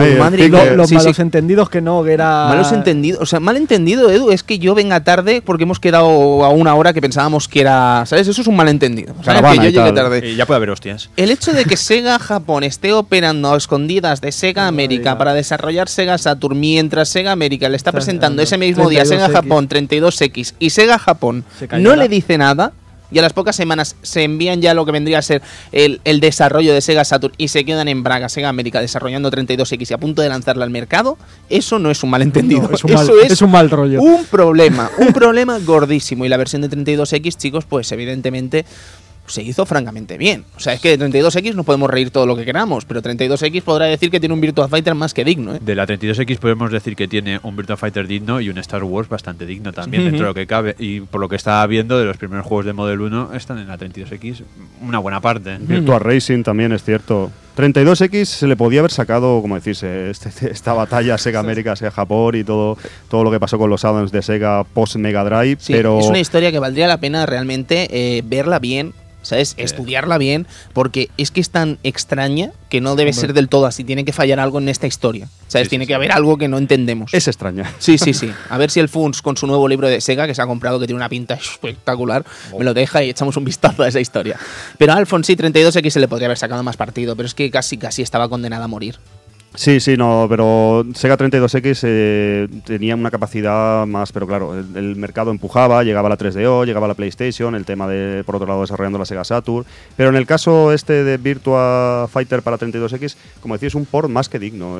los malos entendidos que no, que era. Malos entendidos. O sea, mal entendido, Edu, es que yo venga tarde porque hemos quedado a una hora que pensábamos que era. ¿Sabes? Eso es un malentendido. O sea, que yo llegué tarde. Y ya puede haber hostias. El hecho de que Sega Japón esté operando a escondidas de Sega América para desarrollar Sega Saturn mientras Sega América le está presentando ese mismo día Sega Japón 32X y Sega Japón no le dice nada, y a las pocas semanas se envían ya lo que vendría a ser el, desarrollo de Sega Saturn y se quedan en Braga, Sega América, desarrollando 32X y a punto de lanzarla al mercado, eso no es un malentendido. es un eso es, un mal rollo. Un problema, un problema gordísimo. Y la versión de 32X, chicos, pues evidentemente se hizo francamente bien. O sea, es que de 32X nos podemos reír todo lo que queramos, pero 32X podrá decir que tiene un Virtua Fighter más que digno. ¿eh? De la 32X podemos decir que tiene un Virtua Fighter digno y un Star Wars bastante digno también, dentro de lo que cabe. Y por lo que estaba viendo de los primeros juegos de Model 1, están en la 32X una buena parte. Virtua Racing también es cierto. 32X se le podía haber sacado, como decís, este, esta batalla Sega América, Sega Japón y todo, todo lo que pasó con los addons de Sega post Mega Drive. pero es una historia que valdría la pena realmente eh, verla bien ¿sabes? Estudiarla bien, porque es que es tan extraña que no debe ser del todo así. Tiene que fallar algo en esta historia, ¿sabes? tiene que haber algo que no entendemos. Es extraña. Sí, sí, sí. A ver si el Funs, con su nuevo libro de Sega, que se ha comprado, que tiene una pinta espectacular, me lo deja y echamos un vistazo a esa historia. Pero a Alphonse sí, 32X se le podría haber sacado más partido, pero es que casi, casi estaba condenada a morir. Sí, sí, no, pero Sega 32X eh, tenía una capacidad más, pero claro, el, mercado empujaba, llegaba la 3DO, llegaba la PlayStation, el tema de, por otro lado, desarrollando la Sega Saturn. Pero en el caso este de Virtua Fighter para 32X, como decía, es un port más que digno.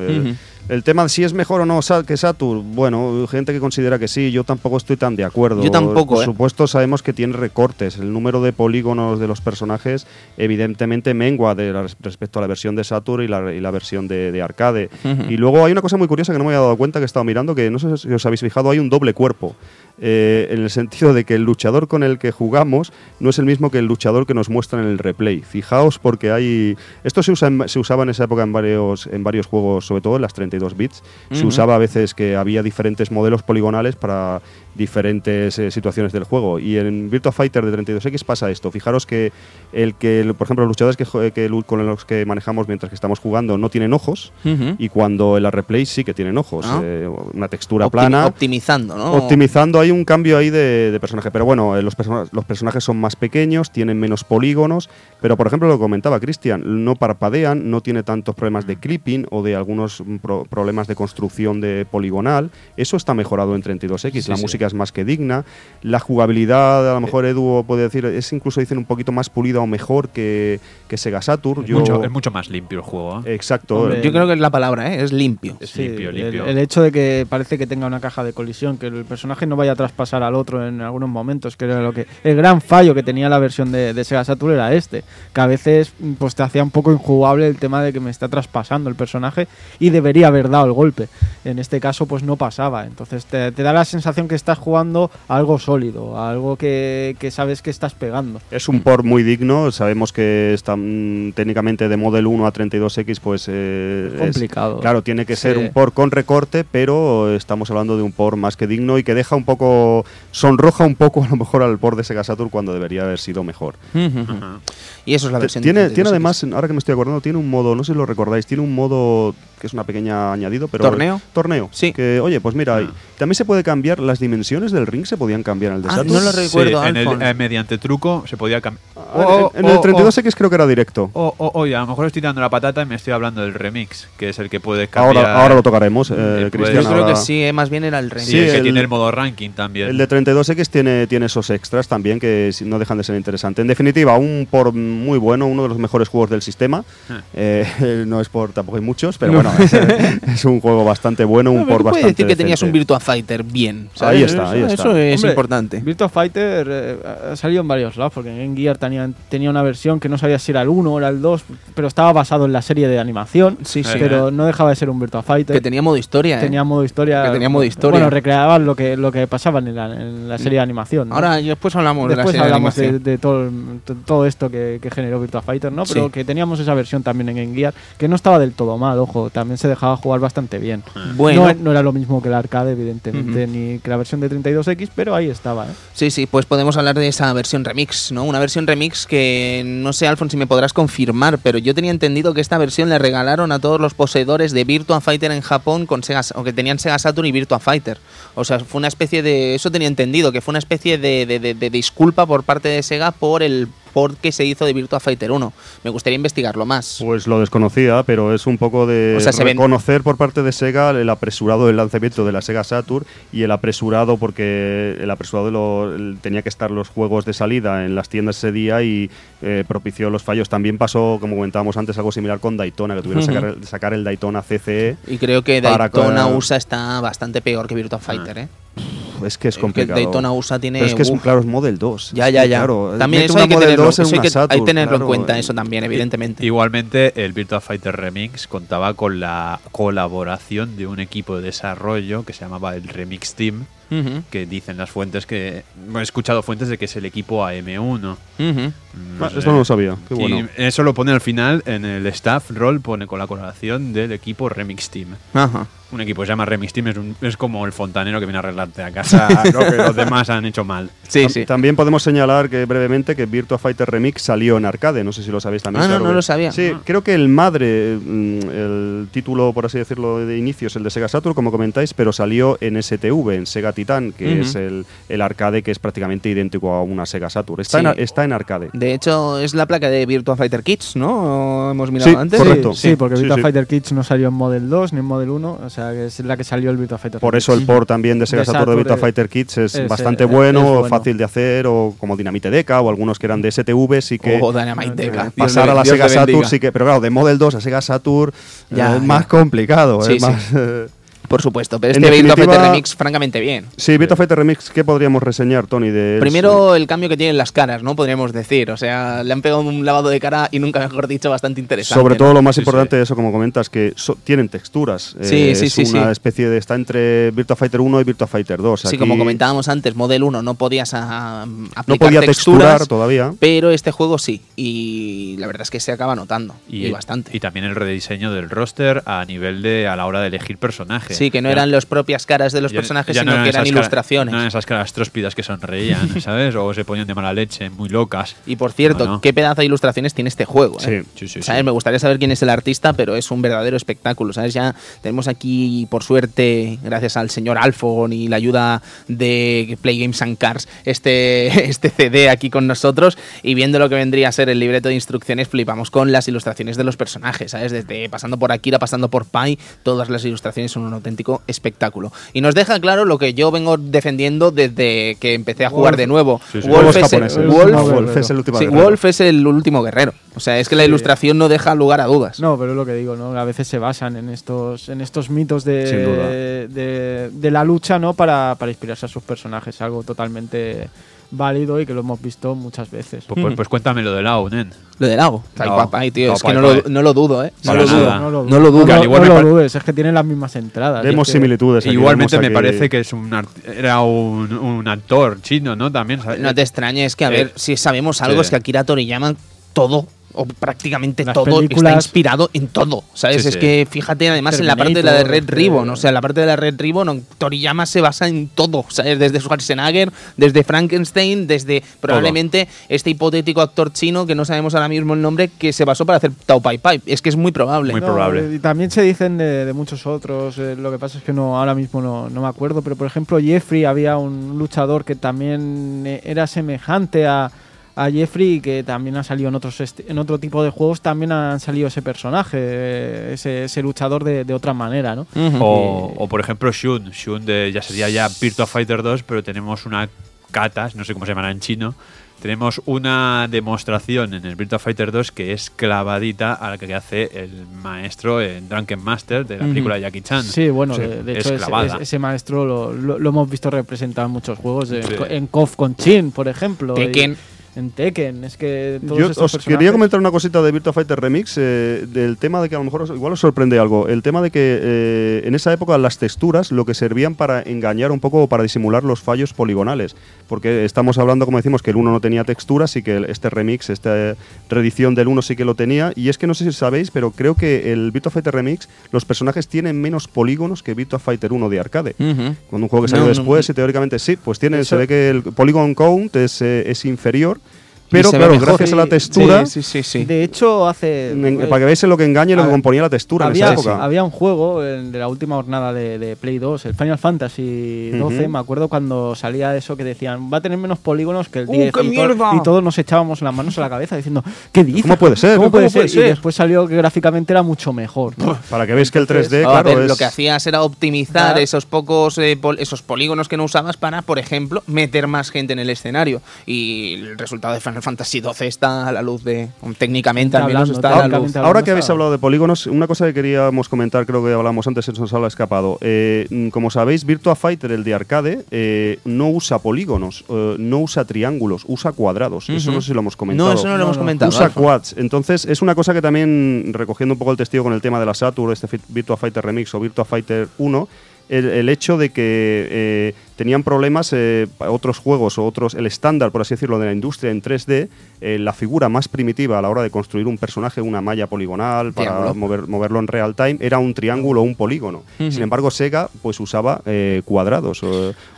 El tema de si es mejor o no que Saturn, bueno, gente que considera que sí, yo tampoco estoy tan de acuerdo. Yo tampoco. Por ¿eh? supuesto, sabemos que tiene recortes. El número de polígonos de los personajes, evidentemente, mengua de respecto a la versión de Saturn y la, versión de, arcade. Y luego hay una cosa muy curiosa que no me había dado cuenta que he estado mirando, que no sé si os habéis fijado, hay un doble cuerpo. Eh, en el sentido de que el luchador con el que jugamos no es el mismo que el luchador que nos muestra en el replay. Fijaos porque hay... Esto se, usa se usaba en esa época en varios, en varios juegos, sobre todo en las 32 bits. Se usaba a veces que había diferentes modelos poligonales para diferentes eh, situaciones del juego. Y en Virtua Fighter de 32X pasa esto. Fijaros que, el que por ejemplo, los luchadores que, con los que manejamos mientras que estamos jugando no tienen ojos y cuando en la replay sí que tienen ojos. Ah. Eh, una textura plana. Optimizando, ¿no? Optimizando. Hay un cambio ahí de, personaje. Pero bueno, eh, los, los personajes son más pequeños, tienen menos polígonos. Pero por ejemplo, lo comentaba Cristian, no parpadean, no tiene tantos problemas de clipping o de algunos problemas de construcción de poligonal. Eso está mejorado en 32X. la música es más que digna. La jugabilidad, a lo mejor Edu puede decir, es incluso dicen un poquito más pulida o mejor que, que Sega Saturn. Es, mucho, es mucho más limpio el juego. ¿eh? Exacto. Yo creo que es la palabra, ¿eh? es limpio. Es limpio, limpio. El, hecho de que parece que tenga una caja de colisión, que el personaje no vaya traspasar al otro en algunos momentos, que era lo que el gran fallo que tenía la versión de, de Sega Saturn era este, que a veces pues te hacía un poco injugable el tema de que me está traspasando el personaje y debería haber dado el golpe. En este caso pues no pasaba, entonces te, te da la sensación que estás jugando algo sólido, algo que, sabes que estás pegando. Es un port muy digno, sabemos que está mm, técnicamente de Model 1 a 32X, pues eh, es complicado. claro, tiene que ser un port con recorte, pero estamos hablando de un port más que digno y que deja un poco, sonroja un poco a lo mejor al port de Sega Saturn cuando debería haber sido mejor. Y eso es la versión. Tiene, tiene además, ahora que me estoy acordando, tiene un modo, no sé si lo recordáis, tiene un modo que es una pequeña añadido, pero torneo. Torneo. Sí. Que oye, pues mira, ah. también se puede cambiar las dimensiones del ring, se podían cambiar en el de ah, No lo recuerdo. en el, eh, mediante truco se podía cambiar. Ah, en, el 32X creo que era directo. O, oye, a lo mejor estoy dando la patata y me estoy hablando del remix, que es el que puede cambiar. Ahora, ahora lo tocaremos, eh, Cristian. Yo creo que sí, eh, más bien era el remix. Sí, el que tiene el modo ranking también. El de 32X tiene, tiene esos extras también que no dejan de ser interesantes. En definitiva, un por muy bueno, uno de los mejores juegos del sistema. no es por tampoco hay muchos, pero bueno, es un juego bastante bueno, un por bastante. decir que tenías un Virtua Fighter bien. Ahí está, ahí está. Eso es importante. Virtua Fighter eh, ha salido en varios lados, porque en Gear tenía, tenía una versión que no sabía si era el 1 o era el 2, pero estaba basado en la serie de animación. Sí, sí. Pero no dejaba de ser un Virtua Fighter. Que tenía modo historia. ¿eh? Tenía modo historia. Que tenía modo historia. Bueno, recreaban lo que, lo que pasaba en la, serie de animación. Ahora, después hablamos de la serie hablamos de, de, todo, todo esto que, generó Virtua Fighter, ¿no? Pero que teníamos esa versión también en Game Gear, que no estaba del todo mal, ojo, también se dejaba jugar bastante bien. Bueno. No, era lo mismo que el arcade, evidentemente, ni que la versión de 32X, pero ahí estaba. ¿eh? Sí, sí, pues podemos hablar de esa versión remix, ¿no? Una versión remix que no sé, Alfon, si me podrás confirmar, pero yo tenía entendido que esta versión le regalaron a todos los poseedores de Virtua Fighter en Japón con Sega, o que tenían Sega Saturn y Virtua Fighter. O sea, fue una especie de. Eso tenía entendido, que fue una especie de, de disculpa por parte de Sega por el porque se hizo de Virtua Fighter 1. Me gustaría investigarlo más. Pues lo desconocía, pero es un poco de reconocer por parte de Sega el apresurado del lanzamiento de la Sega Saturn y el apresurado porque el apresurado lo, tenía que estar los juegos de salida en las tiendas ese día y eh, propició los fallos. También pasó, como comentábamos antes, algo similar con Daytona, que tuvieron que sacar, el Daytona CCE. Y creo que Daytona USA está bastante peor que Virtua Fighter, ¿eh? Es que es complicado. Que Daytona USA tiene. Pero es que es, claro, es Model 2. Ya, ya, ya. Claro, también eso hay que, tenerlo, hay que, tenerlo en cuenta, eso también, evidentemente. Igualmente, el Virtua Fighter Remix contaba con la colaboración de un equipo de desarrollo que se llamaba el Remix Team que dicen las fuentes que. He escuchado fuentes de que es el equipo AM1. Ah, eso no lo sabía. Qué eso lo pone al final en el staff roll, pone con la colaboración del equipo Remix Team. Un equipo que se llama Remix Team es, es, como el fontanero que viene a arreglarte a casa lo que los demás han hecho mal. Sí, sí. También podemos señalar que brevemente que Virtua Fighter Remix salió en arcade. No sé si lo sabéis también. Ah, no, no lo sabía. Sí, ah. creo que el madre, mm, el título, por así decirlo, de inicio es el de Sega Saturn, como comentáis, pero salió en STV, en Sega Titan, que es el, arcade que es prácticamente idéntico a una Sega Saturn. Está, en, está en arcade. De hecho, es la placa de Virtua Fighter Kids, ¿no? Hemos mirado Sí, antes. correcto. Sí, porque Sí, Virtua sí. Fighter Kids no salió en Model 2 ni en Model 1, o sea, que es la que salió el Virtua Fighter Por eso el port también de Sega De Saturn de Virtua eh, Fighter Kids es, es, bastante eh, bueno, es bueno. fácil de hacer, o como Dinamite Deca, o algunos que eran de STV, sí que Oh, Dynamite Deca. Dios pasar a la Dios Sega Saturn sí que, pero claro, de Model 2 a Sega Saturn Ya, eh, es ya. más complicado, Sí, es sí. más, eh, Por supuesto, pero En este Virtua definitiva- Fighter Remix, francamente bien. Sí, Virtua Fighter Remix, ¿qué podríamos reseñar, Tony? De? Primero, el cambio que tienen las caras, ¿no? Podríamos decir. O sea, le han pegado un lavado de cara y nunca mejor dicho, bastante interesante. Sobre ¿no? todo lo más Sí, importante de eso, como comentas, que so- tienen texturas. Sí, Eh, sí, es sí, una sí. especie de. Está entre Virtua Fighter 1 y Virtua Fighter 2. Sí, como comentábamos antes, Model 1 no podías ah, aplicar No podía texturas, texturar todavía. pero este juego sí. Y la verdad es que se acaba notando. Y, bastante. Y también el rediseño del roster a nivel de a la hora de elegir personaje. sí, que no Ya- eran las propias caras de los ya- personajes, ya sino no que eran ilustraciones. no eran esas caras tróspidas que sonreían, ¿sabes? O se ponían de mala leche, muy locas. Y por cierto, No, qué pedazo de ilustraciones tiene este juego. ¿eh? Sí. Sí, sí, sí. ¿Sabes? Me gustaría saber quién es el artista, pero es un verdadero espectáculo. ¿Sabes? Ya tenemos aquí, por suerte, gracias al señor Alfon y la ayuda de Play Games and Cars, este, este CD aquí con nosotros. Y viendo lo que vendría a ser el libreto de instrucciones, flipamos con las ilustraciones de los personajes. ¿Sabes? Desde pasando por Akira, pasando por Pai, todas las ilustraciones son un auténtico espectáculo. Y nos deja claro lo que yo vengo defendiendo desde que empecé a jugar Wolf. de nuevo. Sí, sí. Wolf, es el, japoneses. Wolf- No, Wolf es el último Sí, guerrero. Wolf es el último guerrero. O sea, es que la ilustración no deja lugar a dudas. No, pero es lo que digo, ¿no? A veces se basan en estos, en estos mitos de, de, de la lucha, ¿no? Para, para inspirarse a sus personajes, algo totalmente válido y que lo hemos visto muchas veces. Pues, pues, pues cuéntame lo del AU, nen. Lo del lago. Ay, No, papá, ay, tío, no, es que no lo, pai. no lo dudo, ¿eh? No lo dudo. No lo, dudo. No, lo dudes, es que tienen las mismas entradas. Vemos es que- similitudes. aquí, Igualmente vemos me parece que es un art- era un, un actor chino, ¿no? También. ¿sabes? No te extrañes que, a Eh, ver, si sabemos algo, sí. es que Akira Toriyama todo, o prácticamente Las todo, está inspirado en todo. ¿Sabes? Sí, es sí. que fíjate, además, en la parte de la de Red Ribbon. eh, O sea, la parte de la Red Ribbon, no, Toriyama se basa en todo. ¿Sabes? Desde Schwarzenegger, desde Frankenstein, desde probablemente este hipotético actor chino que no sabemos ahora mismo el nombre, que se basó para hacer Tao Pai Pai. Es que es muy probable. Muy No, probable. Y también se dicen de, de muchos otros. eh, lo que pasa es que no ahora mismo no, no me acuerdo. Pero por ejemplo, Jeffrey había un luchador que también eh, era semejante a, a Jeffrey y que también ha salido en otros esti- en otro tipo de juegos. También han salido ese personaje, eh, ese, ese luchador de, de otra manera, ¿no? O, o, por ejemplo Shun, Shun de, ya sería ya Virtua Fighter 2, pero tenemos una Katas, no sé cómo se llamará en chino. Tenemos una demostración en el Virtua Fighter 2 que es clavadita a la que hace el maestro en Drunken Master de la película de Jackie Chan. Sí, bueno, de, de es hecho ese, clavada. ese- ese maestro lo, lo- lo hemos visto representado en muchos juegos, en, Sí. en KOF con Chin, por ejemplo. y- Tekken. En Tekken, es que todos Yo estos os quería comentar una cosita de Virtua Fighter Remix, eh, del tema de que a lo mejor os- igual os sorprende algo. El tema de que eh, en esa época las texturas lo que servían para engañar un poco o para disimular los fallos poligonales. Porque estamos hablando, como decimos, que el 1 no tenía texturas y que este remix, esta reedición del 1 sí que lo tenía. Y es que no sé si sabéis, pero creo que el Virtua Fighter Remix, los personajes tienen menos polígonos que Virtua Fighter 1 de arcade. Cuando un juego que salió No, no, después, no. y teóricamente sí, pues tiene, Eso- se ve que el Polygon Count es, eh, es inferior, pero claro, gracias a la textura, Sí, sí, sí. sí. De hecho, hace. en- eh, para que veáis en lo que engaña y lo que componía la textura en había, esa época. había un juego en- de la última jornada de, de Play 2, el Final Fantasy 12. Ujú. Me acuerdo cuando salía eso que decían va a tener menos polígonos que el ¡Uh, 10. qué y, to- mierda! y todos nos echábamos las manos a la cabeza diciendo ¿qué dices? ¿Cómo puede ser? ¿Cómo puede ¿Cómo puede ser? Y después salió que gráficamente era mucho mejor. ¿no? Para que veáis que el 3D, A claro, ver, es- lo que hacías era optimizar Claro. esos pocos eh, pol- esos polígonos que no usabas para, por ejemplo, meter más gente en el escenario. Y el resultado de Final Fantasy XII está a la luz de. técnicamente al menos está a la luz. Ahora que habéis hablado de polígonos, una cosa que queríamos comentar, creo que hablamos antes, se nos ha escapado. Eh, mm, como sabéis, Virtua Fighter, el de arcade, eh, no usa polígonos, eh, no usa triángulos, usa cuadrados. Eso no sé si lo hemos comentado. No, eso no lo No, hemos no. comentado. Usa Alfa. quads. Entonces, es una cosa que también, recogiendo un poco el testigo con el tema de la Saturn, este Virtua Fighter Remix o Virtua Fighter 1, el, el hecho de que eh, tenían problemas eh, otros juegos o otros, el estándar, por así decirlo, de la industria en 3D, eh, la figura más primitiva a la hora de construir un personaje, una malla poligonal, para mover- moverlo en real time, era un triángulo o un polígono. Sin embargo, Sega pues usaba eh, cuadrados.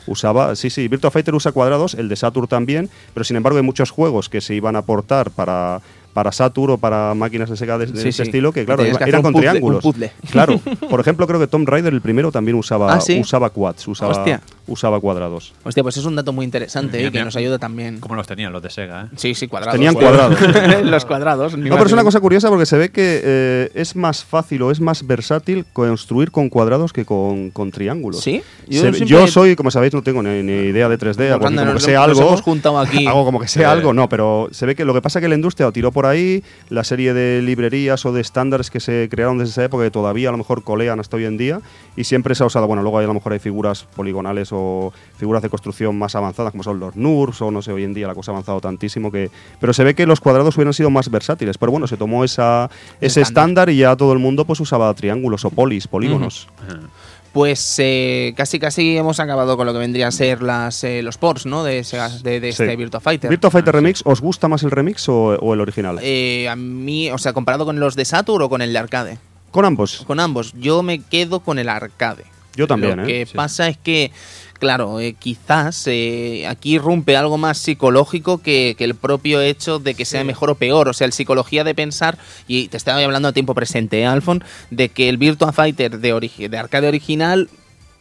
usaba, sí, sí, Virtua Fighter usa cuadrados, el de Saturn también, pero sin embargo hay muchos juegos que se iban a aportar para para Saturn o para máquinas de Sega de, de Sí, ese sí. estilo que claro que eran con puzzle- triángulos claro por ejemplo creo que Tomb Raider el primero también usaba ¿Ah, sí? usaba quads usaba Hostia. Usaba cuadrados. Hostia, pues es un dato muy interesante Mira, eh, que nos ayuda también. Como los tenían los de Sega, ¿eh? Sí, sí, cuadrados. Tenían cuadrados. los cuadrados. ni No, pero es una cosa curiosa porque se ve que eh, es más fácil o es más versátil construir con cuadrados que con, con triángulos. ¿Sí? Se ve- siempre- Yo, soy, como sabéis, no tengo ni, ni idea de 3D, hago Cuando como que sea algo. hemos juntado aquí. Hago como que sea algo, no, pero se ve que lo que pasa es que la industria lo tiró por ahí, la serie de librerías o de estándares que se crearon desde esa época que todavía a lo mejor colean hasta hoy en día y siempre se ha usado, bueno, luego hay, a lo mejor hay figuras poligonales o figuras de construcción más avanzadas como son los NURBS o no sé, hoy en día la cosa ha avanzado tantísimo que... Pero se ve que los cuadrados hubieran sido más versátiles, pero bueno, se tomó esa, ese estándar. estándar y ya todo el mundo pues usaba triángulos o polis, polígonos. Pues eh, casi casi hemos acabado con lo que vendrían a ser las, eh, los ports, ¿no? De, Sega- de, de este. Virtua Fighter. Virtua Fighter Remix, ¿os gusta más el remix o, o el original? Eh, a mí, o sea, comparado con los de Saturn o con el de arcade. Con ambos. Con ambos, yo me quedo con el arcade. Yo también, Lo que Sí. pasa es que, claro, eh, quizás eh, aquí rompe algo más psicológico que, que el propio hecho de que sea mejor o peor. O sea, la psicología de pensar, y te estaba hablando a tiempo presente, ¿eh, Alfon, de que el Virtua Fighter de, de arcade original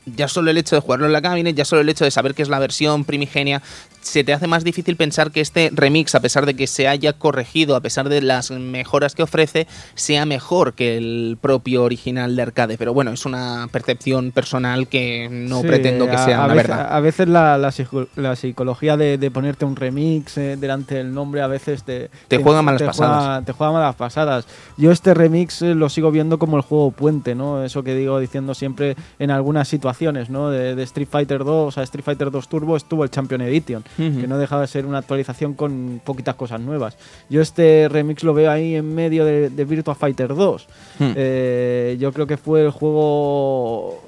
ya solo el hecho de jugarlo en la cabinet, ya solo el hecho de saber que es la versión primigenia, se te hace más difícil pensar que este remix, a pesar de que se haya corregido, a pesar de las mejoras que ofrece, sea mejor que el propio original de arcade. Pero bueno, es una percepción personal que no Sí, pretendo que a- sea a una veces, verdad. A veces la, la psico- la psicología de, de ponerte un remix eh, delante del nombre a veces te, Te juega malas te pasadas. juega- te juega malas pasadas. Yo este remix eh, lo sigo viendo como el juego puente, ¿no? Eso que digo diciendo siempre en algunas situaciones, ¿no? De, de Street Fighter 2 a Street Fighter 2 Turbo estuvo el Champion Edition, Que no deja de ser una actualización con poquitas cosas nuevas. Yo este remix lo veo ahí en medio de, de Virtua Fighter 2. Hmm. Eh, yo creo que fue el juego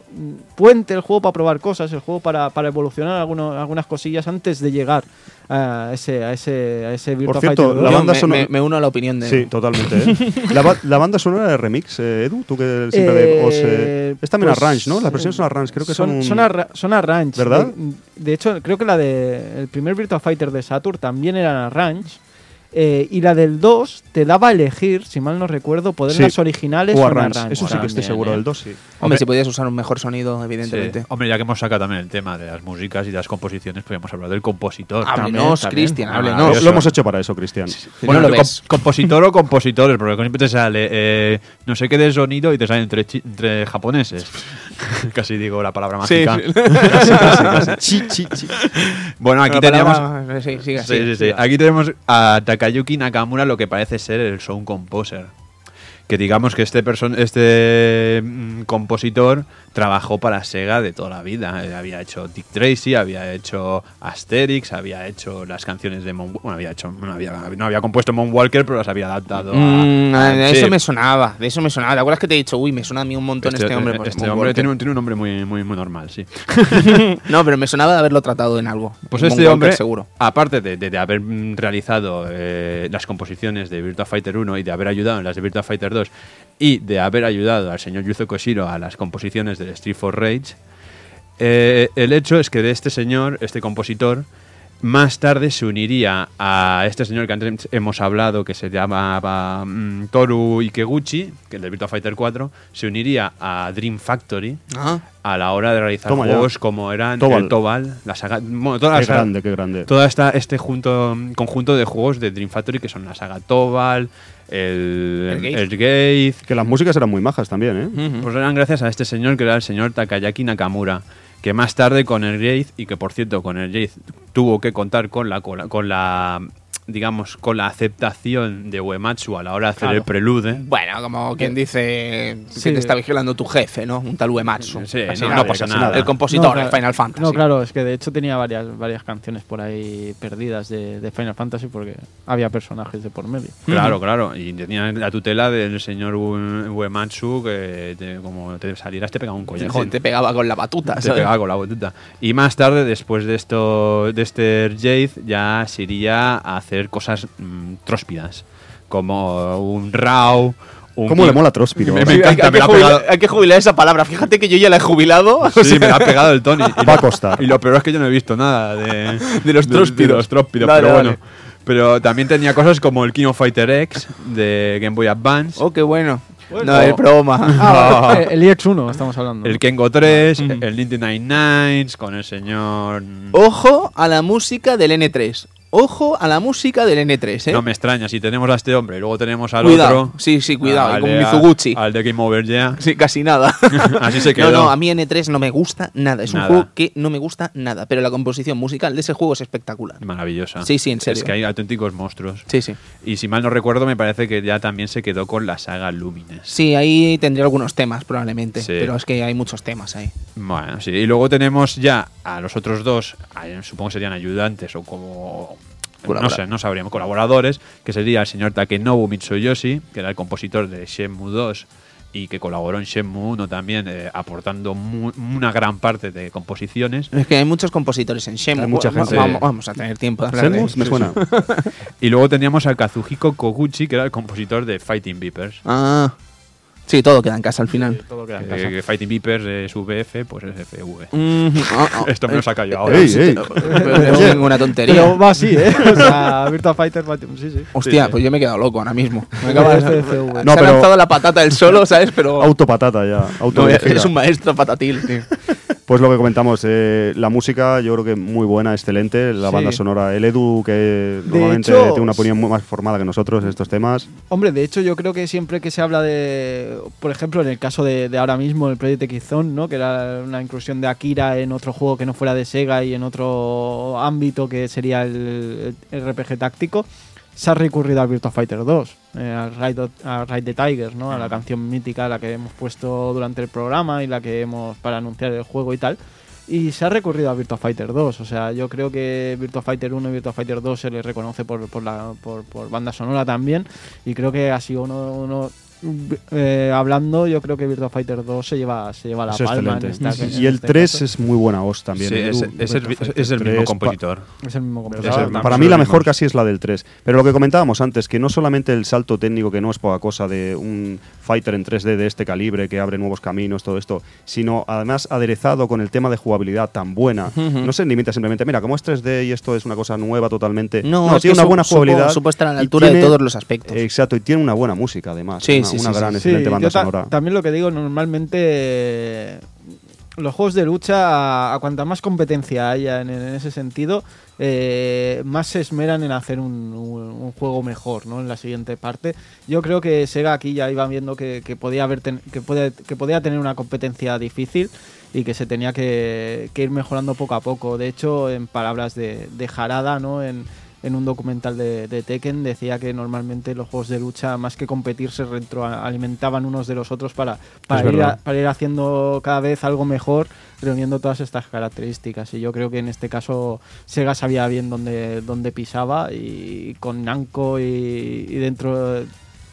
puente, el juego para probar cosas, el juego para, para evolucionar algunos- algunas cosillas antes de llegar a ese, a ese, a ese Virtua cierto, Fighter 2. la banda me, sonora- me- me uno a la opinión de... Sí, totalmente. ¿eh? la, ba- la banda sonora de remix, eh, Edu, tú que siempre de- os, eh, Eh, es también pues, arrange, ¿no? Las versiones son arrange, creo que son. son, arra- son arrange. ¿Verdad? De, de hecho, creo que la de el primer Virtua Fighter de Saturn también eran arrange. Eh, y la del 2 te daba a elegir, si mal no recuerdo, poder Sí. las originales o arrange. Eso sí que estoy seguro ¿eh? del 2, sí. Hombre, Hombre. si podías usar un mejor sonido, evidentemente. Sí. Hombre, ya que hemos sacado también el tema de las músicas y de las composiciones, podríamos hablar del compositor. Háblenos. Cristian, Ah, háblenos. No, eso. lo hemos hecho para eso, Cristian. Si Bueno, no lo com- ves. compositor o compositores, porque siempre te sale eh, no sé qué de sonido y te salen entre, entre japoneses. Casi digo la palabra Sí, mágica. sí. Chi, chi, chi. Bueno, aquí La teníamos. palabra- sí, sí. Aquí tenemos a Takayuki Nakamura, lo que parece ser el sound composer. Que digamos que este, person este mm, compositor trabajó para Sega de toda la vida. Eh, había hecho Dick Tracy, había hecho Asterix, había hecho las canciones de Mon Bueno, había hecho, no, había, no había compuesto Mon Walker, pero las había adaptado a. Mm, a- de sí. eso me sonaba, de eso me sonaba. ¿Te acuerdas que te he dicho, uy, me suena a mí un montón este, hombre? Pues, este hombre tiene un, tiene un nombre muy, muy, muy normal, sí. No, pero me sonaba de haberlo tratado en algo. Pues Mon este Walker, hombre, seguro. aparte de, de- de haber realizado eh, las composiciones de Virtua Fighter 1 y de haber ayudado en las de Virtua Fighter 2 y de haber ayudado al señor Yuzo Koshiro a las composiciones del Street for Rage, eh, el hecho es que de este señor, este compositor, más tarde se uniría a este señor que antes hemos hablado, que se llamaba mm, Toru Ikeguchi, que es del Virtua Fighter 4, se uniría a Dream Factory Ah, a la hora de realizar Toma ya. juegos como eran Tobal. el Tobal, la saga, bueno, toda la Qué saga- grande, qué grande. toda esta este junto, conjunto de juegos de Dream Factory que son la saga Tobal, el, El Gate. el Gate, Que las músicas eran muy majas también, ¿eh? pues eran gracias a este señor que era el señor Takayaki Nakamura, que más tarde con el Wraith, y que por cierto con el Wraith tuvo que contar con la, con la, con la, digamos, con la aceptación de Uematsu a la hora de hacer Claro. el prelude. Bueno, como quien dice Sí. que te está vigilando tu jefe, ¿no? Un tal Uematsu. Sí, no, nada. no pasa nada. El compositor claro. de Final Fantasy. No, claro, es que de hecho tenía varias, varias canciones por ahí perdidas de, de Final Fantasy porque había personajes de por medio. Claro, claro. Y tenía la tutela del señor Ue- Uematsu que te- como te salieras te pegaba un collejón. te pegaba con la batuta, ¿sabes? pegaba con la botita. Y más tarde, después de esto, de este Jade, ya se iría a hacer cosas mm, tróspidas. Como un Raw. Un ¿Cómo le mola? Me- me Sí, hay, encanta, hay me que la ha jubilar, pegado. hay que jubilar esa palabra. Fíjate que yo ya la he jubilado. o Sí, sea, me la ha pegado el Tony. Y Va a lo- costar. Y lo peor es que yo no he visto nada de, De los tróspidos. De, los tróspidos, Vale, pero bueno. Pero también tenía cosas como el King of Fighter X de Game Boy Advance. Oh, qué bueno. No, es broma. Ah, el IX1 estamos hablando. El Kengo 3, el Nintendo 99 con el señor... Ojo a la música del N3 ojo a la música del N3, ¿eh? No me extraña, si tenemos a este hombre y luego tenemos al cuidado. otro. Sí, sí, cuidado, al con Mizuguchi. Al de Game Over ya. Sí, casi nada. Así se quedó. No, no, a mí N3 no me gusta nada. Es un juego que no me gusta nada, pero la composición musical de ese juego es espectacular. Maravillosa. Sí, sí, en serio. Es que hay auténticos monstruos. Sí, sí. Y si mal no recuerdo, me parece que ya también se quedó con la saga Lumines. Sí, ahí tendría algunos temas probablemente, pero es que hay muchos temas ahí. Bueno, sí. Y luego tenemos ya a los otros dos, supongo que serían ayudantes o como no sé, no sabríamos, colaboradores, que sería el señor Takenobu Mitsuyoshi, que era el compositor de Shenmue 2 y que colaboró en Shenmue 1 también, eh, aportando una gran parte de composiciones. Es que hay muchos compositores en Shenmue. mucha gente. Vamos, a tener tiempo de hablar Me suena. y luego teníamos a Kazuhiko Koguchi, que era el compositor de Fighting Beepers. Ah. Sí, todo queda en casa al final. todo queda en casa. Eh, Fighting Vipers es VF, pues es FV. Mm, ah, ah. Esto me lo saca yo ahora. Ey, ey. No es ninguna tontería. Pero va así, ¿eh? O sea, Virtua Fighter, sí, sí. Hostia, sí, pues yo me he quedado loco ahora mismo. Me acaba de FV. No, Se ha lanzado la patata el solo, ¿sabes? Pero... Autopatata ya. Auto no, eres un maestro patatil, tío. Pues lo que comentamos, eh, la música yo creo que muy buena, excelente, la banda sonora, el Edu que normalmente tiene una opinión muy más formada que nosotros en estos temas. Hombre, de hecho yo creo que siempre que se habla de, por ejemplo, en el caso de, ahora mismo el Project X Zone, ¿no? que era una inclusión de Akira en otro juego que no fuera de Sega y en otro ámbito que sería el, el RPG táctico, se ha recurrido al Virtua Fighter 2, eh, al Ride, a Ride the Tigers, ¿no? a la canción mítica, la que hemos puesto durante el programa y la que hemos para anunciar el juego y tal. Y se ha recurrido a Virtua Fighter 2. O sea, yo creo que Virtua Fighter 1 y Virtua Fighter 2 se les reconoce por, por, la, por, por banda sonora también. Y creo que ha sido uno, uno eh, hablando, yo creo que Virtua Fighter 2 se lleva, se lleva la palma. En esta, y el 3 es muy buena voz también. Sí, es, el, mismo compositor. Es el mismo compositor. para mí la mejor casi es la del 3. Pero lo que comentábamos antes, que no solamente el salto técnico, que no es poca cosa de un fighter en 3D de este calibre que abre nuevos caminos, todo esto, sino además aderezado con el tema de jugabilidad tan buena. No se limita simplemente, mira, como es 3D y esto es una cosa nueva totalmente. No, tiene una buena jugabilidad. Supo, estar a la altura de todos los aspectos. Exacto, y tiene una buena música además. Sí, una gran, excelente banda sonora. también lo que digo, normalmente los juegos de lucha, a, cuanta más competencia haya en, ese sentido, eh, más se esmeran en hacer un, juego mejor, ¿no? En la siguiente parte. Yo creo que Sega aquí ya iba viendo que, podía haber que, puede, que podía tener una competencia difícil y que se tenía que, ir mejorando poco a poco. De hecho, en palabras de, de Jarada, ¿no? En, en un documental de, Tekken decía que normalmente los juegos de lucha, más que competir, se retroalimentaban unos de los otros para, para, ir, para ir haciendo cada vez algo mejor, reuniendo todas estas características. Y yo creo que en este caso Sega sabía bien dónde, dónde pisaba y con Namco y, y dentro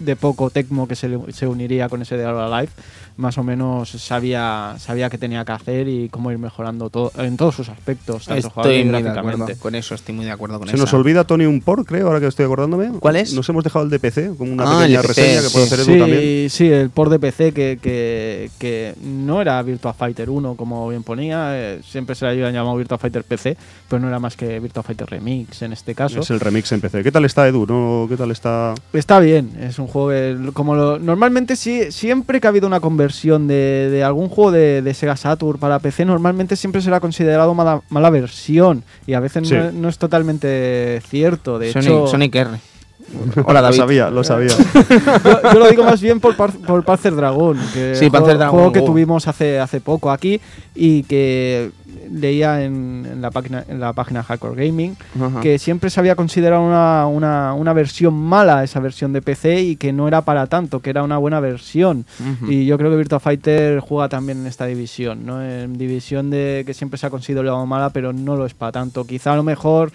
de poco Tecmo que se, se uniría con ese de Alive más o menos sabía, sabía qué tenía que hacer y cómo ir mejorando todo, en todos sus aspectos. estoy muy de acuerdo con eso, estoy muy de acuerdo con eso. Se nos olvida, Tony, un port, creo, ahora que estoy acordándome. ¿Cuál es? Nos hemos dejado el de PC, como una ah, pequeña reseña que puede hacer Edu también. Sí, el port de PC que, que, que, no era Virtua Fighter 1, como bien ponía, eh, siempre se le había llamado Virtua Fighter PC, pero no era más que Virtua Fighter Remix en este caso. Es el remix en PC. ¿Qué tal está, Edu? ¿No? ¿Qué tal está? Está bien, es un juego como lo, normalmente sí, siempre que ha habido una conversión de de, algún juego de, Sega Saturn para PC normalmente siempre será considerado mala, mala versión y a veces no, es totalmente cierto. De Sonic, hecho, Sonic R. Hola, David. Lo sabía, lo sabía. yo, lo digo más bien por, por Panzer Dragon, que sí, Panzer Dragon, juego que tuvimos hace, hace poco aquí y que leía en, la página en la página Hardcore Gaming que siempre se había considerado una, una, versión mala esa versión de PC y que no era para tanto, que era una buena versión. Y yo creo que Virtua Fighter juega también en esta división, ¿no? En división de que siempre se ha considerado mala, pero no lo es para tanto. Quizá a lo mejor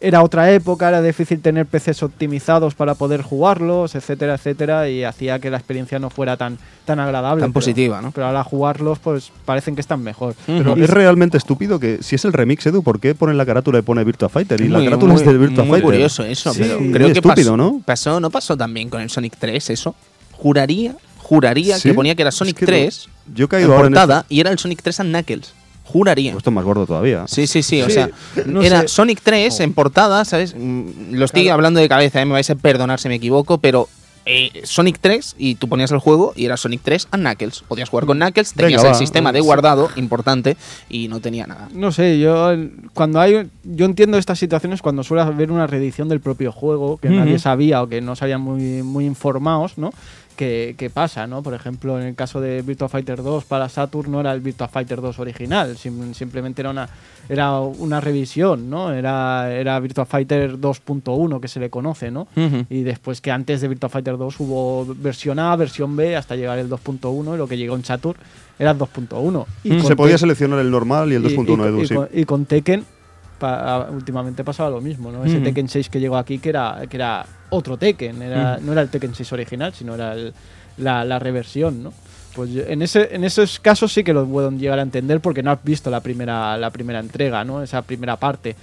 era otra época, era difícil tener PCs optimizados para poder jugarlos, etcétera, etcétera, y hacía que la experiencia no fuera tan, tan agradable. Tan positiva, ¿no? Pero ahora jugarlos, pues parecen que están mejor. Pero es realmente estúpido que si es el remix, Edu, ¿por qué ponen la carátula y pone Virtua Fighter? Y la carátula es de Virtua muy Fighter. curioso eso, pero creo que estúpido, ¿no? Pasó, no pasó también con el Sonic 3 eso. Juraría, juraría que ponía que era Sonic 3 yo he caído en portada y era el Sonic 3 and Knuckles. Juraría. Esto es más gordo todavía. Sí, sí, sí. O sea, era Sonic 3 en portada, ¿sabes? Mm, lo estoy hablando de cabeza, ¿eh? me vais a perdonar si me equivoco, pero eh, Sonic 3 y tú ponías el juego y era Sonic 3 and Knuckles. Podías jugar con Knuckles, Venga, tenías el va. sistema de Sí. guardado importante y no tenía nada. No sé, yo cuando hay yo entiendo estas situaciones cuando suele haber una reedición del propio juego que nadie sabía o que no sabían muy muy informados, ¿no? Que, que pasa, ¿no? Por ejemplo, en el caso de Virtua Fighter 2 para Saturn no era el Virtua Fighter 2 original, sim- simplemente era una era una revisión, ¿no? Era era Virtua Fighter 2.1 que se le conoce, ¿no? Y después que antes de Virtua Fighter 2 hubo versión A, versión B, hasta llegar el 2.1 y lo que llegó en Saturn era el 2.1. Y con Se podía seleccionar el normal y el 2.1 y, y sí. y con Tekken pa- últimamente pasaba lo mismo, ¿no? Ese. Tekken 6 que llegó aquí que era, que era otro Tekken, era, no era el Tekken 6 original, sino era el- la, la reversión, ¿no? Pues yo- en, ese, en esos casos sí que lo puedo llegar a entender porque no has visto la primera, la primera entrega, ¿no? Esa primera parte.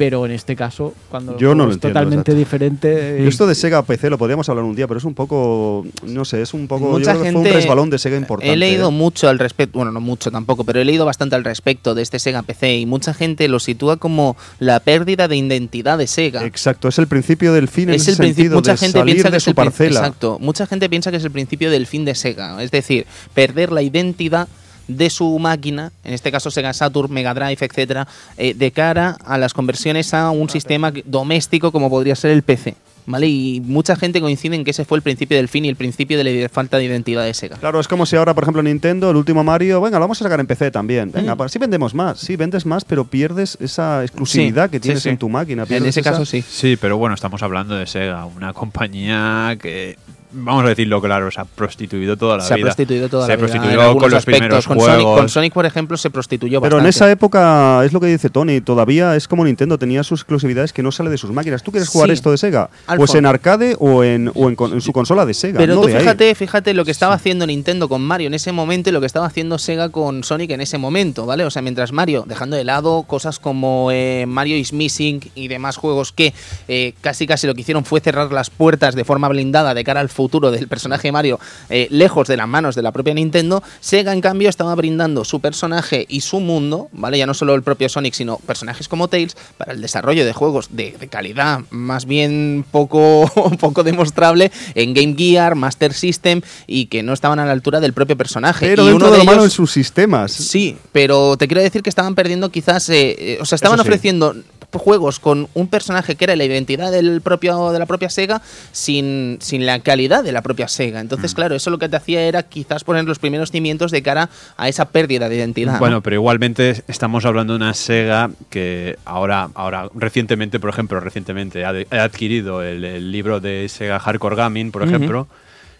Pero en este caso, cuando Yo no lo es entiendo, totalmente exacto. diferente. Y y- esto de Sega PC lo podríamos hablar un día, pero es un poco, no sé, es un poco, yo Mucha creo que fue un gente- resbalón de Sega importante. He leído ¿eh? mucho al respecto, bueno, no mucho tampoco, pero he leído bastante al respecto de este Sega PC y mucha gente lo sitúa como la pérdida de identidad de Sega. Exacto, es el principio del fin en es ese el principio, sentido mucha de gente salir piensa que de es su parcela. Exacto, mucha gente piensa que es el principio del fin de Sega, es decir, perder la identidad de su máquina, en este caso Sega Saturn, Mega Drive, etcétera, eh, de cara a las conversiones a un sistema doméstico como podría ser el PC. ¿Vale? Y mucha gente coincide en que ese fue el principio del fin y el principio de la falta de identidad de Sega. Claro, es como si ahora, por ejemplo, Nintendo, el último Mario, venga, lo vamos a sacar en PC también. Venga, Mm. sí vendemos más, sí vendes más, pero pierdes esa exclusividad Sí, que tienes sí. en tu máquina. En ese esa- caso sí. Sí, pero bueno, estamos hablando de Sega, una compañía que, vamos a decirlo claro, se ha prostituido toda la se vida. ha prostituido toda se la vida. prostituido algunos con los aspectos. primeros con juegos. Sonic, con Sonic, por ejemplo, se prostituyó Pero en esa época, es lo que dice Tony, todavía es como Nintendo, tenía sus exclusividades que no sale de sus máquinas. ¿Tú quieres jugar Sí. esto de Sega? Al Pues en arcade o en, o en, su consola de Sega. Pero no tú de ahí. fíjate, fíjate lo que estaba haciendo Nintendo con Mario en ese momento y lo que estaba haciendo Sega con Sonic en ese momento, ¿vale? O sea, mientras Mario, dejando de lado cosas como eh, Mario is Missing y demás juegos que eh, casi casi lo que hicieron fue cerrar las puertas de forma blindada de cara al futuro del personaje Mario, eh, lejos de las manos de la propia Nintendo, Sega en cambio estaba brindando su personaje y su mundo, ¿vale? Ya no solo el propio Sonic, sino personajes como Tails para el desarrollo de juegos de, de calidad más bien poco, poco demostrable en Game Gear, Master System y que no estaban a la altura del propio personaje. Pero y dentro uno de de lo malo en ellos, sus sistemas. Sí, pero te quiero decir que estaban perdiendo quizás, eh, eh, o sea, estaban sí. ofreciendo juegos con un personaje que era la identidad del propio de la propia Sega sin, sin la calidad de la propia Sega. Mm. Entonces, claro, eso lo que te hacía era quizás poner los primeros cimientos de cara a esa pérdida de identidad. ¿no? Bueno, pero igualmente estamos hablando de una Sega que ahora, ahora recientemente, por ejemplo, recientemente ha, de- ha adquirido el, el libro de Sega Hardcore Gaming, por ejemplo,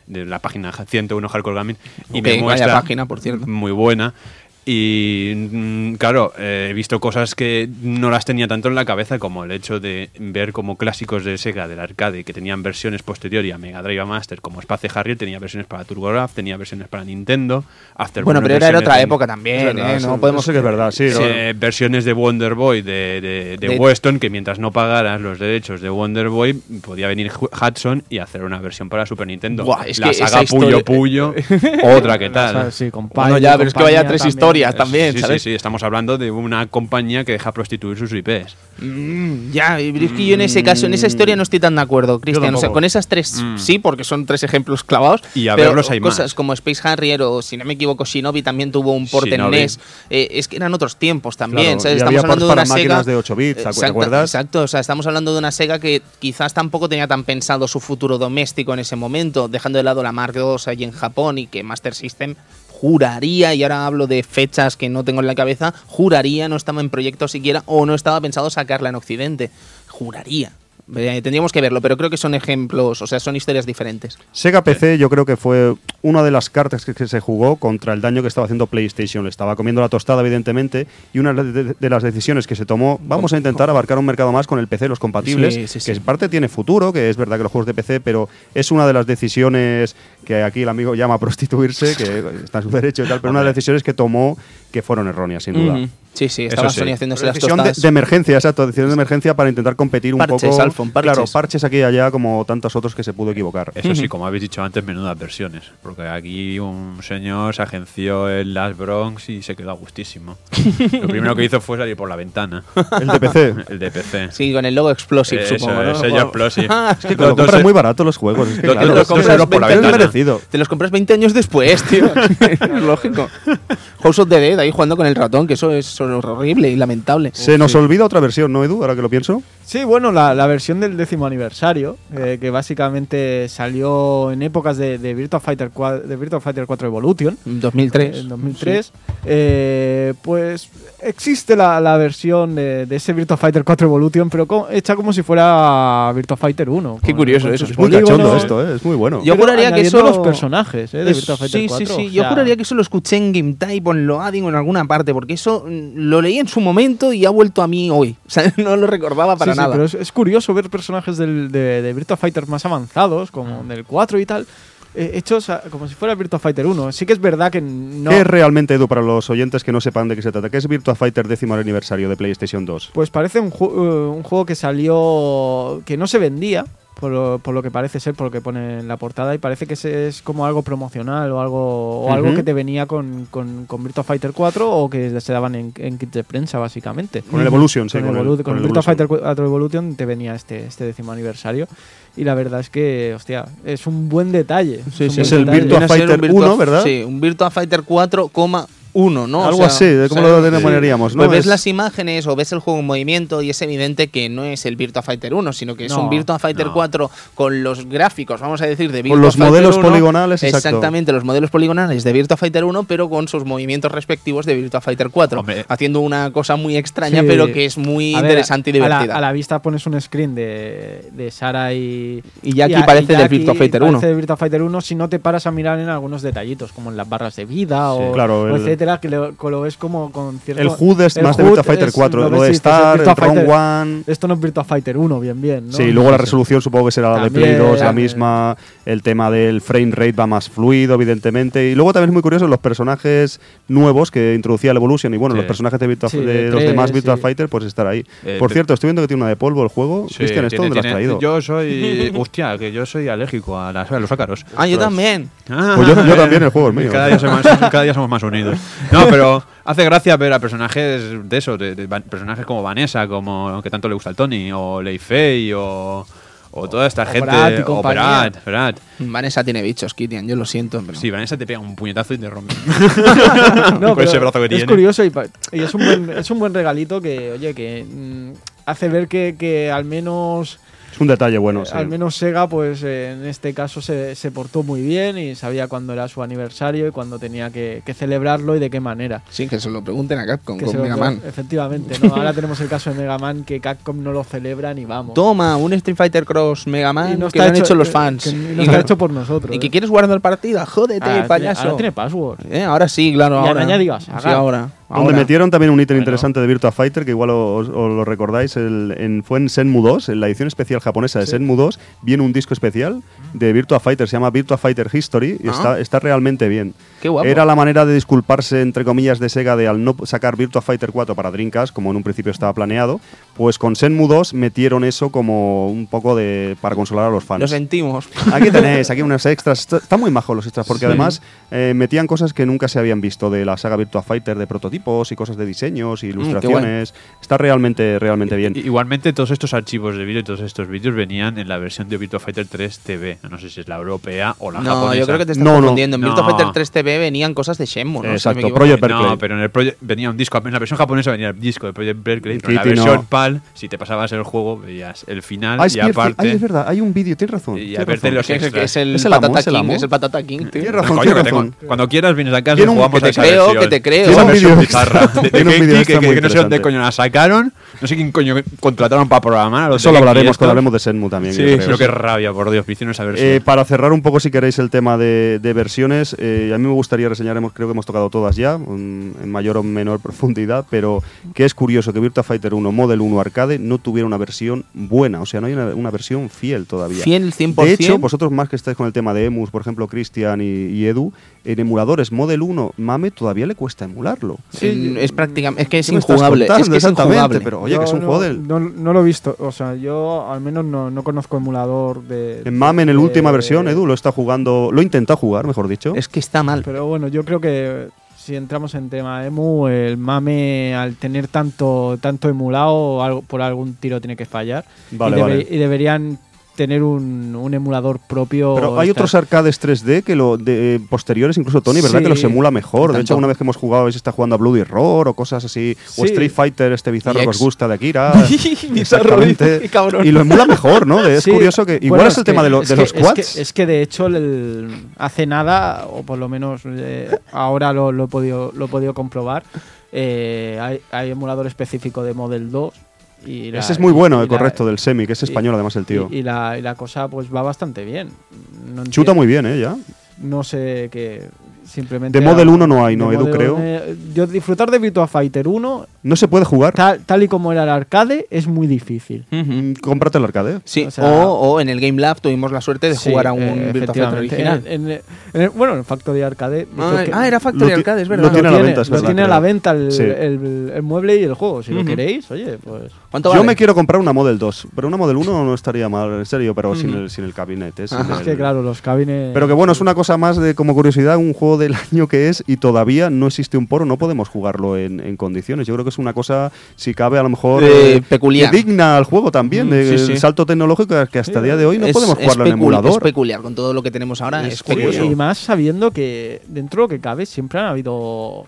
de la página 101 Hardcore Gaming, y Ok, me muestra página, por cierto. muy buena. Y mm, claro, eh, he visto cosas que no las tenía tanto en la cabeza como el hecho de ver como clásicos de Sega del arcade que tenían versiones posteriores a Mega Drive a Master, como Space Harrier, tenía versiones para TurboGrafx, tenía versiones para Nintendo, After bueno, pero era otra época también, Es verdad, ¿eh? No podemos... eso que es verdad, sí. Eh, versiones de Wonder Boy de, de, de De- Weston, que mientras no pagaras los derechos de Wonder Boy, podía venir Hu- Hudson y hacer una versión para Super Nintendo. Buah, es la que saga historia- Puyo Puyo, otra que tal. sí, Bueno, ya, pero es que vaya tres también. Historias también, sí, sí, ¿sabes? sí, estamos hablando de una compañía que deja prostituir sus IPs. Mm, ya, pero es que yo en ese caso, en esa historia no estoy tan de acuerdo, Cristian. O sea, con esas tres Mm. sí, porque son tres ejemplos clavados. Y a pero verlos hay cosas más. como Space Harrier o, si no me equivoco, Shinobi también tuvo un port en. NES. Eh, es que eran otros tiempos también. Claro, ¿sabes? y Estamos había hablando de una para máquinas Sega. de 8 bits, ¿te Exacto, acuerdas? Exacto, o sea, estamos hablando de una Sega que quizás tampoco tenía tan pensado su futuro doméstico en ese momento, dejando de lado la Mark II allí en Japón y que Master System juraría, y ahora hablo de fechas que no tengo en la cabeza, juraría no estaba en proyecto siquiera o no estaba pensado sacarla en Occidente. Juraría. Eh, tendríamos que verlo, pero creo que son ejemplos, o sea, son historias diferentes. Sega PC yo creo que fue una de las cartas que, que se jugó contra el daño que estaba haciendo PlayStation. Le estaba comiendo la tostada, evidentemente, y una de, de- de las decisiones que se tomó, vamos a intentar abarcar un mercado más con el PC, los compatibles, Sí, sí, sí. que en parte tiene futuro, que es verdad que los juegos de PC, pero es una de las decisiones que aquí el amigo llama prostituirse, que está en su derecho y tal, pero una de las decisiones que tomó que fueron erróneas, sin duda. Sí, sí, estaba Eso sí. Sony haciéndose las Decisión de, tostadas. de emergencia, exacto, decisión de emergencia para intentar competir un Parches, poco. Alfon, parches. Claro, parches aquí y allá como tantos otros que se pudo equivocar. Eso sí, como habéis dicho antes, menudas versiones. Porque aquí un señor se agenció en las Bronx y se quedó a gustísimo. Lo primero que hizo fue salir por la ventana. El de PC. El de PC. Sí, con el logo Explosive, Eso, supongo, ¿no? el sello Explosive. Es Que lo compran muy barato los juegos. Es que, Dos- claro, dos- dos euros por la es ventana. merecido. Te los compras 20 años después, tío. es lógico. House of the Dead ahí jugando con el ratón, que eso es horrible y lamentable. Se nos olvida otra versión, ¿no, Edu? Ahora que lo pienso. Sí, bueno, la, la versión del décimo aniversario, eh, que básicamente salió en épocas de, de Virtua Fighter 4, de Virtua Fighter 4 Evolution, En 2003. en 2003, eh, pues existe la, la versión de, de ese Virtua Fighter 4 Evolution, pero co- hecha como si fuera Virtua Fighter 1. Qué con- curioso con eso, es Muy polígonos, cachondo esto, ¿eh? Es muy bueno. Yo pero juraría que eso los lo- personajes eh, de Virtua Fighter sí, 4. sí, sí. Yo sea, juraría que eso lo escuché en Game Type o en Loading o en alguna parte, porque eso mm, lo leí en su momento y ha vuelto a mí hoy. O sea, no lo recordaba para Sí, sí, nada. pero es, es curioso ver personajes del, de, de Virtua Fighter más avanzados, como del 4 y tal, eh, hechos como si fuera Virtua Fighter 1. Sí que es verdad que no. ¿Qué es realmente, Edu, para los oyentes que no sepan de qué se trata? ¿Qué es Virtua Fighter décimo aniversario de PlayStation 2? Pues parece un, ju- eh, un juego que salió. que no se vendía. Por lo, por lo que parece ser, por lo que pone en la portada, y parece que ese es como algo promocional o algo, o algo que te venía con, con, con Virtua Fighter 4 o que se daban en, en kits de prensa, básicamente. Con el Evolution, sí. con, el, el- Evolu- con con el Virtua Evolution. Fighter 4 Evolution te venía este, este décimo aniversario. Y la verdad es que, hostia, es un buen detalle. Sí, sí. Es el detalle. Virtua Fighter Virtua- 1, ¿verdad? Sí, un Virtua Fighter 4,1, ¿no? O Algo sea, así, de cómo o sea, lo denominaríamos, ¿no? Pues ves Es- las imágenes o ves el juego en movimiento y es evidente que no es el Virtua Fighter 1, sino que es No, un Virtua Fighter no. 4 con los gráficos, vamos a decir, de Virtua Con los Fighter modelos 1. poligonales, exacto. Exactamente, los modelos poligonales de Virtua Fighter 1, pero con sus movimientos respectivos de Virtua Fighter 4. Hombre. Haciendo una cosa muy extraña, Sí. pero que es muy A ver, interesante y a la- divertida. A la, vista pones un screen de, de Sara y. Y Jackie a- parece del Jackie Virtua Fighter 1. Parece del Virtua Fighter 1 si no te paras a mirar en algunos detallitos, como en las barras de vida o, Claro, o el- etcétera, que lo, lo ves como con cierto. El HUD es el más de Virtua Fighter es- 4. lo Lo de Star, el Fighter- One. Esto no es Virtua Fighter 1, bien, bien. ¿no? Sí, luego la resolución supongo que será la de Play También, 2, la misma. El tema del frame rate va más fluido, evidentemente. Y luego también es muy curioso los personajes nuevos que introducía el Evolution. Y bueno, Sí. los personajes de, Virtua- Sí, de de los tres, demás Virtua sí. Fighter, pues estar ahí. Eh, Por cierto, estoy viendo que tiene una de polvo el juego. Sí, Cristian, ¿esto dónde lo has traído? Yo soy. Hostia, que yo soy alérgico a, las- a los ácaros. Ah, yo también. Pues yo- yo también, el juego es mío. Cada día, somos, cada día somos más unidos. No, pero hace gracia ver a personajes de eso, de, personajes como Vanessa, como que tanto le gusta al Tony, o Lei Fei, o, o toda esta o gente. O Brat. Vanessa tiene bichos, Kitian, yo lo siento. Pero... Sí, Vanessa te pega un puñetazo y te rompe. No, Con ese pero brazo que es tiene. curioso y es, un buen, es un buen regalito que, oye, que mm, hace ver que, que al menos Es un detalle bueno, sí. al menos Sega, pues eh, en este caso se, se portó muy bien y sabía cuándo era su aniversario y cuándo tenía que, que celebrarlo y de qué manera. Sí, que se lo pregunten a Capcom Que con Mega Man. Efectivamente, ¿no? ahora tenemos el caso de Mega Man que Capcom no lo celebra ni vamos. Toma, un Street Fighter Cross Mega Y Man no que está lo han hecho los fans. que no y, está hecho por nosotros. y que ¿eh? quieres guardar partida, jódete, Ahora tiene- payaso. ahora tiene password. Eh, ahora sí, claro, Y ahora. araña digas, Sí, haga. Ahora. Donde metieron también un ítem Bueno. interesante de Virtua Fighter, que igual os, os lo recordáis, el- en, fue en Senmu 2, en la edición especial japonesa de Sí. Senmu 2, viene un disco especial de Virtua Fighter, se llama Virtua Fighter History, y Ah. está, está realmente bien. Qué guapo. Era la manera de disculparse, entre comillas, de Sega de al no sacar Virtua Fighter 4 para Dreamcast, como en un principio estaba planeado, pues con Senmu 2 metieron eso como un poco de para consolar a los fans. Lo sentimos. Aquí tenéis, aquí unos extras. Está, está muy majo los extras, porque Sí. además eh, metían cosas que nunca se habían visto de la saga Virtua Fighter, de prototipos y cosas de diseños y Mm, ilustraciones. está realmente, realmente bien. Igualmente, todos estos archivos de vídeo y todos estos vídeos venían en la versión de Virtua Fighter 3 TV. No sé si es la europea o la No, japonesa. yo creo que te estás No, no. confundiendo. En Virtua No. Fighter 3 TV venían cosas de Shenmue, ¿no? Si no Exacto, equivoco. Project Berkeley. No, pero en el Project venía un disco. En la versión japonesa venía el disco de Project Berkeley. Pero en la Kitty, no. versión PAL, si te pasabas el juego, veías el final Ah, es, y cierto, aparte. ay, es verdad, hay un vídeo, tienes razón. Y tienes aparte razón. los Que es, el- que es el, Es el amo, Patata es el King, amo. es el Patata King, tío. Tienes razón, Coño, tienes que tengo- razón. cuando quieras vienes a casa y jugamos que te a esa creo, versión. que te creo. Esa versión bizarra. De, de vídeo que, que- muy que no sé dónde coño la sacaron. No sé quién coño contrataron para programar. Eso lo hablaremos cuando hablemos de Senmu también. Sí, creo. qué rabia, por Dios, me hicieron esa versión. Eh, para cerrar un poco, si queréis, el tema de, versiones, eh, a mí me gustaría reseñar, creo que hemos tocado todas ya, en mayor o menor profundidad, pero que es curioso que Virtua Fighter 1 Model 1 Arcade no tuviera una versión buena, o sea, no hay una, una versión fiel todavía. Fiel 100%. De hecho, vosotros más que estáis con el tema de emus, por ejemplo, Cristian y, y Edu, en emuladores Model 1 Mame todavía le cuesta emularlo. Sí, es prácticamente es que es ¿Qué me estás injugable. Es que es exactamente? injugable. Pero oye, Yo que es un no, juego del... No, no lo he visto, o sea, yo al menos no, no conozco emulador de. En MAME, en la última versión, Edu lo está jugando, lo intenta jugar, mejor dicho. Es que está mal. Pero bueno, yo creo que si entramos en tema emu, el mame al tener tanto tanto emulado algo, por algún tiro tiene que fallar Vale, y, debe- vale. y deberían tener un, un emulador propio. Pero hay otros arcades 3D que lo de, eh, posteriores, incluso Tony, ¿verdad? Sí. Que los emula mejor. De hecho, una vez que hemos jugado, veis está jugando a Bloody Roar o cosas así. O. Street Fighter, este bizarro que os gusta de Akira. Bizarro, Exactamente. cabrón. Y lo emula mejor, ¿no? Es Sí, curioso que. Igual bueno, es el que- tema de, lo- de que- los es quads. que- Es que, de hecho el- hace nada, o por lo menos eh, ahora lo, lo he podido, lo he podido comprobar, eh, hay, hay emulador específico de Model 2. Y la- Ese es muy bueno, y la- correcto, del semi, que es español además el tío. Y, la, y la cosa pues va bastante bien. No Chuta muy bien, ¿eh? Ya. No sé qué. Simplemente. De Model a- 1 no hay, ¿no, Edu, creo? 1, eh, yo disfrutar de Virtua Fighter 1, No se puede jugar. tal, tal y como era el arcade, es muy difícil. Mm, Cómprate el arcade. Sí, O sea- o, o en el Game Lab tuvimos la suerte de Sí, jugar a un eh, Virtua Fighter original. En- en- bueno, en Factory Arcade. Ah, que- ah, era Factory lo Arcade, es lo verdad. tiene a la venta, es lo verdad, tiene a la venta el, Sí. el- el mueble y el juego. Si lo queréis, oye, pues. ¿Cuánto Yo me quiero comprar una Model 2, pero una Model 1 no estaría mal, en serio, pero sin, el, sin el gabinete. sin Ajá. Es que claro, los cabines. Pero que bueno, es una cosa más de como curiosidad, un juego del año que es y todavía no existe un poro, no podemos jugarlo en, en condiciones. Yo creo que es una cosa, si cabe, a lo mejor Eh, eh, peculiar. que digna al juego también, Mm, sí. el salto tecnológico que hasta el día de hoy no Es- podemos es jugarlo en emulador. Es peculiar, con todo lo que tenemos ahora Es es, curioso. Y más sabiendo que dentro de lo que cabe siempre han habido.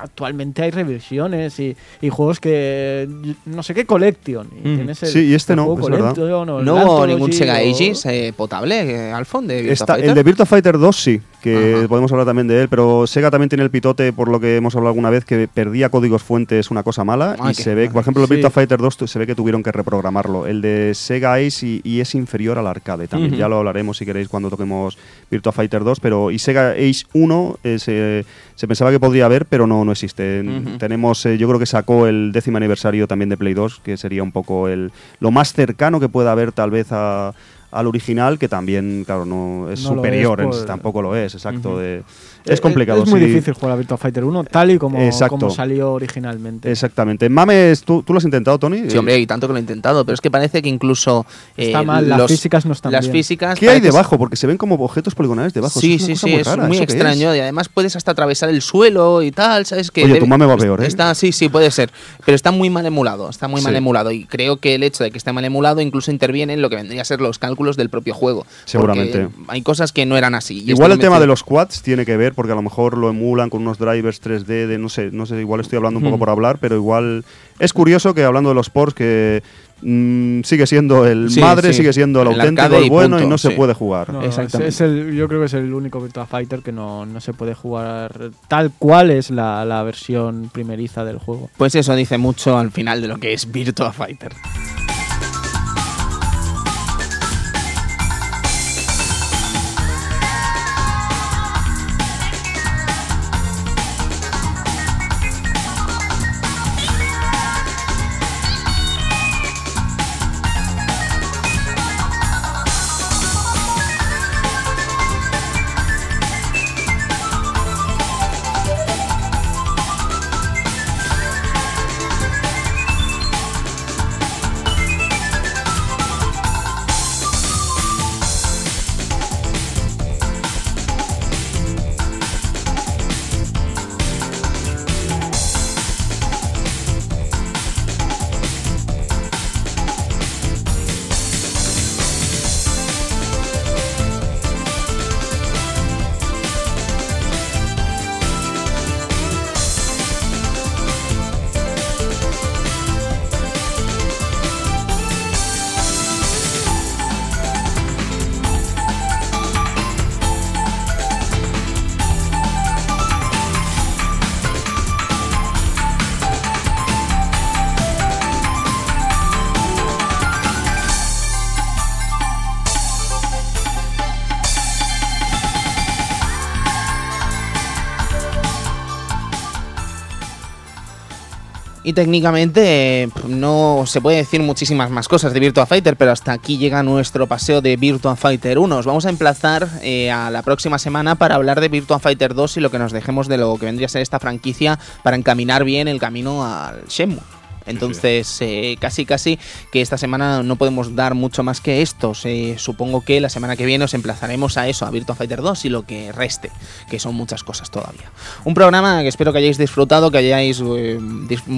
Actualmente hay reversiones y, y juegos que. No sé qué, Collection. Y Mm. tienes el- Sí, y este no, es verdad. Collection o el No ningún Sega o- Aegis eh, potable, eh, Alfon, de Virtua Está- Fighter. el de Virtua Fighter 2 sí, que Ajá. podemos hablar también de él, pero Sega también tiene el pitote, por lo que hemos hablado alguna vez, que perdía códigos fuentes una cosa mala Ay, y se ve, mal. por ejemplo, el Sí. Virtua Fighter 2 tu- se ve que tuvieron que reprogramarlo. El de Sega Ace y, y es inferior al arcade también, ya lo hablaremos si queréis cuando toquemos Virtua Fighter 2, pero y Sega Ace 1 es, eh, se pensaba que podría haber, pero no, no existe. Tenemos, eh, yo creo que sacó el décimo aniversario también de Play 2, que sería un poco el lo más cercano que pueda haber tal vez a al original que también claro no es No superior es en- por- tampoco lo es exacto de- es complicado Es muy sí. difícil jugar a Virtua Fighter 1 tal y como, como salió originalmente. exactamente mames ¿tú, tú lo has intentado Tony Sí, hombre, y tanto que lo he intentado, pero es que parece que incluso eh, Está mal, las físicas no están Las bien. físicas ¿qué hay debajo? porque se ven como objetos poligonales debajo Sí, sí, es sí, muy es rara. muy ¿Eso qué extraño es? y además puedes hasta atravesar el suelo y tal, ¿sabes? Que Oye, debe- tu mame va peor, ¿eh? Está, sí, sí, puede ser, pero está muy mal emulado, está muy mal emulado y creo que el hecho de que esté mal emulado incluso interviene en lo que vendría a ser los cálculos del propio juego. Seguramente. Hay cosas que no eran así. y Igual el tema de los quads tiene que ver porque a lo mejor lo emulan con unos drivers 3D de no sé, no sé, igual estoy hablando un poco Hmm. por hablar, pero igual es curioso que hablando de los ports que mm, sigue siendo el Sí, madre, sí. sigue siendo el El auténtico, el y bueno y punto, no se sí. puede jugar. No, Exactamente. es- es el- yo creo que es el único Virtua Fighter que no, no se puede jugar tal cual es la, la versión primeriza del juego. Pues eso dice mucho al final de lo que es Virtua Fighter. Técnicamente no se puede decir muchísimas más cosas de Virtua Fighter, pero hasta aquí llega nuestro paseo de Virtua Fighter 1. Os vamos a emplazar eh, a la próxima semana para hablar de Virtua Fighter 2 y lo que nos dejemos de lo que vendría a ser esta franquicia para encaminar bien el camino al Shenmue. Entonces, eh, casi casi que esta semana no podemos dar mucho más que esto. supongo que la semana que viene os emplazaremos a eso, a Virtua Fighter 2 y lo que reste, que son muchas cosas todavía. Un programa que espero que hayáis disfrutado, que hayáis eh,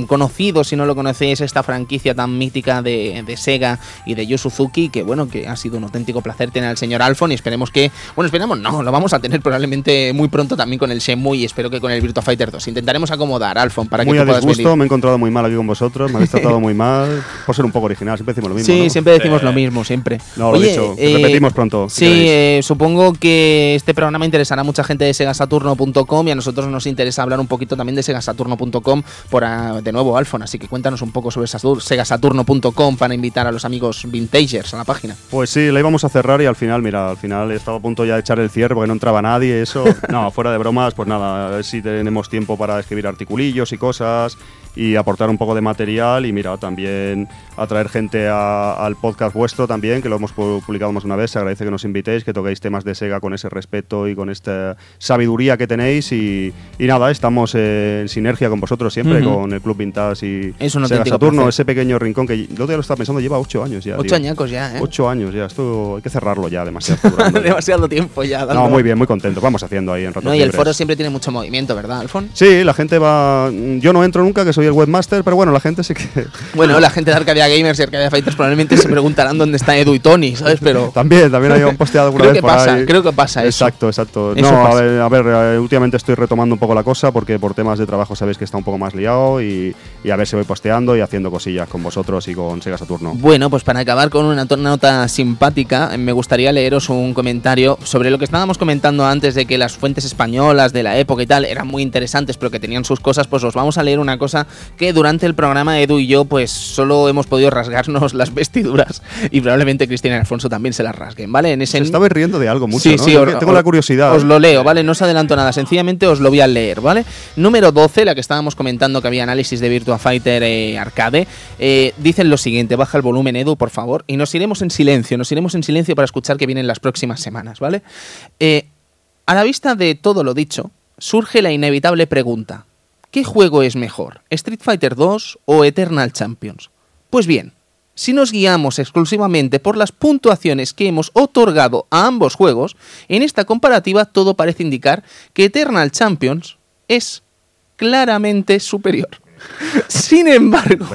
conocido, si no lo conocéis, esta franquicia tan mítica de, Sega y de Yu Suzuki, que bueno, que ha sido un auténtico placer tener al señor Alfon y esperemos que, bueno, esperamos, no, lo vamos a tener probablemente muy pronto también con el Shenmue y espero que con el Virtua Fighter 2. Intentaremos acomodar, Alfon, para muy que tú puedas venir. me he encontrado muy mal aquí con vosotros me habéis tratado muy mal. Por ser un poco original, siempre decimos lo mismo. Sí, siempre decimos lo mismo, siempre. No, lo he dicho, eh, repetimos pronto. sí, eh, supongo que este programa interesará a mucha gente de segasaturno.com y a nosotros nos interesa hablar un poquito también de segasaturno.com por, ah, de nuevo, Alfon. Así que cuéntanos un poco sobre segasaturno.com para invitar a los amigos vintagers a la página. Pues sí, la íbamos a cerrar y al final, mira, al final estaba a punto ya de echar el cierre porque no entraba nadie. Eso, no, fuera de bromas, pues nada, a ver si tenemos tiempo para escribir articulillos y cosas y aportar un poco de material y mira, también atraer gente al podcast vuestro también, que lo hemos publicado más una vez, se agradece que nos invitéis, que toquéis temas de Sega con ese respeto y con esta sabiduría que tenéis y, nada, estamos en sinergia con vosotros siempre, con el Club Vintage y es Sega Saturno, ese pequeño rincón que yo te lo estaba pensando, lleva ocho años ya. Ocho añacos ya, ¿eh? Ocho años ya, esto hay que cerrarlo ya demasiado. demasiado tiempo ya. No, muy bien, muy contento, vamos haciendo ahí en ratos No, y el foro siempre tiene mucho movimiento, ¿verdad, Alfon? Sí, la gente va... Yo no entro nunca, que soy el webmaster, pero bueno, la gente sí que. Bueno, la gente de Arcadia Gamers y Arcadia Fighters probablemente se preguntarán dónde está Edu y Tony, ¿sabes? Pero. También, también hay un posteado alguna creo vez que pasa, Creo que pasa eso. Exacto, exacto. no, A, ver, a ver, eh, últimamente estoy retomando un poco la cosa porque por temas de trabajo sabéis que está un poco más liado y, a ver si voy posteando y haciendo cosillas con vosotros y con Sega Saturno. Bueno, pues para acabar con una nota simpática, me gustaría leeros un comentario sobre lo que estábamos comentando antes de que las fuentes españolas de la época y tal eran muy interesantes, pero que tenían sus cosas. Pues os vamos a leer una cosa que durante el programa Edu y yo pues solo hemos podido rasgarnos las vestiduras y probablemente Cristina y Alfonso también se las rasguen, ¿vale? En ese... estaba riendo de algo mucho, sí, sí, tengo la curiosidad. Os lo leo, ¿vale? No os adelanto nada, sencillamente os lo voy a leer, ¿vale? Número 12, la que estábamos comentando que había análisis de Virtua Fighter eh, Arcade, eh, dicen lo siguiente, baja el volumen Edu, por favor, y nos iremos en silencio, nos iremos en silencio para escuchar que vienen las próximas semanas, ¿vale? Eh, a la vista de todo lo dicho, surge la inevitable pregunta, ¿Qué juego es mejor, Street Fighter 2 o Eternal Champions? Pues bien, si nos guiamos exclusivamente por las puntuaciones que hemos otorgado a ambos juegos, en esta comparativa todo parece indicar que Eternal Champions es claramente superior. Sin embargo,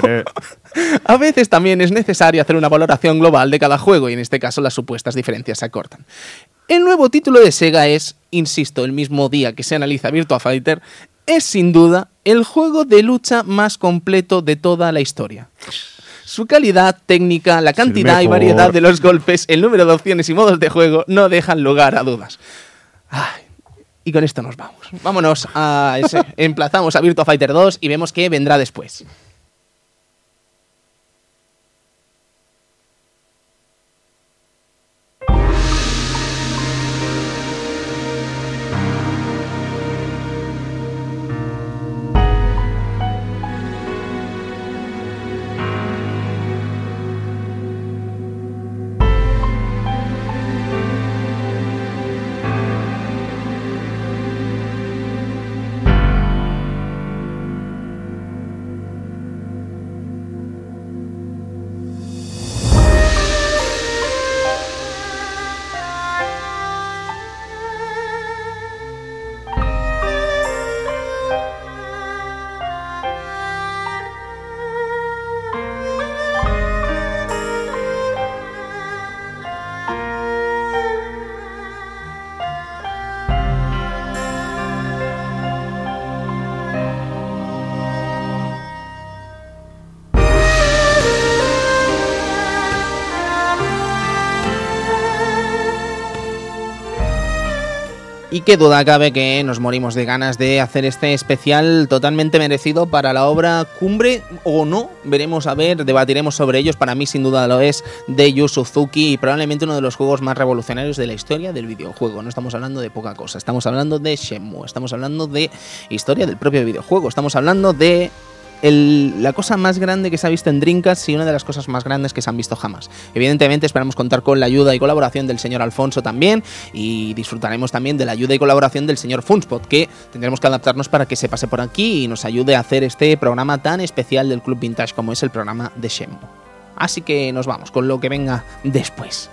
a veces también es necesario hacer una valoración global de cada juego y en este caso las supuestas diferencias se acortan. El nuevo título de Sega es, insisto, el mismo día que se analiza Virtua Fighter, es sin duda el juego de lucha más completo de toda la historia. Su calidad técnica, la cantidad y variedad de los golpes, el número de opciones y modos de juego no dejan lugar a dudas. y con esto nos vamos. Vámonos a ese. Emplazamos a Virtua Fighter 2 y vemos qué vendrá después. Qué duda cabe que nos morimos de ganas de hacer este especial totalmente merecido para la obra Cumbre o no. Veremos a ver, debatiremos sobre ellos. Para mí, sin duda, lo es de Yu Suzuki y probablemente uno de los juegos más revolucionarios de la historia del videojuego. No estamos hablando de poca cosa, estamos hablando de Shenmue, estamos hablando de historia del propio videojuego, estamos hablando de la cosa más grande que se ha visto en Dreamcast y una de las cosas más grandes que se han visto jamás. Evidentemente esperamos contar con la ayuda y colaboración del señor Alfonso también y disfrutaremos también de la ayuda y colaboración del señor Funspot, que tendremos que adaptarnos para que se pase por aquí y nos ayude a hacer este programa tan especial del Club Vintage como es el programa de Shenmue. Así que nos vamos con lo que venga después.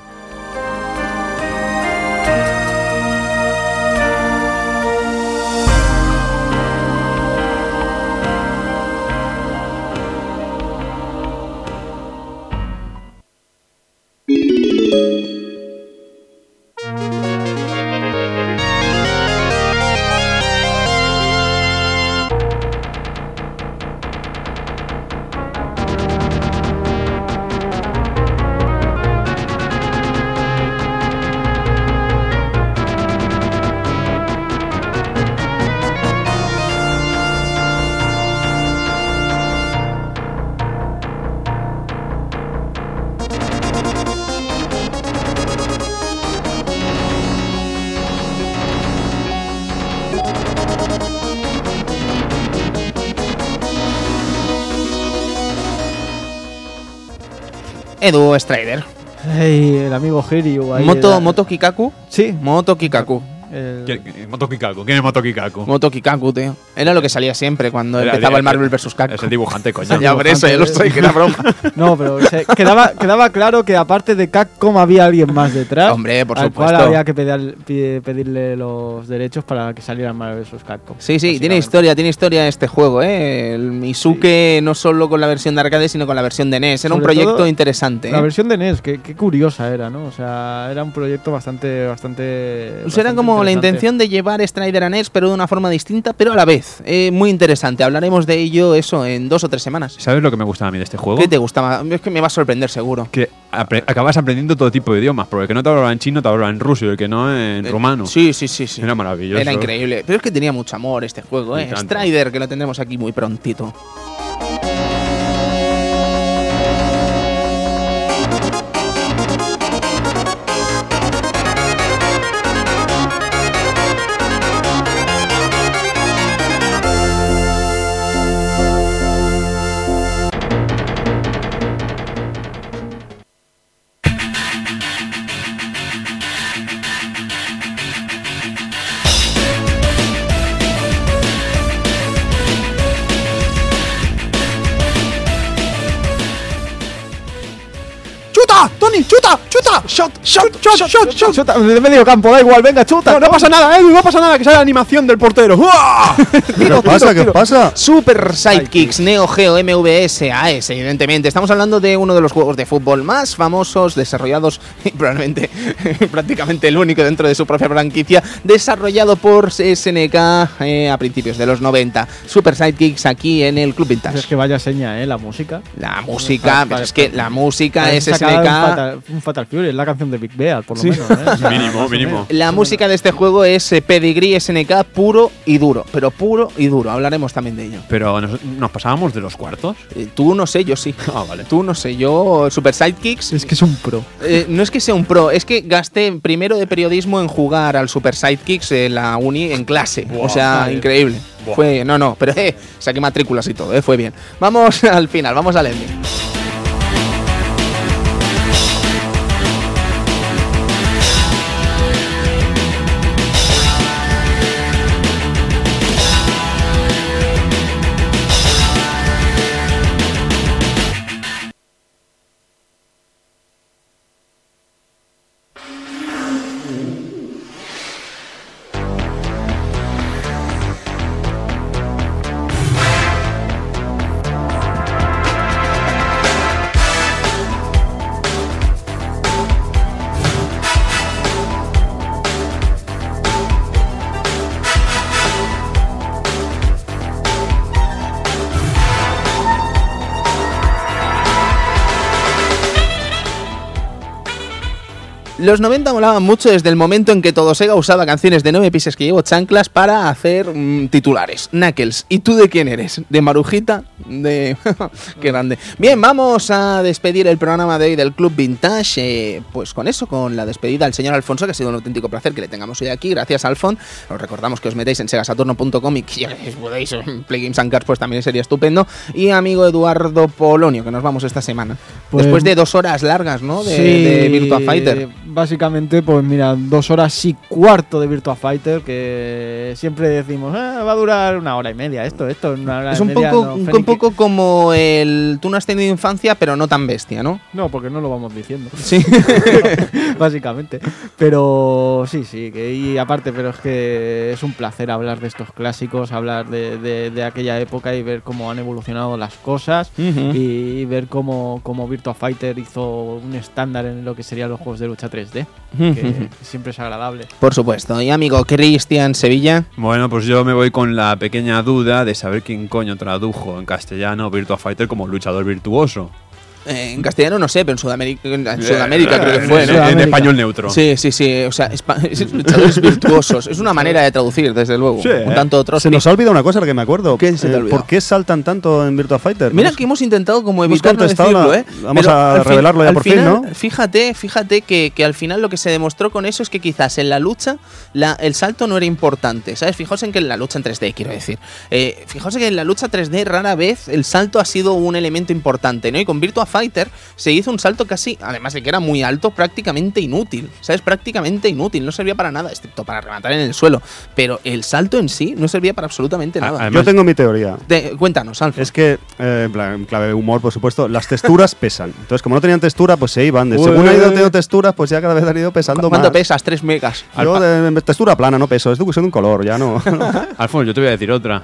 Edu Strider. El amigo Hiryu. Moto, Moto Kikaku. Sí. Moto Kikaku. Moto Kikaku. ¿Quién es Moto Kikaku? Moto Kikaku, tío. Era lo que salía siempre cuando empezaba el Marvel vs. Capcom. Es el dibujante, coño. ya por eso, ya lo estoy, que era broma. no, pero quedaba, quedaba claro que aparte de Capcom había alguien más detrás. Hombre, por al supuesto. Cual había que pedirle los derechos para que saliera Marvel vs. Capcom. Sí, sí, tiene historia, tiene historia este juego, ¿eh? El Misuke no solo con la versión de arcade, sino con la versión de NES. Era un proyecto interesante. La ¿eh? versión de NES, qué, curiosa era, ¿no? O sea, era un proyecto bastante. bastante, pues era como la intención de llevar Strider a NES, pero de una forma distinta, pero a la vez. Eh, muy interesante. Hablaremos de ello eso en dos o tres semanas. ¿Sabes lo que me gustaba a mí de este juego? ¿Qué te gustaba? Es que me va a sorprender seguro. Que acabas aprendiendo todo tipo de idiomas, porque el que no te hablaba en chino te hablaba en ruso y el que no en eh, rumano. Sí, sí, sí, sí. Era maravilloso. Era increíble. Pero es que tenía mucho amor este juego, ¿eh? Strider, que lo tendremos aquí muy prontito. Shot, shot, shot, shot, shot, de medio campo, da igual, venga, chuta. No, no pasa nada, Edu, no pasa nada, que sale la animación del portero. ¿Qué pasa? ¿Qué pasa? Super Sidekicks, Neo Geo, MVS, AS, evidentemente. Estamos hablando de uno de los juegos de fútbol más famosos, desarrollados, y probablemente prácticamente el único dentro de su propia franquicia, desarrollado por SNK eh, a principios de los 90. Super Sidekicks aquí en el Club Vintage. Es que vaya seña, ¿eh? La música. La música, pero es que la música es SNK un Fatal Fury, es la canción de Big Bear, por lo menos. ¿eh? mínimo, mínimo. La música de este juego es eh, Pedigree SNK puro y duro, pero puro y duro. Hablaremos también de ello. Pero nos, pasábamos de los cuartos. Eh, tú no sé, yo sí. Ah, vale. Tú no sé, yo Super Sidekicks. Es que es un pro. no es que sea un pro, es que gasté primero de periodismo en jugar al Super Sidekicks en la uni en clase. o sea, increíble. Fue, no, no, pero saqué matrículas y todo, fue bien. Vamos al final, vamos al ending. Los 90 molaban mucho desde el momento en que todo Sega usaba canciones de 9 pises que llevo chanclas para hacer mm, titulares. Knuckles, ¿y tú de quién eres? ¿De Marujita? De... Qué grande. Bien, vamos a despedir el programa de hoy del Club Vintage. eh, pues con eso, con la despedida al señor Alfonso, que ha sido un auténtico placer que le tengamos hoy aquí. Gracias, Alfon. Os recordamos que os metéis en segasaturno.com y que podéis en Play Games and Cards, pues también sería estupendo. Y amigo Eduardo Polonio, que nos vamos esta semana. Pues- Después de dos horas largas, ¿no? De, Sí, de Virtua Fighter. Básicamente, pues mira, dos horas y cuarto de Virtua Fighter, que siempre decimos, "Ah, va a durar una hora y media esto, esto, una hora Es y un media, poco, no, un, Fenix". poco como el. Tú no has tenido infancia, pero no tan bestia, ¿no? No, porque no lo vamos diciendo. Sí. básicamente. Pero sí, sí, que, y aparte, pero es que es un placer hablar de estos clásicos, hablar de, de- de aquella época y ver cómo han evolucionado las cosas y ver cómo, cómo Virtua Fighter hizo un estándar en lo que serían los juegos de lucha 3D, Ujú. que siempre es agradable. Por supuesto. Y amigo Cristian Sevilla. Bueno, pues yo me voy con la pequeña duda de saber quién coño tradujo en castellano Virtua Fighter como luchador virtuoso. Eh, en castellano no sé, pero en Sudamérica, en Sudamérica creo que fue, En- ¿no? en, español neutro. Sí, sí, sí. O sea, es luchadores virtuosos. Es una manera de traducir, desde luego. Sí, un ¿eh? tanto otro. Se nos ha olvidado una cosa la que me acuerdo. ¿Qué se te Eh? ¿Por qué saltan tanto en Virtua Fighter? Mira que hemos intentado como evitar decirlo, la- ¿eh? vamos Pero a fin- revelarlo ya al por fin, final, ¿no? Fíjate, fíjate que, que al final lo que se demostró con eso es que quizás en la lucha la- el salto no era importante, ¿sabes? Fijaos en que en la lucha en 3D, quiero decir. Eh, fijaos en que en la lucha 3D rara vez el salto ha sido un elemento importante, ¿no? Y con Virtua Fighter se hizo un salto casi, además de que era muy alto, prácticamente inútil, ¿sabes? Prácticamente inútil, no servía para nada, excepto para rematar en el suelo. Pero el salto en sí no servía para absolutamente nada. además- Yo tengo mi teoría. Te- cuéntanos, Alfa. Es que, eh, en clave de humor, por supuesto, las texturas pesan. Entonces, como no tenían textura, pues se iban. De según ha ido teniendo texturas, pues ya cada vez han ido pesando ¿Cuánto más. pesas? 3 megas. Yo de, de textura plana no peso, es de un color, ya no. Alfonso, yo te voy a decir otra.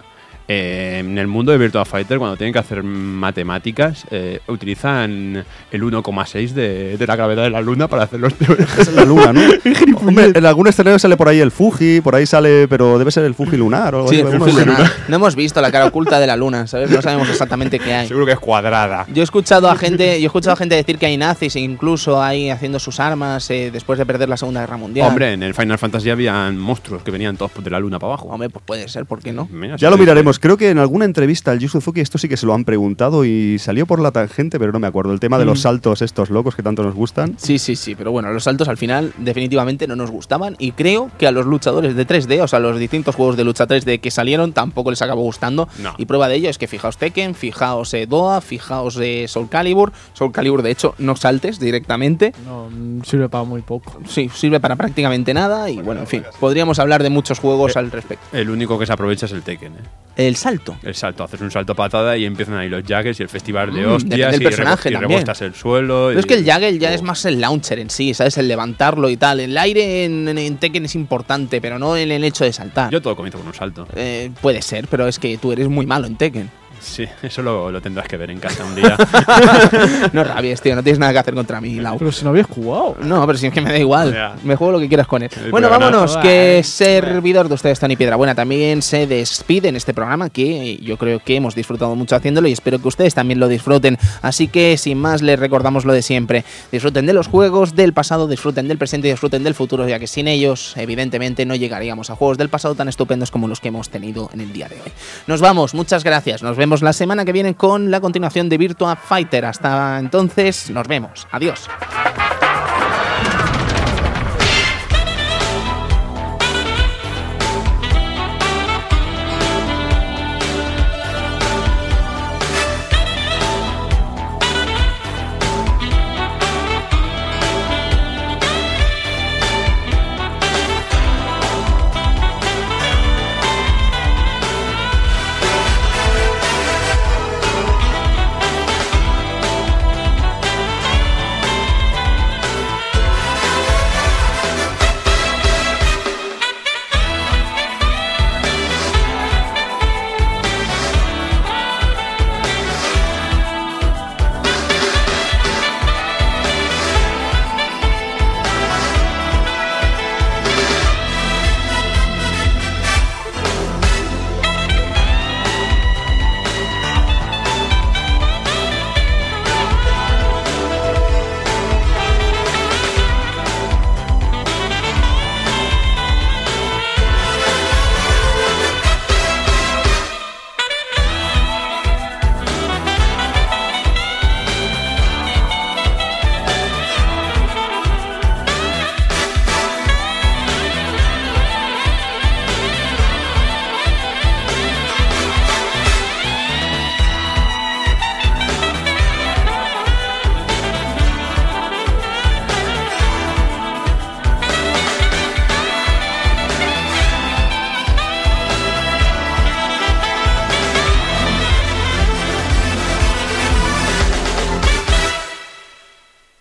Eh, en el mundo de Virtua Fighter, cuando tienen que hacer matemáticas, eh, utilizan el 1,6 de, de la gravedad de la luna para hacer los teoremas. es la luna, ¿no? Hombre, en algún escenario sale por ahí el Fuji, por ahí sale, pero debe ser el Fuji lunar o algo Sí, así, el ¿no? Fuji lunar. No hemos visto la cara oculta de la luna, ¿sabes? No sabemos exactamente qué hay. Seguro que es cuadrada. Yo he escuchado a gente, yo he escuchado a gente decir que hay nazis e incluso ahí haciendo sus armas eh, después de perder la Segunda Guerra Mundial. Hombre, en el Final Fantasy habían monstruos que venían todos de la luna para abajo. Hombre, pues puede ser, ¿por qué no? Mira, Ya lo sí. Miraremos. Creo que en alguna entrevista al Yu Suzuki esto sí que se lo han preguntado y salió por la tangente, pero no me acuerdo. El tema de Mm. los saltos estos locos que tanto nos gustan. Sí, sí, sí, pero bueno, los saltos al final definitivamente no nos gustaban y creo que a los luchadores de 3D, o sea, los distintos juegos de lucha 3D que salieron tampoco les acabó gustando. No. Y prueba de ello es que fijaos Tekken, fijaos eh, Doa, fijaos eh, Soul Calibur. Soul Calibur, de hecho, no saltes directamente. No, mm, sirve para muy poco. Sí, sirve para prácticamente nada y bueno, en fin, podríamos hablar de muchos juegos al respecto. El único que se aprovecha es el Tekken. ¿eh? El salto. El salto, haces un salto patada y empiezan ahí los jaggers y el festival de Mm, hostias del y, personaje rebo- y rebostas el suelo. Pero es que el Jaggle ya Oh. es más el launcher en sí, ¿sabes? El levantarlo y tal. El aire en, en- en Tekken es importante, pero no en el hecho de saltar. Yo todo comienzo con un salto. Eh, puede ser, pero es que tú eres muy malo en Tekken. Sí, eso lo, lo tendrás que ver en casa un día. no rabies, tío, no tienes nada que hacer contra mí, Lau. Pero si no habías jugado. No, pero si es que me da igual. Me juego lo que quieras con él. El Bueno, programa. vámonos, Ay, que servidor de ustedes, Tony Piedrabuena, también se despide en este programa que yo creo que hemos disfrutado mucho haciéndolo y espero que ustedes también lo disfruten. Así que, sin más, les recordamos lo de siempre. Disfruten de los juegos del pasado, disfruten del presente y disfruten del futuro, ya que sin ellos, evidentemente, no llegaríamos a juegos del pasado tan estupendos como los que hemos tenido en el día de hoy. Nos vamos, muchas gracias. Nos vemos la semana que viene con la continuación de Virtua Fighter. Hasta entonces, nos vemos. Adiós.